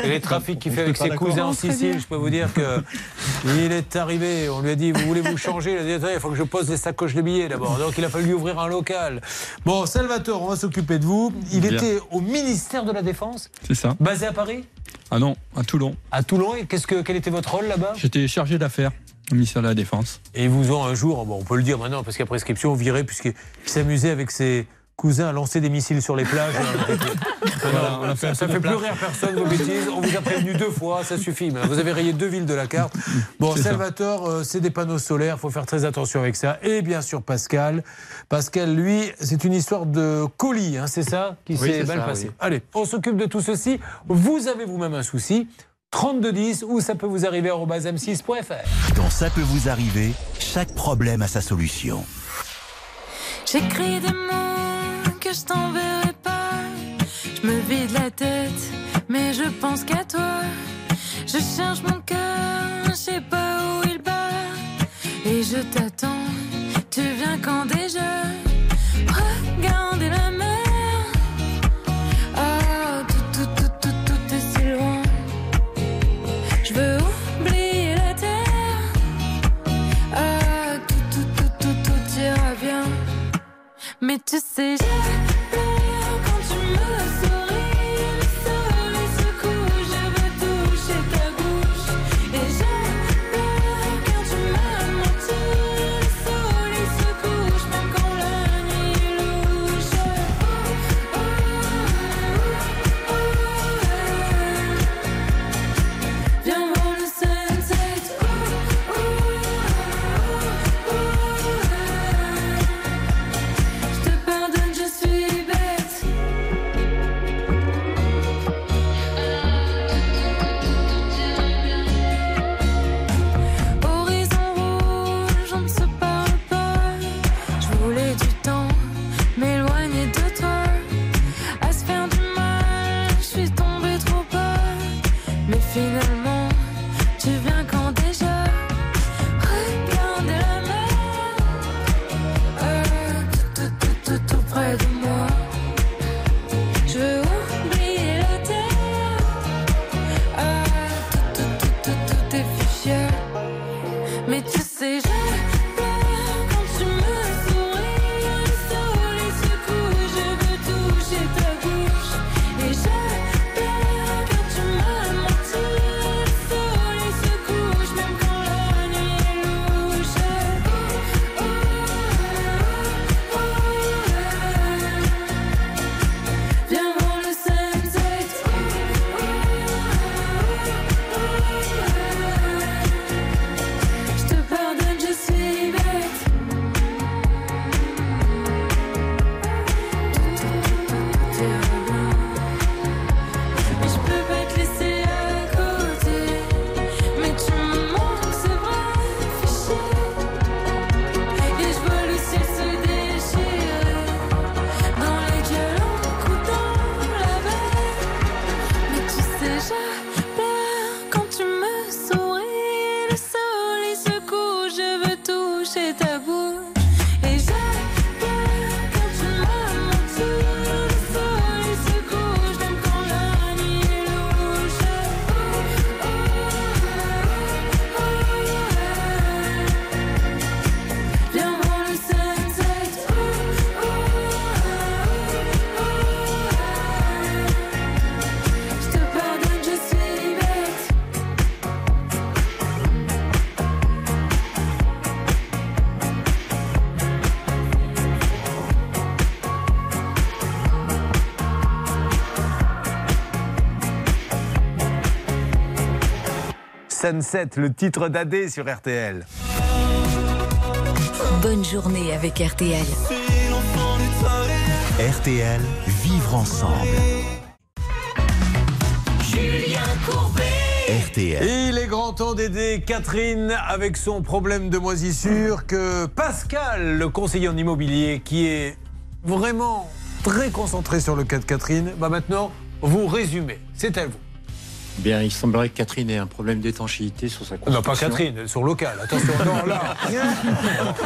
et les trafics qu'il fait avec ses cousins en Sicile, je peux vous dire que il est arrivé. On lui a dit, vous voulez vous changer? Il a dit, Attends, il faut que je pose les sacoches de billets d'abord. Donc il a fallu ouvrir un local. Bon, Salvatore, on va s'occuper de vous. Il Bien. était au ministère de la Défense, C'est ça. basé à Paris? Ah non, à Toulon. à Toulon, et qu'est-ce que, quel était votre rôle là-bas? J'étais chargé d'affaires au ministère de la Défense. Et ils vous ont un jour, bon, on peut le dire maintenant, parce qu'à prescription, viré, puisqu'il s'amusait avec ses cousins à lancer des missiles sur les plages. Voilà, a un ça peu fait plus rire personne, vos bêtises. On vous a prévenu deux fois, ça suffit. maintenant. Vous avez rayé deux villes de la carte. Bon, ça. Salvatore, euh, c'est des panneaux solaires, il faut faire très attention avec ça. Et bien sûr, Pascal. Pascal, lui, c'est une histoire de colis, hein, c'est ça qui Oui, s'est c'est mal ça, passé. oui. Allez, on s'occupe de tout ceci. Vous avez vous-même un souci. 3210 ou ça peut vous arriver à m6.fr. Dans Ça peut vous arriver, chaque problème a sa solution. J'écris des mots je t'enverrai pas. Je me vide la tête, mais je pense qu'à toi. Je cherche mon cœur, je sais pas où il bat. Et je t'attends, tu viens quand déjà. mais tu sais. Sunset, le titre d'AD sur RTL. Bonne journée avec RTL. RTL, vivre ensemble. Julien Courbet. RTL. Il est grand temps d'aider Catherine avec son problème de moisissure que Pascal, le conseiller en immobilier, qui est vraiment très concentré sur le cas de Catherine, va maintenant vous résumer. C'est à vous. Bien, il semblerait que Catherine ait un problème d'étanchéité sur sa construction. Non, pas Catherine, sur local. Attention, non, là.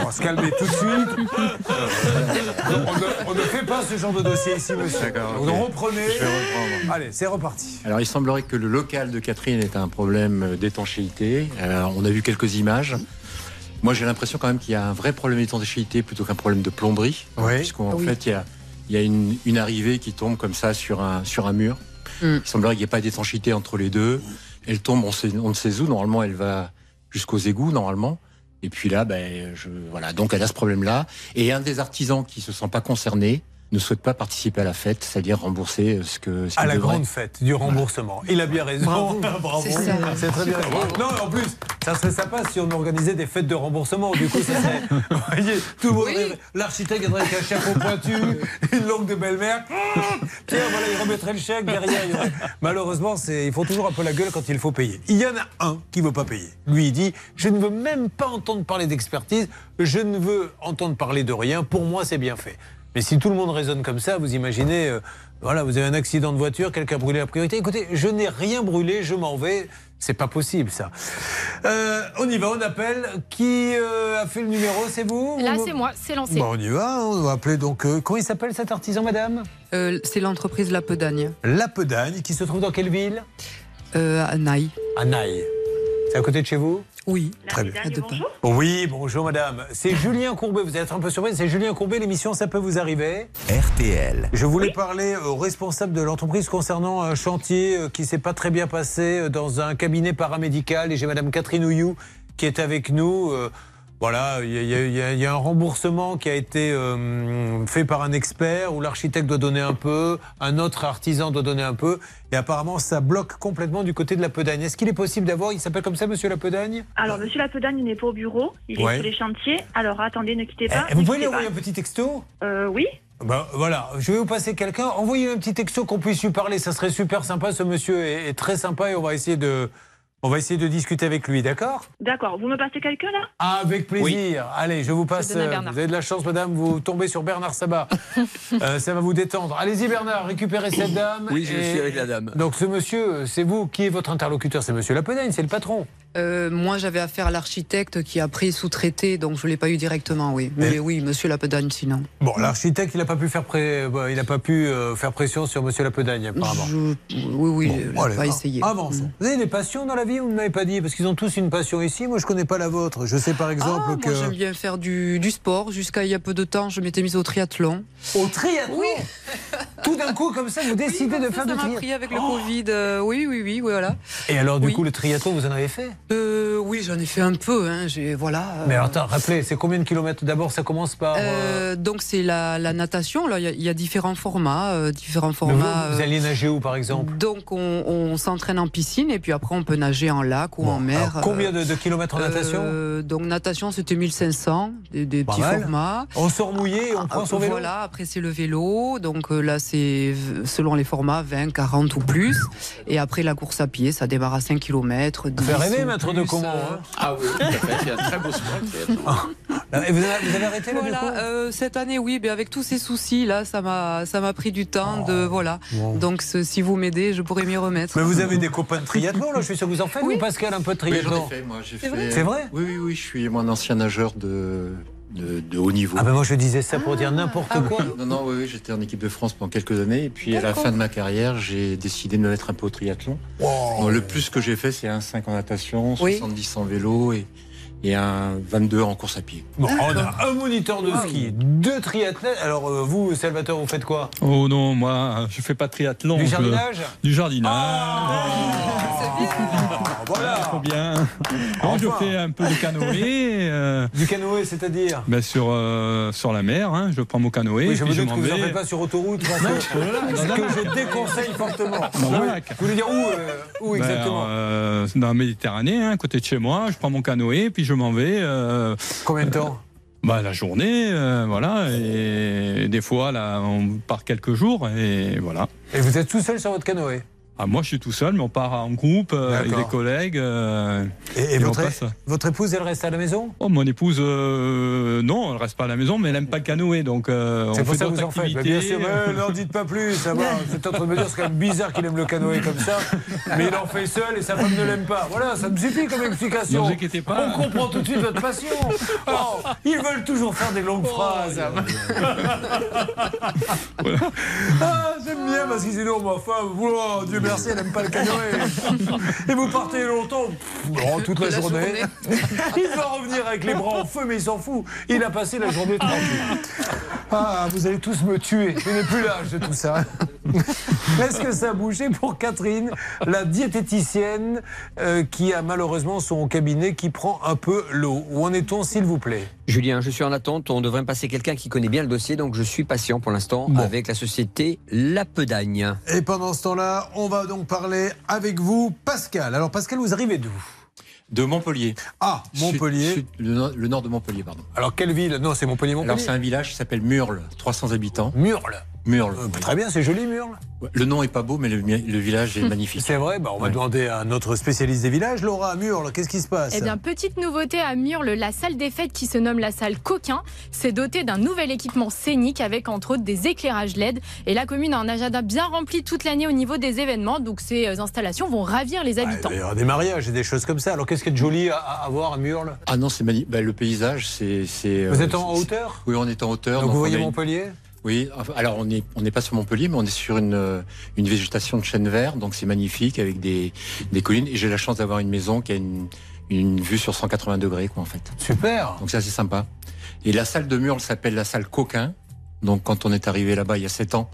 On va se calmer tout de suite. On ne, on ne fait pas ce genre de dossier ici, monsieur. Vous ok. reprenez. Je vais reprendre. Allez, c'est reparti. Alors, il semblerait que le local de Catherine ait un problème d'étanchéité. Alors, on a vu quelques images. Moi, j'ai l'impression quand même qu'il y a un vrai problème d'étanchéité plutôt qu'un problème de plomberie. Oui. Puisqu'en Oui. fait, il y a, il y a une, une arrivée qui tombe comme ça sur un, sur un mur. Il semblerait qu'il n'y ait pas d'étanchéité entre les deux. Elle tombe, on, sait- on ne sait où. Normalement, elle va jusqu'aux égouts, normalement. Et puis là, ben, voilà. Donc, elle a ce problème-là. Et un des artisans qui se sent pas concerné ne souhaite pas participer à la fête, c'est-à-dire rembourser ce que. ce À la devrait. grande fête du remboursement. Il a bien raison. Bravo. Bravo. C'est ça. C'est très bien. Non, en plus, ça serait sympa si on organisait des fêtes de remboursement. Du coup, ça serait. Vous voyez, tout le monde. L'architecte viendrait avec un chapeau pointu, une langue de belle-mère. Tiens, voilà, il remettrait le chèque derrière. il y aurait- Malheureusement, c'est, ils font toujours un peu la gueule quand il faut payer. Il y en a un qui ne veut pas payer. Lui, il dit Je ne veux même pas entendre parler d'expertise, je ne veux entendre parler de rien. Pour moi, c'est bien fait. Mais si tout le monde raisonne comme ça, vous imaginez, euh, voilà, vous avez un accident de voiture, quelqu'un a brûlé la priorité. Écoutez, je n'ai rien brûlé, je m'en vais. C'est pas possible, ça. Euh, on y va, on appelle. Qui euh, a fait le numéro C'est vous Là, c'est moi, c'est lancé. Bon, on y va. On va appeler donc. euh, comment il s'appelle cet artisan, madame? Euh, c'est l'entreprise La Pedagne. La Pedagne, qui se trouve dans quelle ville? Euh, À Naï. À Naï. C'est à côté de chez vous? Oui. Très bien. Pas. Oui, bonjour madame. C'est Julien Courbet, vous êtes un peu surpris, c'est Julien Courbet, l'émission Ça peut vous arriver RTL. Je voulais parler au responsable de l'entreprise concernant un chantier euh, qui s'est pas très bien passé euh, dans un cabinet paramédical et j'ai madame Catherine Ouillou qui est avec nous. Voilà, il y, a- y y un remboursement qui a été euh, fait par un expert où l'architecte doit donner un peu, un autre artisan doit donner un peu, et apparemment ça bloque complètement du côté de la Pedagne. Est-ce qu'il est possible d'avoir, il s'appelle comme ça, Monsieur la Pedagne? Alors, monsieur Lapedagne il n'est pas au bureau, il Ouais. est sur les chantiers. Alors, attendez, ne quittez pas. Eh, Vous pouvez lui envoyer un petit texto? Euh, oui. Ben, voilà, je vais vous passer quelqu'un. Envoyez un petit texto qu'on puisse lui parler. Ça serait super sympa. Ce monsieur est, est très sympa et on va essayer de, on va essayer de discuter avec lui, d'accord? D'accord. Vous me passez quelqu'un là? Ah, Avec plaisir. Allez, je vous passe. Je euh, vous avez de la chance, madame. Vous tombez sur Bernard Sabat. Euh, ça va vous détendre. Allez-y, Bernard, récupérez cette dame. Oui, je Et- suis avec la dame. Donc, ce monsieur, c'est vous. Qui est votre interlocuteur? C'est monsieur Lapedagne, c'est le patron. Euh, moi, j'avais affaire à l'architecte qui a pris sous-traité, donc je ne l'ai pas eu directement, oui. Mais oui, monsieur Lapedagne, sinon. Bon, l'architecte, il n'a pas pu faire pré- bon, il n'a pas pu euh, faire pression sur monsieur Lapedagne, apparemment. Oui, oui, je Bon, allez, pas essayé. Avançons. Vous avez des passions dans la vie Vous ne m'avez pas dit Parce qu'ils ont tous une passion ici. Moi, je connais pas la vôtre. Je sais par exemple Ah, que. Moi, j'aime bien faire du, du sport. Jusqu'à il y a peu de temps, je m'étais mise au triathlon. Au triathlon Tout d'un coup, comme ça, vous décidez de faire Ça du m'a triathlon pris avec le Covid. euh, oui, oui, oui, voilà. Et alors, du Oui. coup, le triathlon, vous en avez fait? Euh, oui, j'en ai fait un peu. Hein, voilà. euh, Mais attends, rappelez, c'est combien de kilomètres D'abord, ça commence par. euh, euh, donc c'est la, la natation. Là, il y a- il y, a différents formats, différents formats. vous, vous alliez nager où, par exemple? Donc on, on s'entraîne en piscine et puis après on peut nager en lac ou en mer. alors, combien de- de kilomètres en natation? Donc natation c'était 1500, des, des petits mal. formats. On sort mouillé et on prend son vélo? Voilà, après c'est le vélo, donc là c'est selon les formats 20, 40 ou plus. Et après la course à pied, ça démarre à 5 km. Ça fait rêver, de Comont. hein. Ah oui, à fait. C'est un très beau sport. Et vous avez, vous avez arrêté là, du Voilà, coup euh, cette année, oui, mais avec tous ces soucis là, ça m'a, ça m'a pris du temps de voilà. Bon. Donc ce- si vous m'aidez, je pourrais m'y remettre. Mais vous avez des copains de triathlon, là Je suis sûr que vous en faites, Oui. vous, Pascal, un peu de Oui, j'en triathlon ai fait, moi. j'ai C'est fait- vrai C'est vrai Oui, oui, oui. Je suis moi un ancien nageur de, de, de haut niveau. Ah, ben moi, je disais ça pour dire n'importe Ah quoi. Non, non, oui, oui, j'étais en équipe de France pendant quelques années. Et puis à la fin de ma carrière, j'ai décidé de me mettre un peu au triathlon. Donc, le plus que j'ai fait, c'est un 5 en natation, Oui. 70 en vélo et, et un 22 en course à pied. Bon, on a un moniteur de ski, deux triathlètes. Alors, euh, vous, Salvatore, vous faites quoi? Oh non, moi, je fais pas de triathlon. Du je- jardinage? Du jardinage. Voilà Trop bien. Non, je fais un peu de canoë. euh, Du canoë, c'est-à-dire? Ben, sur, euh, sur la mer, hein. je prends mon canoë. Oui, je doute m'en que vous n'en faites pas sur autoroute, parce Non, que- ce je déconseille fortement. Dans lac. Vous voulez dire où, euh, où Ben, exactement? euh, Dans la Méditerranée, hein, à côté de chez moi, je prends mon canoë, puis je m'en vais. euh, Combien de temps bah, La journée, euh, voilà. Et des fois, là, on part quelques jours, et voilà. Et vous êtes tout seul sur votre canoë Ah, moi, je suis tout seul, mais on part en groupe euh, avec des collègues. euh, Et, votre, votre épouse, elle reste à la maison? Oh, mon épouse, euh, non, elle reste pas à la maison, mais elle aime pas le canoë, donc C'est pour ça que vous en faites. Mais bien sûr, mais n'en dites pas plus, ça va. Êtes en train de me dire, c'est quand même bizarre qu'il aime le canoë comme ça, mais il en fait seul et sa femme ne l'aime pas. Voilà, ça me suffit comme explication. Ne vous inquiétez pas. On comprend tout de suite votre passion. Oh, ils veulent toujours faire des longues phrases. Ah, j'aime bien parce qu'ils ma femme, oh, Dieu merci, elle n'aime pas le canoë. Et vous partez longtemps, pff, toute la, La journée. journée. Il va revenir avec les bras en feu, mais il s'en fout. Il a passé la journée tranquille. Ah, vous allez tous me tuer. Je n'ai plus l'âge de tout ça. Est-ce que ça a bougé pour Catherine, la diététicienne euh, qui a malheureusement son cabinet qui prend un peu l'eau? Où en est-on, s'il vous plaît? Julien, je suis en attente. On devrait me passer quelqu'un qui connaît bien le dossier, donc je suis patient pour l'instant Bon. avec la société Lapedagne. Et pendant ce temps-là, on va donc parler avec vous, Pascal. Alors, Pascal, vous arrivez d'où? De Montpellier. Ah, Montpellier. Sud- sud- le, nord, le nord de Montpellier, pardon. Alors, quelle ville? Non, c'est Montpellier, Alors Montpellier. c'est un village qui s'appelle Murle, 300 habitants. Murle. Murle. Euh. Très bien, c'est joli, Murle. Ouais, Le nom est pas beau, mais le, le village est magnifique. C'est vrai, bah, on va Ouais. demander à notre spécialiste des villages, Laura, à Murle, qu'est-ce qui se passe? Eh bien, petite nouveauté à Murle, la salle des fêtes qui se nomme la salle Coquin s'est dotée d'un nouvel équipement scénique avec entre autres des éclairages LED. Et la commune a un agenda bien rempli toute l'année au niveau des événements, donc ces euh, installations vont ravir les habitants. Il y aura des mariages et des choses comme ça. Alors, qu'est-ce qui est de joli à, voir à Murle? Ah non, c'est magnifique. Bah, le paysage, c'est. c'est, Vous euh, êtes en hauteur? Oui, on est en hauteur. Donc, vous on voyez Montpellier? Oui, alors on n'est on n'est pas sur Montpellier, mais on est sur une, euh, une végétation de chêne vert, donc c'est magnifique avec des, des collines. Et j'ai la chance d'avoir une maison qui a une, une vue sur 180 degrés, quoi, en fait. Super. Donc c'est assez sympa. Et la salle de Murle s'appelle la salle Coquin. Donc quand on est arrivé là-bas il y a 7 ans,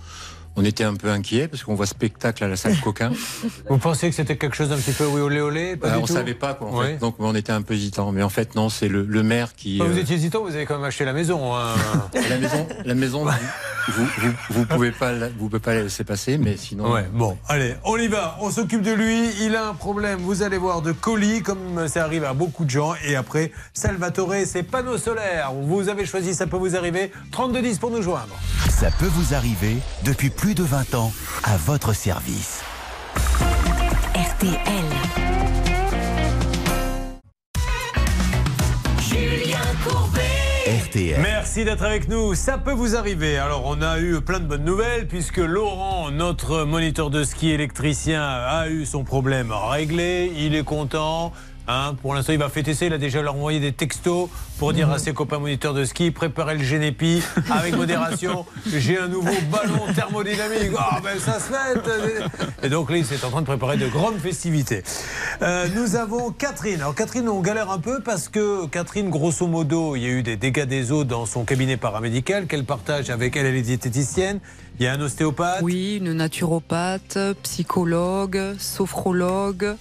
on était un peu inquiet parce qu'on voit spectacle à la salle Coquin. Vous pensiez que c'était quelque chose d'un petit peu oui olé olé pas Euh, du on tout savait pas quoi, en Oui. fait. Donc on était un peu hésitant. Mais en fait non, c'est le, le maire qui. Enfin, Vous euh, étiez hésitant, vous avez quand même acheté la maison. hein. La maison, la maison, vous, vous, vous pouvez pas, vous pouvez pas la laisser passer, mais sinon. Ouais, bon, allez, on y va, on s'occupe de lui. Il a un problème, vous allez voir, de colis, comme ça arrive à beaucoup de gens. Et après, Salvatore, c'est panneaux solaires. Vous avez choisi, ça peut vous arriver. 3210 pour nous joindre. Ça peut vous arriver depuis plus de 20 ans à votre service. RTL. Julien Courbet. RTL. Merci d'être avec nous. Ça peut vous arriver. Alors, on a eu plein de bonnes nouvelles puisque Laurent, notre moniteur de ski électricien, a eu son problème réglé. Il est content. Hein, pour l'instant, il va fêter ça. Il a déjà leur envoyé des textos pour dire à ses copains moniteurs de ski préparez le Génépi avec modération. J'ai un nouveau ballon thermodynamique. Ah, ben ça se fête. Et donc là, il s'est en train de préparer de grandes festivités. Euh, nous avons Catherine. Alors, Catherine, on galère un peu parce que Catherine, grosso modo, il y a eu des dégâts des eaux dans son cabinet paramédical qu'elle partage avec elle, elle est diététicienne. Il y a un ostéopathe? Oui, une naturopathe, psychologue, sophrologue,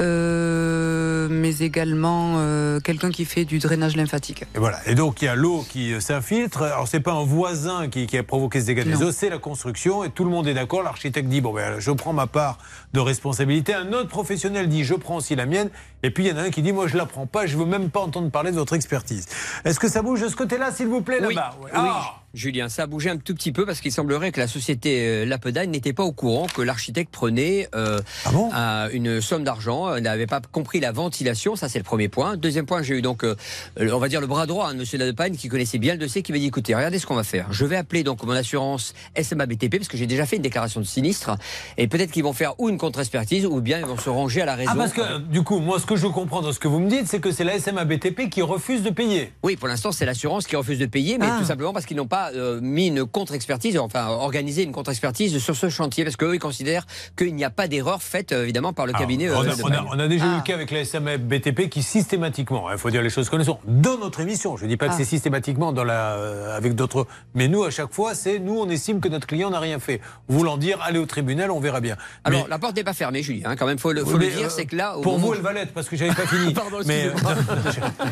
euh, mais également euh, quelqu'un qui fait du drainage lymphatique. Et voilà. Et donc il y a l'eau qui euh, s'infiltre. Alors c'est pas un voisin qui, qui a provoqué ce dégât des eaux, c'est la construction. Et tout le monde est d'accord. L'architecte dit bon ben je prends ma part de responsabilité. Un autre professionnel dit je prends aussi la mienne. Et puis il y en a un qui dit moi je la prends pas. Je veux même pas entendre parler de votre expertise. Est-ce que ça bouge de ce côté-là, s'il vous plaît, là-bas? Oui, Ah Julien, ça a bougé un tout petit peu parce qu'il semblerait que la société euh, Lapedagne n'était pas au courant que l'architecte prenait euh, Ah un- une somme d'argent, euh, n'avait pas compris la ventilation, ça c'est le premier point. Deuxième point, j'ai eu donc, euh, on va dire le bras droit hein, de Monsieur Lapedagne qui connaissait bien le dossier, qui m'a dit écoutez, regardez ce qu'on va faire. Je vais appeler donc mon assurance SMA BTP parce que j'ai déjà fait une déclaration de sinistre et peut-être qu'ils vont faire ou une contre-expertise ou bien ils vont se ranger à la raison. Ah, parce que du coup, moi, ce que je comprends dans ce que vous me dites, c'est que c'est la SMA BTP qui refuse de payer. Oui, pour l'instant, c'est l'assurance qui refuse de payer, mais Ah. tout simplement parce qu'ils n'ont pas euh, mis une contre-expertise, enfin organisé une contre-expertise sur ce chantier, parce qu'eux, ils considèrent qu'il n'y a pas d'erreur faite, euh, évidemment, par le Alors, cabinet. on, euh, a, de on a- Bagne. on a déjà eu le cas avec la SMA BTP qui systématiquement, il faut dire les choses comme elles sont, dans notre émission, je ne dis pas que Ah. c'est systématiquement dans la, euh, avec d'autres, mais nous à chaque fois, c'est nous on estime que notre client n'a rien fait. Voulant dire allez au tribunal, on verra bien. Alors, Mais- la porte n'est pas fermée, Julien, hein, quand même, faut le, faut mais, le dire, euh, c'est que là. au pour moment vous, elle va l'être parce que j'avais pas fini. Pardon, mais excusez-moi.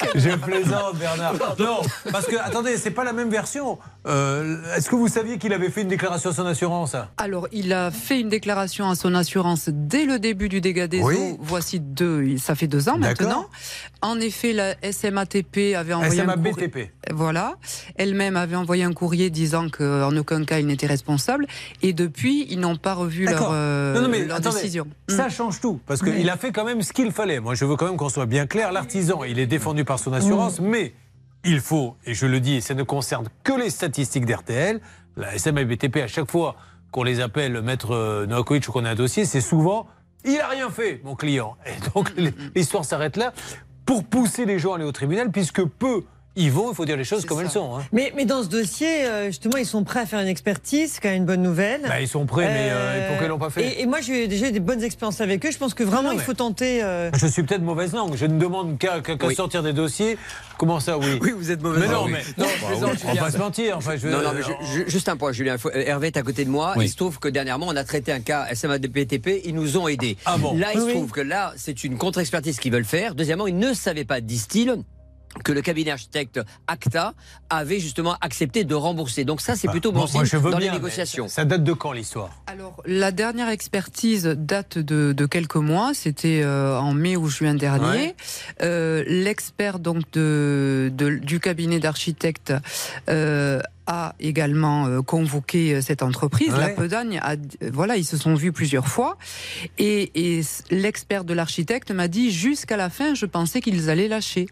je plaisante, Bernard. Non, parce que attendez, c'est pas la même version. Euh, Est-ce que vous saviez qu'il avait fait une déclaration à son assurance? Alors, il a fait une déclaration à son assurance dès le début du dégât des Oui. eaux. Voici deux, ça fait deux ans maintenant. En effet, la SMATP avait envoyé SMA un courrier. Voilà. Elle-même avait envoyé un courrier disant qu'en aucun cas il n'était responsable. Et depuis, ils n'ont pas revu leur, euh, non, non, mais leur attendez, décision. Ça Mm. change tout, parce Oui. qu'il a fait quand même ce qu'il fallait. Moi, je veux quand même qu'on soit bien clair. L'artisan, il est défendu par son assurance, Mm. mais il faut, et je le dis, et ça ne concerne que les statistiques d'RTL, la SMA et BTP, à chaque fois qu'on les appelle Maître euh, Novakovic ou qu'on a un dossier, c'est souvent il a rien fait, mon client. Et donc l'histoire s'arrête là pour pousser les gens à aller au tribunal, puisque peu y vont, il faut dire les choses comme elles sont. hein. Mais, mais dans ce dossier, euh, justement, ils sont prêts à faire une expertise, c'est quand même une bonne nouvelle. Bah, ils sont prêts, mais euh, pourquoi ils l'ont pas fait et, et moi, j'ai déjà eu des bonnes expériences avec eux. Je pense que vraiment, Non, il faut tenter. euh, Je suis peut-être mauvaise langue. Je ne demande qu'à Oui. sortir des dossiers. Comment ça, oui? Oui, vous êtes mauvaise Mais non, langue. mais Non, plaisante, on va se mentir. Enfin, je, Non, non, mais ju- ju- juste un point, Julien. Faut- euh, Hervé est à côté de moi. Oui. Il se trouve que dernièrement, on a traité un cas SMA de PTP. Ils nous ont aidés. Ah bon Là, il se trouve que là, c'est une contre-expertise qu'ils veulent faire. Deuxièmement, ils ne savaient pas, disent-ils que le cabinet architecte ACTA avait justement accepté de rembourser. Donc ça, c'est plutôt bon Bah, signe je veux dans bien, les négociations. Ça date de quand l'histoire? Alors, la dernière expertise date de, de quelques mois, c'était euh, en mai ou juin dernier. Ouais. Euh, L'expert donc de, de- du cabinet d'architectes euh, a également euh, convoqué cette entreprise. Ouais. La Pedagne, a, voilà, ils se sont vus plusieurs fois. Et, et l'expert de l'architecte m'a dit jusqu'à la fin, je pensais qu'ils allaient lâcher.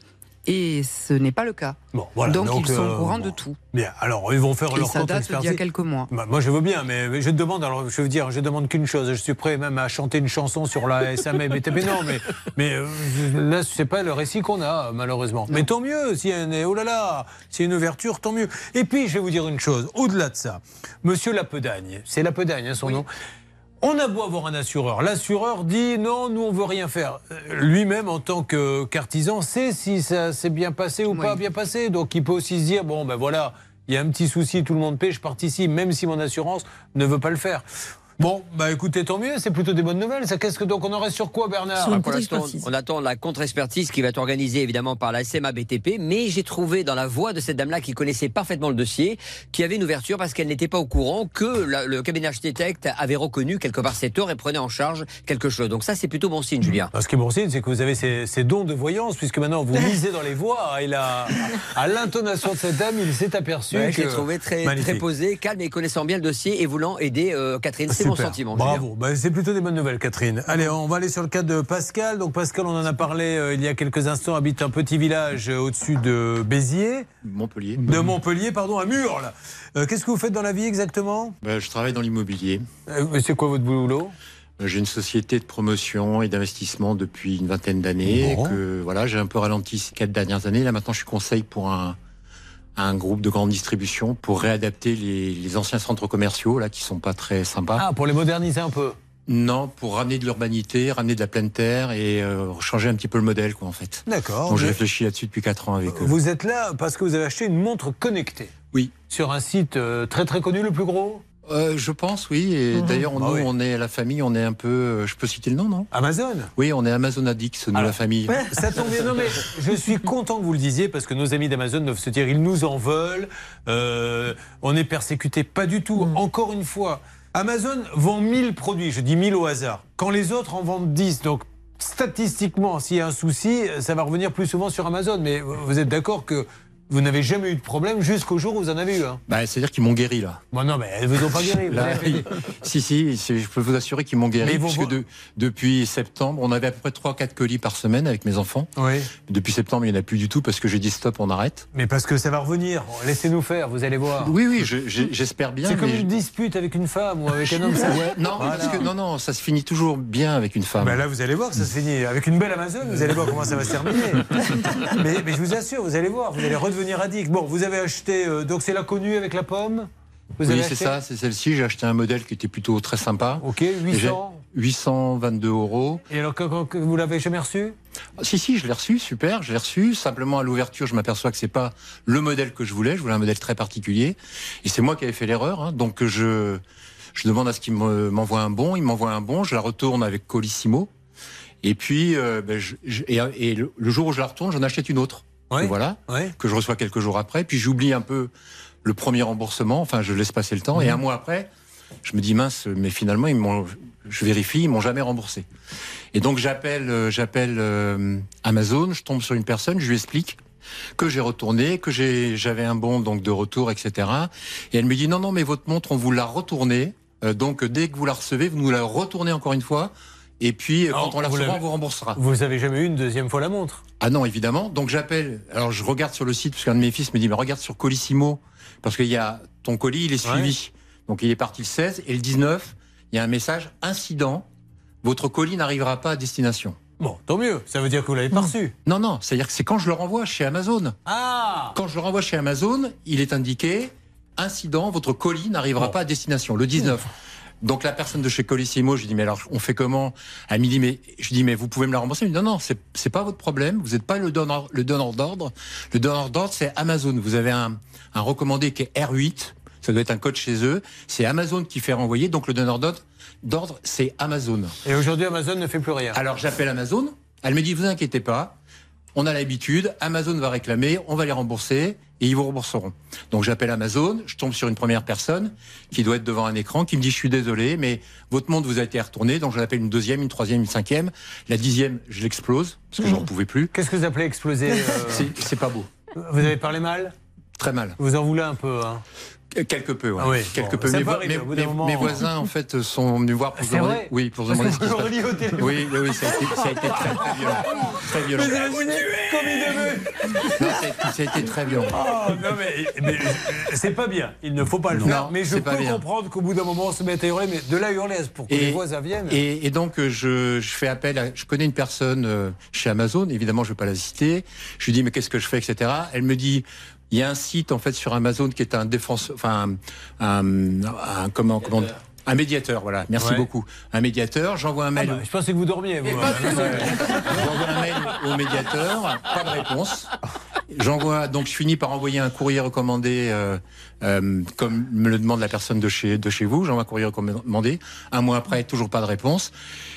Et ce n'est pas le cas. Bon, voilà, donc, ils sont euh, au courant bon. de tout. Bien, alors ils vont faire Et leur ça date d'il y a quelques mois. Bah, moi je veux bien, mais mais je te demande, alors je veux dire, je demande qu'une chose, je suis prêt même à chanter une chanson sur la SAME BTP, non, mais, mais euh, là c'est pas le récit qu'on a malheureusement. Mais tant mieux, a une, oh là là, a une ouverture, tant mieux. Et puis je vais vous dire une chose, au-delà de ça, Monsieur Lapedagne, c'est Lapedagne hein, son nom. On a beau avoir un assureur, l'assureur dit non, nous on veut rien faire. Euh, Lui-même en tant que qu'artisan sait si ça s'est bien passé ou pas bien passé, donc il peut aussi se dire bon ben voilà, il y a un petit souci, tout le monde paie, je participe, même si mon assurance ne veut pas le faire. Bon, bah écoutez, tant mieux, c'est plutôt des bonnes nouvelles. Ça, qu'est-ce que donc on aurait sur quoi, Bernard pour l'instant, on attend la contre-expertise qui va être organisée évidemment par la SMA BTP, mais j'ai trouvé dans la voix de cette dame-là qui connaissait parfaitement le dossier, qui avait une ouverture parce qu'elle n'était pas au courant que la- le cabinet architecte avait reconnu quelque part cette heure et prenait en charge quelque chose. Donc ça, c'est plutôt bon signe, Julien. Ce qui est bon signe, c'est que vous avez ces, ces dons de voyance, puisque maintenant vous lisez dans les voix. Et là, à l'intonation de cette dame, il s'est aperçu Ouais, que. je l'ai trouvé très, très posé, calme et connaissant bien le dossier et voulant aider euh, Catherine. C'est sentiment. Bravo. Bah, c'est plutôt des bonnes nouvelles, Catherine. Allez, on va aller sur le cas de Pascal. Donc, Pascal, on en a parlé euh, il y a quelques instants, habite un petit village euh, au-dessus de Béziers. Montpellier. De Montpellier, pardon, à Murles. Euh, Qu'est-ce que vous faites dans la vie exactement? Ben, je travaille dans l'immobilier. Euh, C'est quoi votre boulot? J'ai une société de promotion et d'investissement depuis une vingtaine d'années. Bon. Que voilà, j'ai un peu ralenti ces quatre dernières années. Là maintenant, je suis conseil pour un, un groupe de grande distribution pour réadapter les, les anciens centres commerciaux là qui sont pas très sympas. Ah, pour les moderniser un peu Non, pour ramener de l'urbanité, ramener de la pleine terre et euh, changer un petit peu le modèle quoi en fait. D'accord. Donc je réfléchis là-dessus depuis quatre ans avec eux. Vous êtes là parce que vous avez acheté une montre connectée. Oui. Sur un site euh, très très connu, le plus gros? Euh, je pense, oui. Et Mhm. d'ailleurs, Bah nous, on est la famille, on est un peu. euh, Je peux citer le nom, non? Amazon? Oui, on est Amazon Addicts, nous, la famille. Ça tombe bien. Non, mais je suis content que vous le disiez parce que nos amis d'Amazon doivent se dire ils nous en veulent. euh, on est persécuté. Pas du tout. Encore une fois, Amazon vend 1000 produits. Je dis 1000 au hasard. Quand les autres en vendent 10. Donc, statistiquement, s'il y a un souci, ça va revenir plus souvent sur Amazon. Mais vous êtes d'accord que vous n'avez jamais eu de problème jusqu'au jour où vous en avez eu un Bah, C'est-à-dire qu'ils m'ont guéri, là. Bon, non, mais elles vous ont pas guéri. Là, si, si, je peux vous assurer qu'ils m'ont guéri, ils voir- de- depuis septembre, on avait à peu près 3-4 colis par semaine avec mes enfants. Oui. Depuis septembre, il n'y en a plus du tout parce que j'ai dit stop, on arrête. Mais parce que ça va revenir. Laissez-nous faire, vous allez voir. Oui, oui, je- je- j'espère bien. C'est comme une dispute avec une femme ou avec un homme. ça- Ouais, non, Voilà. parce que, non, non, ça se finit toujours bien avec une femme. Ben là, vous allez voir que ça se finit. Avec une belle Amazon, vous allez voir comment ça va se terminer. mais, mais je vous assure, vous allez voir, vous allez redevenir addict. Bon, vous avez acheté, euh, donc c'est la connue avec la pomme vous oui, c'est acheté ça, c'est celle-ci. J'ai acheté un modèle qui était plutôt très sympa. Ok, 800. J'ai 822 euros. Et alors, que, vous l'avez jamais reçu Ah, Si, si, je l'ai reçu, super, je l'ai reçu. Simplement, à l'ouverture, je m'aperçois que c'est pas le modèle que je voulais. Je voulais un modèle très particulier. Et c'est moi qui avais fait l'erreur. hein. Donc, je, je demande à ce qu'il me- m'envoie un bon. Il m'envoie un bon. Je la retourne avec Colissimo. Et puis, euh, ben, je- je- et, et le, le jour où je la retourne, j'en achète une autre. Ouais. Que Voilà. Ouais. Que je reçois quelques jours après. Puis, j'oublie un peu le premier remboursement. Enfin, je laisse passer le temps. Et Mhm. un mois après, je me dis mince, mais finalement, ils m'ont, je vérifie, ils m'ont jamais remboursé. Et donc j'appelle, euh, j'appelle euh, Amazon, je tombe sur une personne, je lui explique que j'ai retourné, que j'ai, j'avais un bon donc de retour, etc. Et elle me dit non non mais votre montre on vous l'a retournée, Euh, donc dès que vous la recevez vous nous la retournez encore une fois. Et puis euh, quand on la recevra, on vous remboursera. Vous avez jamais eu une deuxième fois la montre Ah non, évidemment. Donc j'appelle. Alors je regarde sur le site parce qu'un de mes fils me dit mais regarde sur Colissimo parce qu'il y a ton colis, il est Ouais. suivi. Donc il est parti le 16 et le 19, il y a un message incident. Votre colis n'arrivera pas à destination. Bon, tant mieux. Ça veut dire que vous l'avez pas reçu. Non, non, c'est-à-dire que c'est quand je le renvoie chez Amazon. Ah Quand je le renvoie chez Amazon, il est indiqué incident, votre colis n'arrivera pas à destination le 19. Donc la personne de chez Colissimo, je lui dis mais alors on fait comment? Elle me dit mais je dis mais vous pouvez me la rembourser? Elle me dit non non c'est c'est pas votre problème, vous n'êtes pas le donneur le donneur d'ordre. Le donneur d'ordre c'est Amazon. Vous avez un un recommandé qui est R8, ça doit être un code chez eux. C'est Amazon qui fait renvoyer donc le donneur d'ordre d'ordre c'est Amazon. Et aujourd'hui, Amazon ne fait plus rien. Alors j'appelle Amazon. Elle me dit vous inquiétez pas, on a l'habitude. Amazon va réclamer, on va les rembourser et ils vous rembourseront. Donc j'appelle Amazon, je tombe sur une première personne qui doit être devant un écran qui me dit je suis désolé mais votre montre vous a été retourné. Donc je l'appelle une deuxième, une troisième, une cinquième. La dixième je l'explose parce que j'en pouvais plus. Qu'est-ce que vous appelez exploser euh, C'est c'est pas beau, Vous avez parlé mal? Très mal. Vous en voulez un peu, hein? Quelque peu, ouais. Ah oui, Quelque bon, peu. Mes, arriver, mes- moment. mes voisins, en fait, sont venus voir pour demander. Oui, pour demander. Oui, oui, oui, ça a été, ça a été très, très violent. Très violent. Mais comme il devait. Non, ça, a été- très violent. Ah, non, mais, mais, euh, c'est pas bien. Il ne faut pas le Non, faire. Mais je peux comprendre qu'au bout d'un moment, on se mette à hurler. Mais de là hurler pour que les voisins viennent. Et, et donc, euh, je, je fais appel à. Je connais une personne euh, chez Amazon, évidemment, je ne vais pas la citer. Je lui dis, mais qu'est-ce que je fais, etc. Elle me dit. Il y a un site en fait sur Amazon qui est un défenseur, enfin un, un- un- comment comment un médiateur, voilà. Merci Ouais. beaucoup. Un médiateur. J'envoie un mail. Ah bah, je pensais que vous dormiez. Vous. J'envoie un mail au médiateur, pas de réponse. J'envoie donc je finis par envoyer un courrier recommandé euh, euh, comme me le demande la personne de chez de chez vous. J'envoie un courrier recommandé. Un mois après, toujours pas de réponse.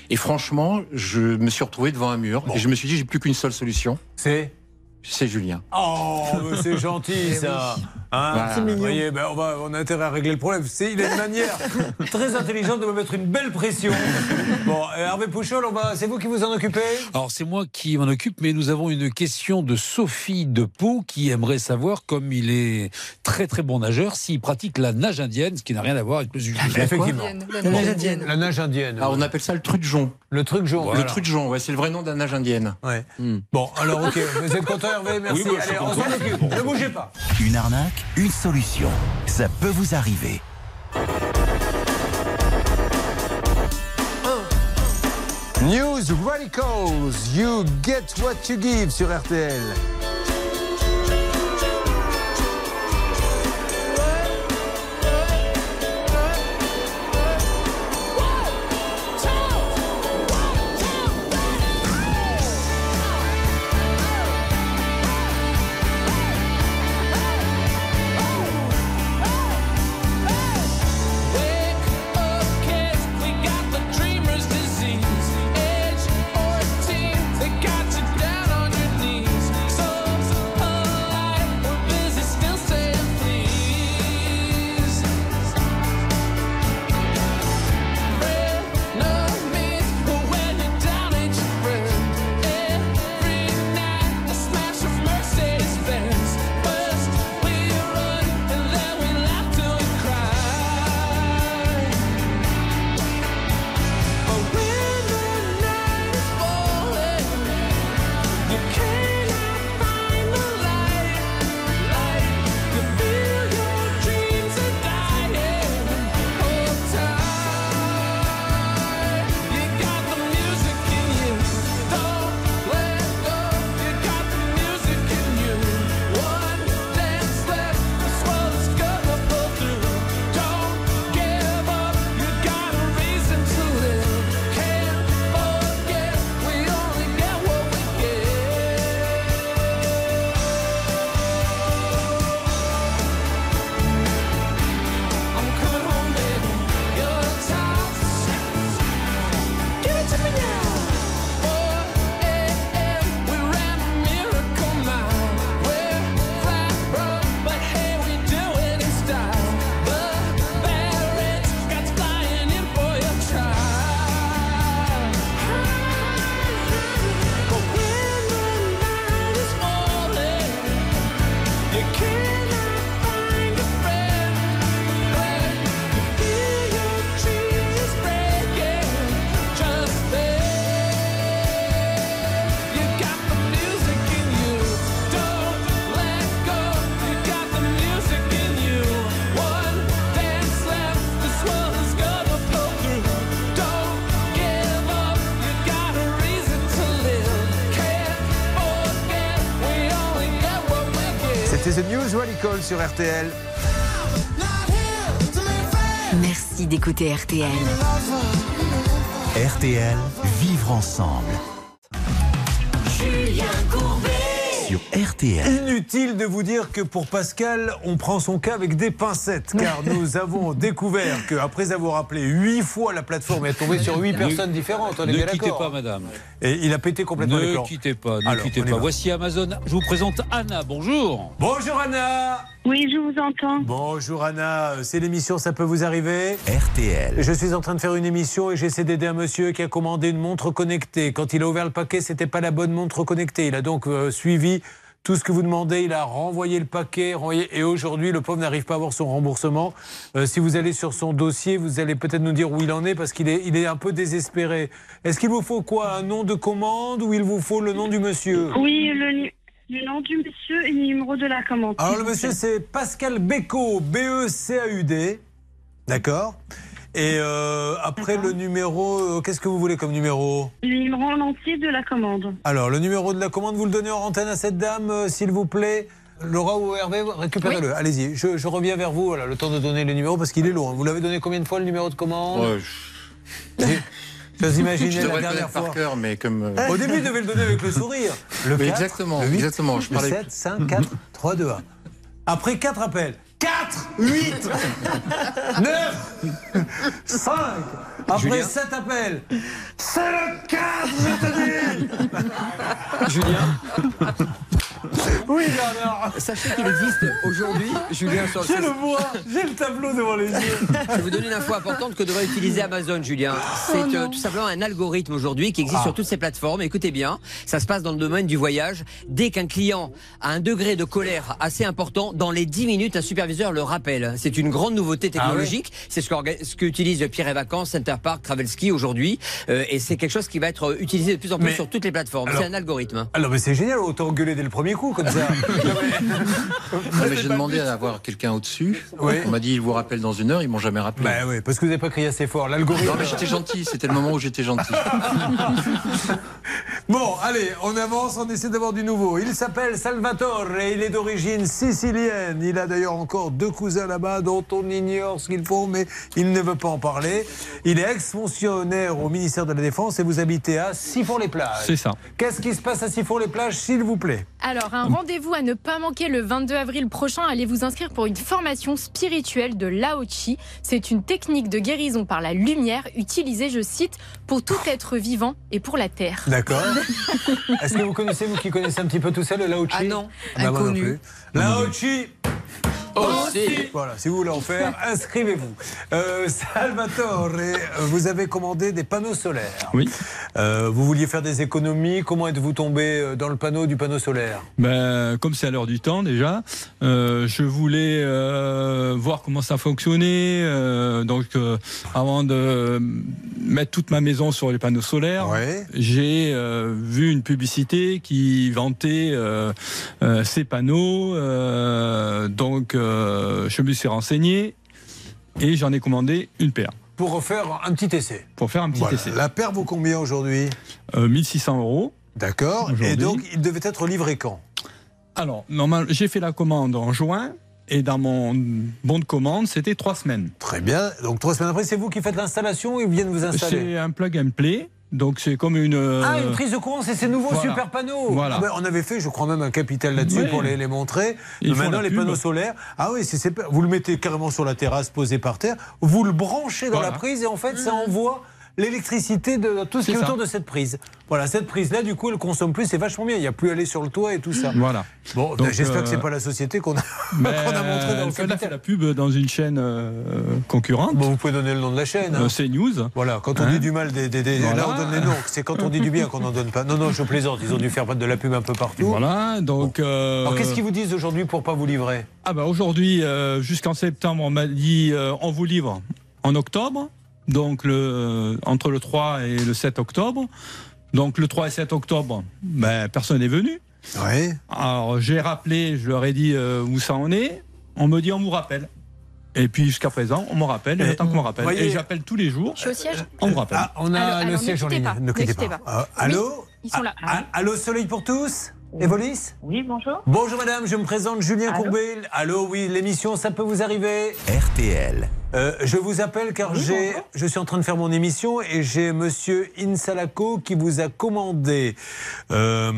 Et franchement, je me suis retrouvé devant un mur et je me suis dit j'ai plus qu'une seule solution. C'est c'est Julien. Oh, c'est gentil ça. Hein Voilà. C'est mignon. Vous voyez, ben, on, va, on a intérêt à régler le problème. C'est, il a une manière très intelligente de me mettre une belle pression. Bon, euh, Hervé Pouchol, on va, c'est vous qui vous en occupez? Alors c'est moi qui m'en occupe, mais nous avons une question de Sophie de Pau qui aimerait savoir, comme il est très très bon nageur, s'il pratique la nage indienne, ce qui n'a rien à voir avec le juge. Effectivement. La nage indienne. La nage indienne. Ah, on appelle ça le trudjon. Le truc jaune. Le trudjon, ouais, c'est le vrai nom d'un nage indienne. Ouais. Bon, alors ok, vous êtes content Hervé Merci. Oui, bah, Allez, on content. s'en occupe. Ne bougez pas. Une arnaque, une solution. Ça peut vous arriver. News Radicals, you get what you give sur RTL. Sur RTL. Merci d'écouter RTL. RTL, vivre ensemble. RTL. Inutile de vous dire que pour Pascal, on prend son cas avec des pincettes, car nous avons découvert qu'après avoir appelé huit fois la plateforme, il est tombé sur huit Ne- personnes différentes. On est ne bien quittez pas, hein. madame. Et il a pété complètement les Ne plans. quittez pas, ne Alors, quittez pas. Voici Amazon. Je vous présente Anna. Bonjour. Bonjour Anna. Oui, je vous entends. Bonjour Anna, c'est l'émission Ça peut vous arriver RTL. Je suis en train de faire une émission et j'essaie d'aider un monsieur qui a commandé une montre connectée. Quand il a ouvert le paquet, c'était pas la bonne montre connectée. Il a donc euh, suivi Tout ce que vous demandez, il a renvoyé le paquet. renvoyé- et aujourd'hui, le pauvre n'arrive pas à avoir son remboursement. Euh, si vous allez sur son dossier, vous allez peut-être nous dire où il en est parce qu'il est, il est un peu désespéré. Est-ce qu'il vous faut quoi Un nom de commande ou il vous faut le nom du monsieur? Oui, le, nom du monsieur et le numéro de la commande. Alors le monsieur c'est Pascal Bécaud, B-E-C-A-U-D. D'accord? Et euh, après le numéro, euh, qu'est-ce que vous voulez comme numéro? Le numéro en entier de la commande. Alors le numéro de la commande, vous le donnez en antenne à cette dame, euh, s'il vous plaît Laura ou Hervé, récupérez-le. Allez-y, je, je reviens vers vous, voilà, le temps de donner le numéro parce qu'il est lourd. Vous l'avez donné combien de fois le numéro de commande? Ouais, Je vous imaginez Je la dernière connaître par fois. cœur, mais comme. Au début, il devait le donner avec le sourire. Le Oui, 4, exactement, le 8, exactement, je le parlais- 7, 5, 4, 3, 2, 1. Après 4 appels. 4, 8, 9, 5. Après Julien 7 appels. C'est le 4, je te dis Julien Oui, Bernard. Sachez qu'il existe aujourd'hui, Julien, sur le Je le vois, j'ai le tableau devant les yeux. Je vais vous donner une info importante que devrait utiliser Amazon, Julien. C'est Oh euh, tout simplement un algorithme aujourd'hui qui existe Ah. sur toutes ces plateformes. Écoutez bien, ça se passe dans le domaine du voyage. Dès qu'un client a un degré de colère assez important, dans les 10 minutes, un superviseur le rappelle. C'est une grande nouveauté Ah technologique. C'est ce qu'orga- ce qu'utilise Pierre et Vacances, Center Park, Travelski aujourd'hui. Euh, et c'est quelque chose qui va être utilisé de plus en plus Mais- sur toutes les plateformes. C'est un algorithme. Alors, mais c'est génial, autant engueuler dès le premier coup, comme ça. Non, mais j'ai demandé à avoir quelqu'un au-dessus. Oui. On m'a dit, il vous rappelle dans une heure, ils m'ont jamais rappelé. Bah oui, parce que vous n'avez pas crié assez fort. L'algorithme. Non, mais j'étais gentil, c'était le moment où j'étais gentil. Bon, allez, on avance, on essaie d'avoir du nouveau. Il s'appelle Salvatore et il est d'origine sicilienne. Il a d'ailleurs encore deux cousins là-bas dont on ignore ce qu'ils font, mais il ne veut pas en parler. Il est ex-fonctionnaire au ministère de la Défense et vous habitez à Sifour-les-Plages. C'est ça. Qu'est-ce qui se passe à Sifour-les-Plages, s'il vous plaît? Alors, un rendez-vous à ne pas manquer le 22 avril prochain. Allez vous inscrire pour une formation spirituelle de Lao Chi. C'est une technique de guérison par la lumière utilisée, je cite, pour tout être vivant et pour la terre. D'accord. Est-ce que vous connaissez, vous qui connaissez un petit peu tout ça, le Lao Chi Ah non, Bah, inconnu. Lao Chi Aussi. Voilà, si vous voulez en faire, inscrivez-vous. Euh, Salvatore, vous avez commandé des panneaux solaires. Oui. Euh, vous vouliez faire des économies. Comment êtes-vous tombé euh, dans le panneau du panneau solaire? Ben, comme c'est à l'heure du temps déjà, euh, je voulais euh, voir comment ça fonctionnait. euh, donc, euh, avant de mettre toute ma maison sur les panneaux solaires, j'ai euh, vu une publicité qui vantait euh, euh, ces panneaux. euh, donc, euh, je me suis renseigné et j'en ai commandé une paire Pour faire un petit essai. pour faire un petit Voilà. essai. La paire vaut combien aujourd'hui Euh, 1600 euros. D'accord. Et donc, il devait être livré quand? Alors, normal, j'ai fait la commande en juin et dans mon bon de commande, c'était trois semaines. Très bien. Donc, trois semaines après, c'est vous qui faites l'installation ou ils viennent vous installer? C'est un plug and play, donc c'est comme une. euh, Ah, une prise de courant, c'est ces nouveaux voilà. super panneaux. Voilà. Ah ben, on avait fait, je crois même, un capital là-dessus Oui. pour les, les montrer. Ils maintenant, les pub. panneaux solaires, ah oui, c'est- vous le mettez carrément sur la terrasse, posé par terre, vous le branchez dans Voilà. la prise et en fait, ça envoie l'électricité de tout ce qui est autour de cette prise. Voilà, cette prise-là, du coup, elle consomme plus, c'est vachement bien. Il n'y a plus à aller sur le toit et tout ça. Voilà. Bon, Donc, j'espère que euh, c'est pas la société qu'on a, Ben, qu'on a montré dans le fait- elle a fait capital. la pub dans une chaîne euh, concurrente. Bon, vous pouvez donner le nom de la chaîne. hein. Euh, c'est News. Voilà, quand on Hein dit du mal, des, des- des- Voilà. là on donne les noms. C'est quand on dit du bien qu'on n'en donne pas. Non, non, je plaisante. Ils ont dû faire de la pub un peu partout. Voilà, donc. euh, Alors qu'est-ce qu'ils vous disent aujourd'hui pour pas vous livrer? Ah bah aujourd'hui, euh, jusqu'en septembre, on m'a dit euh, on vous livre en octobre, donc le, euh, entre le 3 et le 7 octobre. Donc le 3 et 7 octobre, ben, personne n'est venu. Oui. Alors j'ai rappelé, je leur ai dit euh, où ça en est. On me dit on vous rappelle. Et puis jusqu'à présent, on me rappelle, et j'attends qu'on me rappelle. voyez- Et j'appelle tous les jours, Je suis au siège on me rappelle. Ah, on a Alors- le alors, siège en ne ligne. Ne quittez pas. pas. Euh, allô Ils sont là. Ah, Allô, soleil pour tous Évolis Oui, bonjour. Bonjour madame, je me présente Julien Allô Courbet. Allô, oui, l'émission, ça peut vous arriver RTL. Euh, je vous appelle car j'ai, je suis en train de faire mon émission et j'ai Monsieur Insalako qui vous a commandé euh,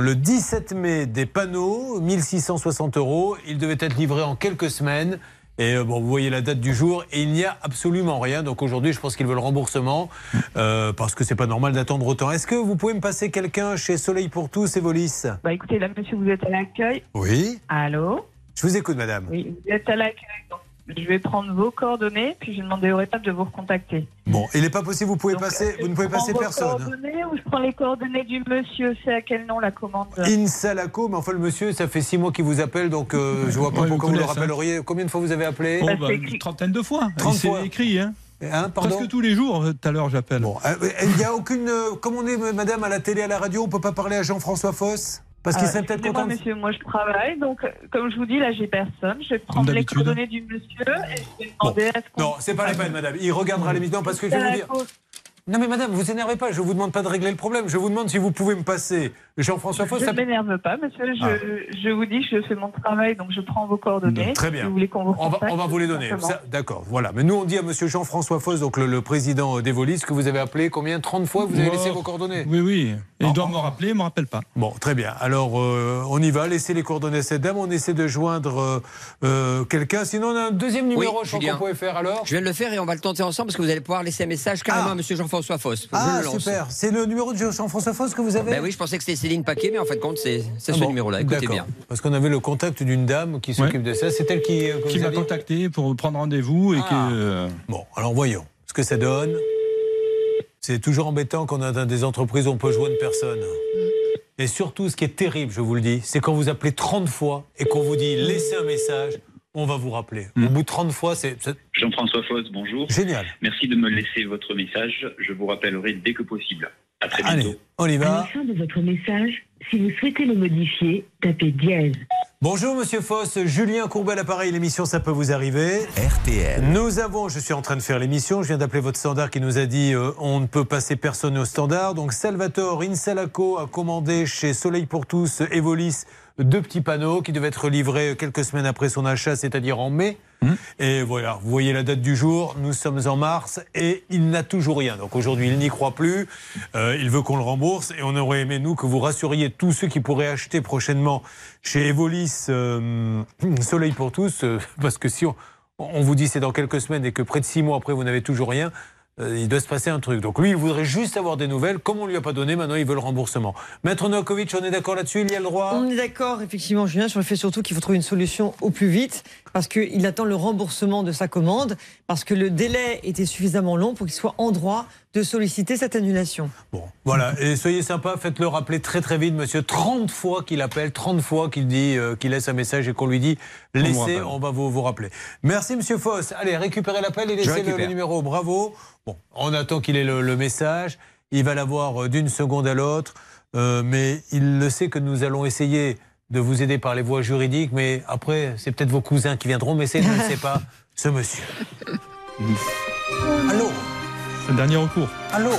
le 17 mai des panneaux, 1660 euros. Il devait être livré en quelques semaines. Et euh, bon, vous voyez la date du jour et il n'y a absolument rien. Donc aujourd'hui, je pense qu'il veut le remboursement euh, parce que c'est pas normal d'attendre autant. Est-ce que vous pouvez me passer quelqu'un chez Soleil pour tous et Volis? Bah écoutez, là, monsieur, vous êtes à l'accueil. Oui. Allô? Je vous écoute, madame. Oui, vous êtes à l'accueil. Donc, je vais prendre vos coordonnées, puis je vais demander au rétable de vous recontacter. Bon, il n'est pas possible, vous pouvez passer, vous ne pouvez Je prends passer vos personne. coordonnées ou je prends les coordonnées du monsieur C'est à quel nom la commande? Insalaco, mais enfin le monsieur, ça fait six mois qu'il vous appelle, donc euh, je vois pas Ouais, pourquoi vous le ça. rappelleriez. Combien de fois vous avez appelé? Oh, bah, une trentaine de fois. 30 C'est fois. écrit, hein. Hein, Presque tous les jours, euh, tout à l'heure, j'appelle. Bon, euh, il n'y a aucune. euh, comme on est, madame, à la télé, à la radio, on peut pas parler à Jean-François Foss Parce qu'il Ah, serait peut-être excusez-moi, content. de- monsieur, moi je travaille, donc euh, comme je vous dis, là j'ai personne. Je vais prendre les coordonnées du monsieur et je vais demander à ce. Non, c'est pas la peine, madame. Il regardera l'émission parce que je vais vous dire. Non, mais madame, vous énervez pas. Je vous demande pas de régler le problème. Je vous demande si vous pouvez me passer Jean-François Foss. Je ça- ne m'énerve pas, monsieur. Je, Ah. je vous dis, je fais mon travail, donc je prends vos coordonnées. Très Si bien. vous voulez qu'on vous On va, on va vous les donner. D'accord, voilà. Mais nous, on dit à monsieur Jean-François Foss, donc le, le président d'Evolis, que vous avez appelé combien? 30 fois Vous avez Oh, laissé vos coordonnées? Oui, oui. Et il doit me rappeler, il ne me rappelle pas. Bon, très bien. Alors, euh, on y va. Laissez les coordonnées à cette dame. On essaie de joindre euh, euh, quelqu'un. Sinon, on a un deuxième numéro, je crois qu'on pouvait faire alors. Je viens de le faire et on va le tenter ensemble parce que vous allez pouvoir laisser un message carrément à Monsieur Jean-François Foss. Ah, super. C'est le numéro de Jean-François Foss que vous avez Ben oui, je pensais que c'était Céline Paquet, mais en fin de compte, c'est Ah ce bon, numéro-là. Écoutez d'accord. bien. Parce qu'on avait le contact d'une dame qui s'occupe de ça. C'est elle qui, euh, que Qui m'a contacté pour prendre rendez-vous et Ah. que. euh, Bon, alors voyons ce que ça donne. C'est toujours embêtant quand on a dans des entreprises où on peut joindre personne. Et surtout, ce qui est terrible, je vous le dis, c'est quand vous appelez 30 fois et qu'on vous dit laissez un message, on va vous rappeler. Au bout de 30 fois, c'est. Jean-François Foss, bonjour. Génial. Merci de me laisser votre message. Je vous rappellerai dès que possible. À très bientôt. Allez, on y À la va. fin de votre message, si vous souhaitez le modifier, tapez dièse. Bonjour Monsieur Foss, Julien Courbet à l'appareil, l'émission ça peut vous arriver. RTL. Nous avons, je suis en train de faire l'émission, je viens d'appeler votre standard qui nous a dit euh, on ne peut passer personne au standard. Donc Salvatore Insalaco a commandé chez Soleil pour tous Evolis deux petits panneaux qui devaient être livrés quelques semaines après son achat, c'est-à-dire en mai. Et voilà, vous voyez la date du jour, nous sommes en mars et il n'a toujours rien. Donc aujourd'hui, il n'y croit plus, Euh, il veut qu'on le rembourse et on aurait aimé, nous, que vous rassuriez tous ceux qui pourraient acheter prochainement chez Evolis euh, Soleil pour tous, euh, parce que si on, on vous dit c'est dans quelques semaines et que près de six mois après vous n'avez toujours rien, euh, il doit se passer un truc. Donc lui, il voudrait juste avoir des nouvelles. Comme on ne lui a pas donné, maintenant il veut le remboursement. Maître Novakovic, on est d'accord là-dessus Il y a le droit? On est d'accord, effectivement, Julien, sur le fait surtout qu'il faut trouver une solution au plus vite, parce qu'il attend le remboursement de sa commande, parce que le délai était suffisamment long pour qu'il soit en droit de solliciter cette annulation. Voilà, et soyez sympa, faites-le rappeler très très vite, monsieur. 30 fois qu'il appelle, 30 fois qu'il dit, euh, qu'il laisse un message et qu'on lui dit laissez, on va vous, vous rappeler. Merci, monsieur Foss. Allez, récupérez l'appel et laissez le, le numéro. Bravo. Bon, on attend qu'il ait le, le message. Il va l'avoir euh, d'une seconde à l'autre, euh, mais il le sait que nous allons essayer de vous aider par les voies juridiques, mais après, c'est peut-être vos cousins qui viendront, mais c'est, je ne sais pas, ce monsieur. Allô C'est le dernier recours. Allô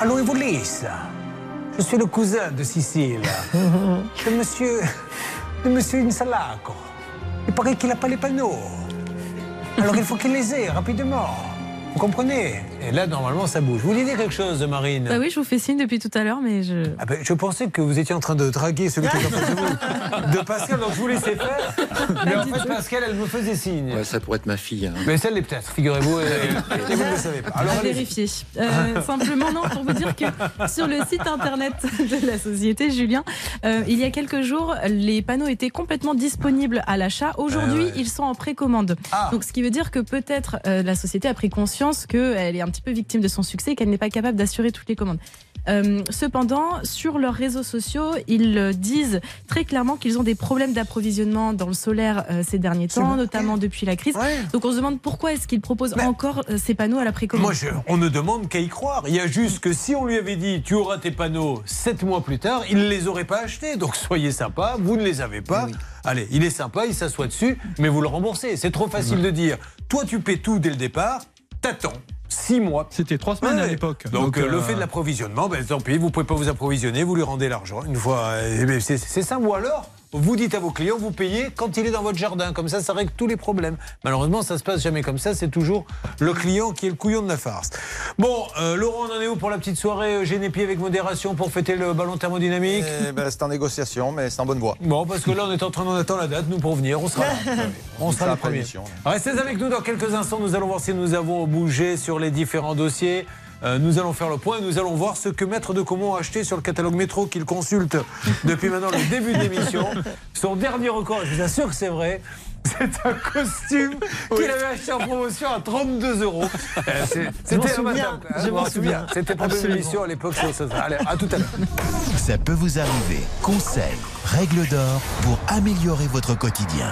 Allô, Evolis Je suis le cousin de Cécile. de monsieur. de monsieur Insalaco. Il paraît qu'il n'a pas les panneaux. Alors il faut qu'il les ait rapidement. Vous comprenez Et là, normalement, ça bouge. Vous disiez quelque chose, Marine Bah oui, je vous fais signe depuis tout à l'heure, mais je. Ah ben, je pensais que vous étiez en train de draguer celui qui est en face de vous, de Pascal, donc je vous laissais faire. Mais en fait, Pascal, elle me faisait signe. Ouais, ça pourrait être ma fille. hein. Mais celle-est peut-être, figurez-vous, et, et vous ne le savez pas. Alors, à allez-y. vérifier. Euh, simplement, non, pour vous dire que sur le site internet de la société, Julien, euh, il y a quelques jours, les panneaux étaient complètement disponibles à l'achat. Aujourd'hui, Ah ouais. ils sont en précommande. Donc, ce qui veut dire que peut-être euh, la société a pris conscience qu'elle est un petit peu victime de son succès et qu'elle n'est pas capable d'assurer toutes les commandes. Euh, cependant, sur leurs réseaux sociaux, ils euh, disent très clairement qu'ils ont des problèmes d'approvisionnement dans le solaire euh, ces derniers temps, notamment depuis la crise. Donc on se demande pourquoi est-ce qu'ils proposent encore euh, ces panneaux à la précommande. Moi, je- on ne demande qu'à y croire. Il y a juste que si on lui avait dit tu auras tes panneaux sept mois plus tard, il ne les aurait pas achetés. Donc soyez sympa, vous ne les avez pas. Allez, il est sympa, il s'assoit dessus, mais vous le remboursez. C'est trop facile de dire toi tu paies tout dès le départ, t'attends. Six mois. C'était trois semaines à l'époque. Donc, Donc, euh, le euh, fait de l'approvisionnement, ben, tant pis, vous pouvez pas vous approvisionner, vous lui rendez l'argent. Une fois, euh, ben, c'est c'est ça. Ou alors, vous dites à vos clients, vous payez quand il est dans votre jardin. Comme ça, ça règle tous les problèmes. Malheureusement, ça se passe jamais comme ça. C'est toujours le client qui est le couillon de la farce. Bon, euh, Laurent, on en est où pour la petite soirée euh, Génépi avec modération pour fêter le ballon thermodynamique Eh ben, c'est en négociation, mais c'est en bonne voie. Bon, parce que là, on est en train d'en attendre la date, nous, pour venir. On sera là. On sera premiers. l'émission. Restez avec nous dans quelques instants. Nous allons voir si nous avons bougé sur les différents dossiers. Euh, nous allons faire le point et nous allons voir ce que Maître de Comont a acheté sur le catalogue métro qu'il consulte depuis maintenant le début de l'émission. Son dernier record, je vous assure que c'est vrai. C'est un costume qu'il avait acheté en promotion à 32 euros. Euh, Je C'était souviens, madame. je Vous m'en souviens. C'était pour une Absolument. émission à l'époque Allez, à tout à l'heure. Ça peut vous arriver. Conseils, règles d'or pour améliorer votre quotidien.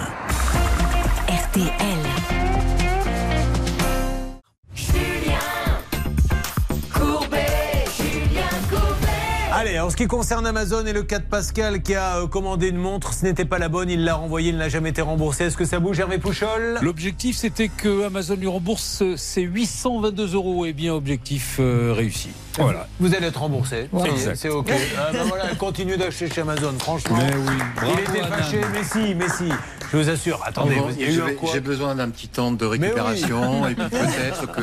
RTL. Allez, en ce qui concerne Amazon et le cas de Pascal qui a euh, commandé une montre, ce n'était pas la bonne, il l'a renvoyée, il n'a jamais été remboursé. Est-ce que ça bouge, Hervé Pouchol? L'objectif, c'était que Amazon lui rembourse ses 822 euros. Et bien, objectif euh, réussi. Voilà. Vous allez être remboursé. C'est OK. Ah, bah voilà, continue d'acheter chez Amazon, franchement. Mais oui, bravo, il était fâché, mais si, mais si. Je vous assure. Attendez, Bon, J'ai besoin d'un petit temps de oui. récupération et puis peut-être que.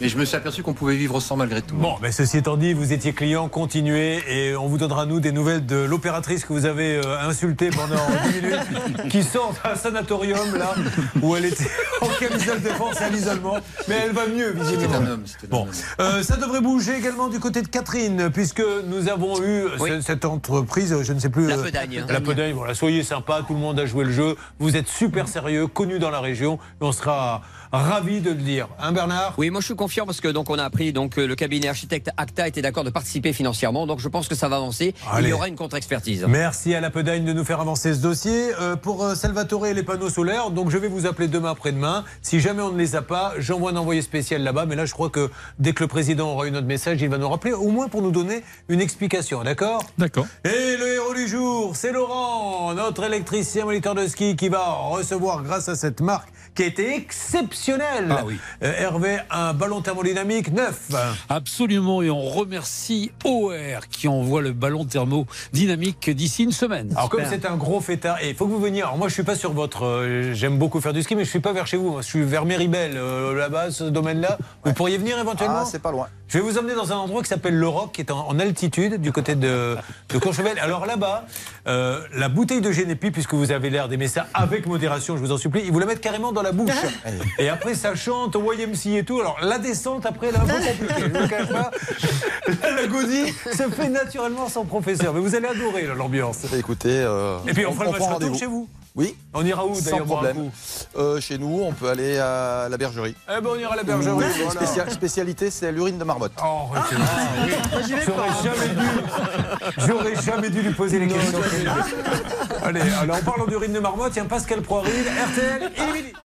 Mais je me suis aperçu qu'on pouvait vivre sans malgré tout. Bon, mais ceci étant dit, vous étiez client, continuez et on vous donnera nous des nouvelles de l'opératrice que vous avez euh, insultée pendant 10 minutes, qui sort d'un sanatorium là où elle était en camisole et à l'isolement, mais elle va mieux visiblement. Un homme, un Bon. Euh, ça devrait bouger également du côté de Catherine, puisque nous avons eu Oui. ce- cette entreprise, je ne sais plus. La euh, Pedagne. La Pedagne, voilà, soyez sympa, tout le monde a joué le jeu. Vous êtes super sérieux, connu dans la région, et on sera ravis de le dire. Hein, Bernard? Oui, moi je suis confiant parce que donc on a appris donc euh, le cabinet architecte Acta était d'accord de participer financièrement, donc je pense que ça va avancer. Allez. Il y aura une contre-expertise. Merci à la Pedagne de nous faire avancer ce dossier. Euh, pour euh, Salvatore et les panneaux solaires, donc je vais vous appeler demain après-demain. Si jamais on ne les a pas, j'envoie un envoyé spécial là-bas. Mais là, je crois que dès que le président aura eu notre message, il va nous rappeler, au moins pour nous donner une explication. D'accord? D'accord. Et le héros du jour, c'est Laurent, notre électricien moniteur de ski qui va recevoir, grâce à cette marque qui a été exceptionnelle, Ah oui. euh, Hervé, un ballon thermodynamique neuf. Absolument, et on remercie OR qui envoie le ballon thermodynamique d'ici une semaine. Alors comme c'est un gros fêtard, et il faut que vous veniez. Alors moi je suis pas sur votre, euh, j'aime beaucoup faire du ski, mais je suis pas vers chez vous. Moi, je suis vers Méribel euh, là-bas, ce domaine-là. Vous pourriez venir éventuellement Ah, c'est pas loin. Je vais vous emmener dans un endroit qui s'appelle le Roc, qui est en, en altitude du côté de, de Courchevel. Alors là-bas, euh, la bouteille de Génépi, puisque vous avez l'air d'aimer ça avec modération, je vous en supplie, ils vous la mettent carrément dans la bouche. et après ça chante au YMC et tout. Alors la descente après là, un peu compliquée. Je vous cache pas. L'agonie se fait naturellement sans professeur. Mais vous allez adorer l'ambiance. Écoutez, euh, Et puis on, fera le match retour chez vous. Oui. On ira où Sans d'ailleurs problème. Euh, chez nous, on peut aller à la bergerie. Eh ben on ira à la bergerie. Oui, voilà. spécialité, c'est l'urine de marmotte. Oh, arrêtez. J'aurais jamais dû, j'aurais jamais dû lui poser les questions. Allez, alors en parlant d'urine de marmotte, tiens Pascal Proiril, RTL, est.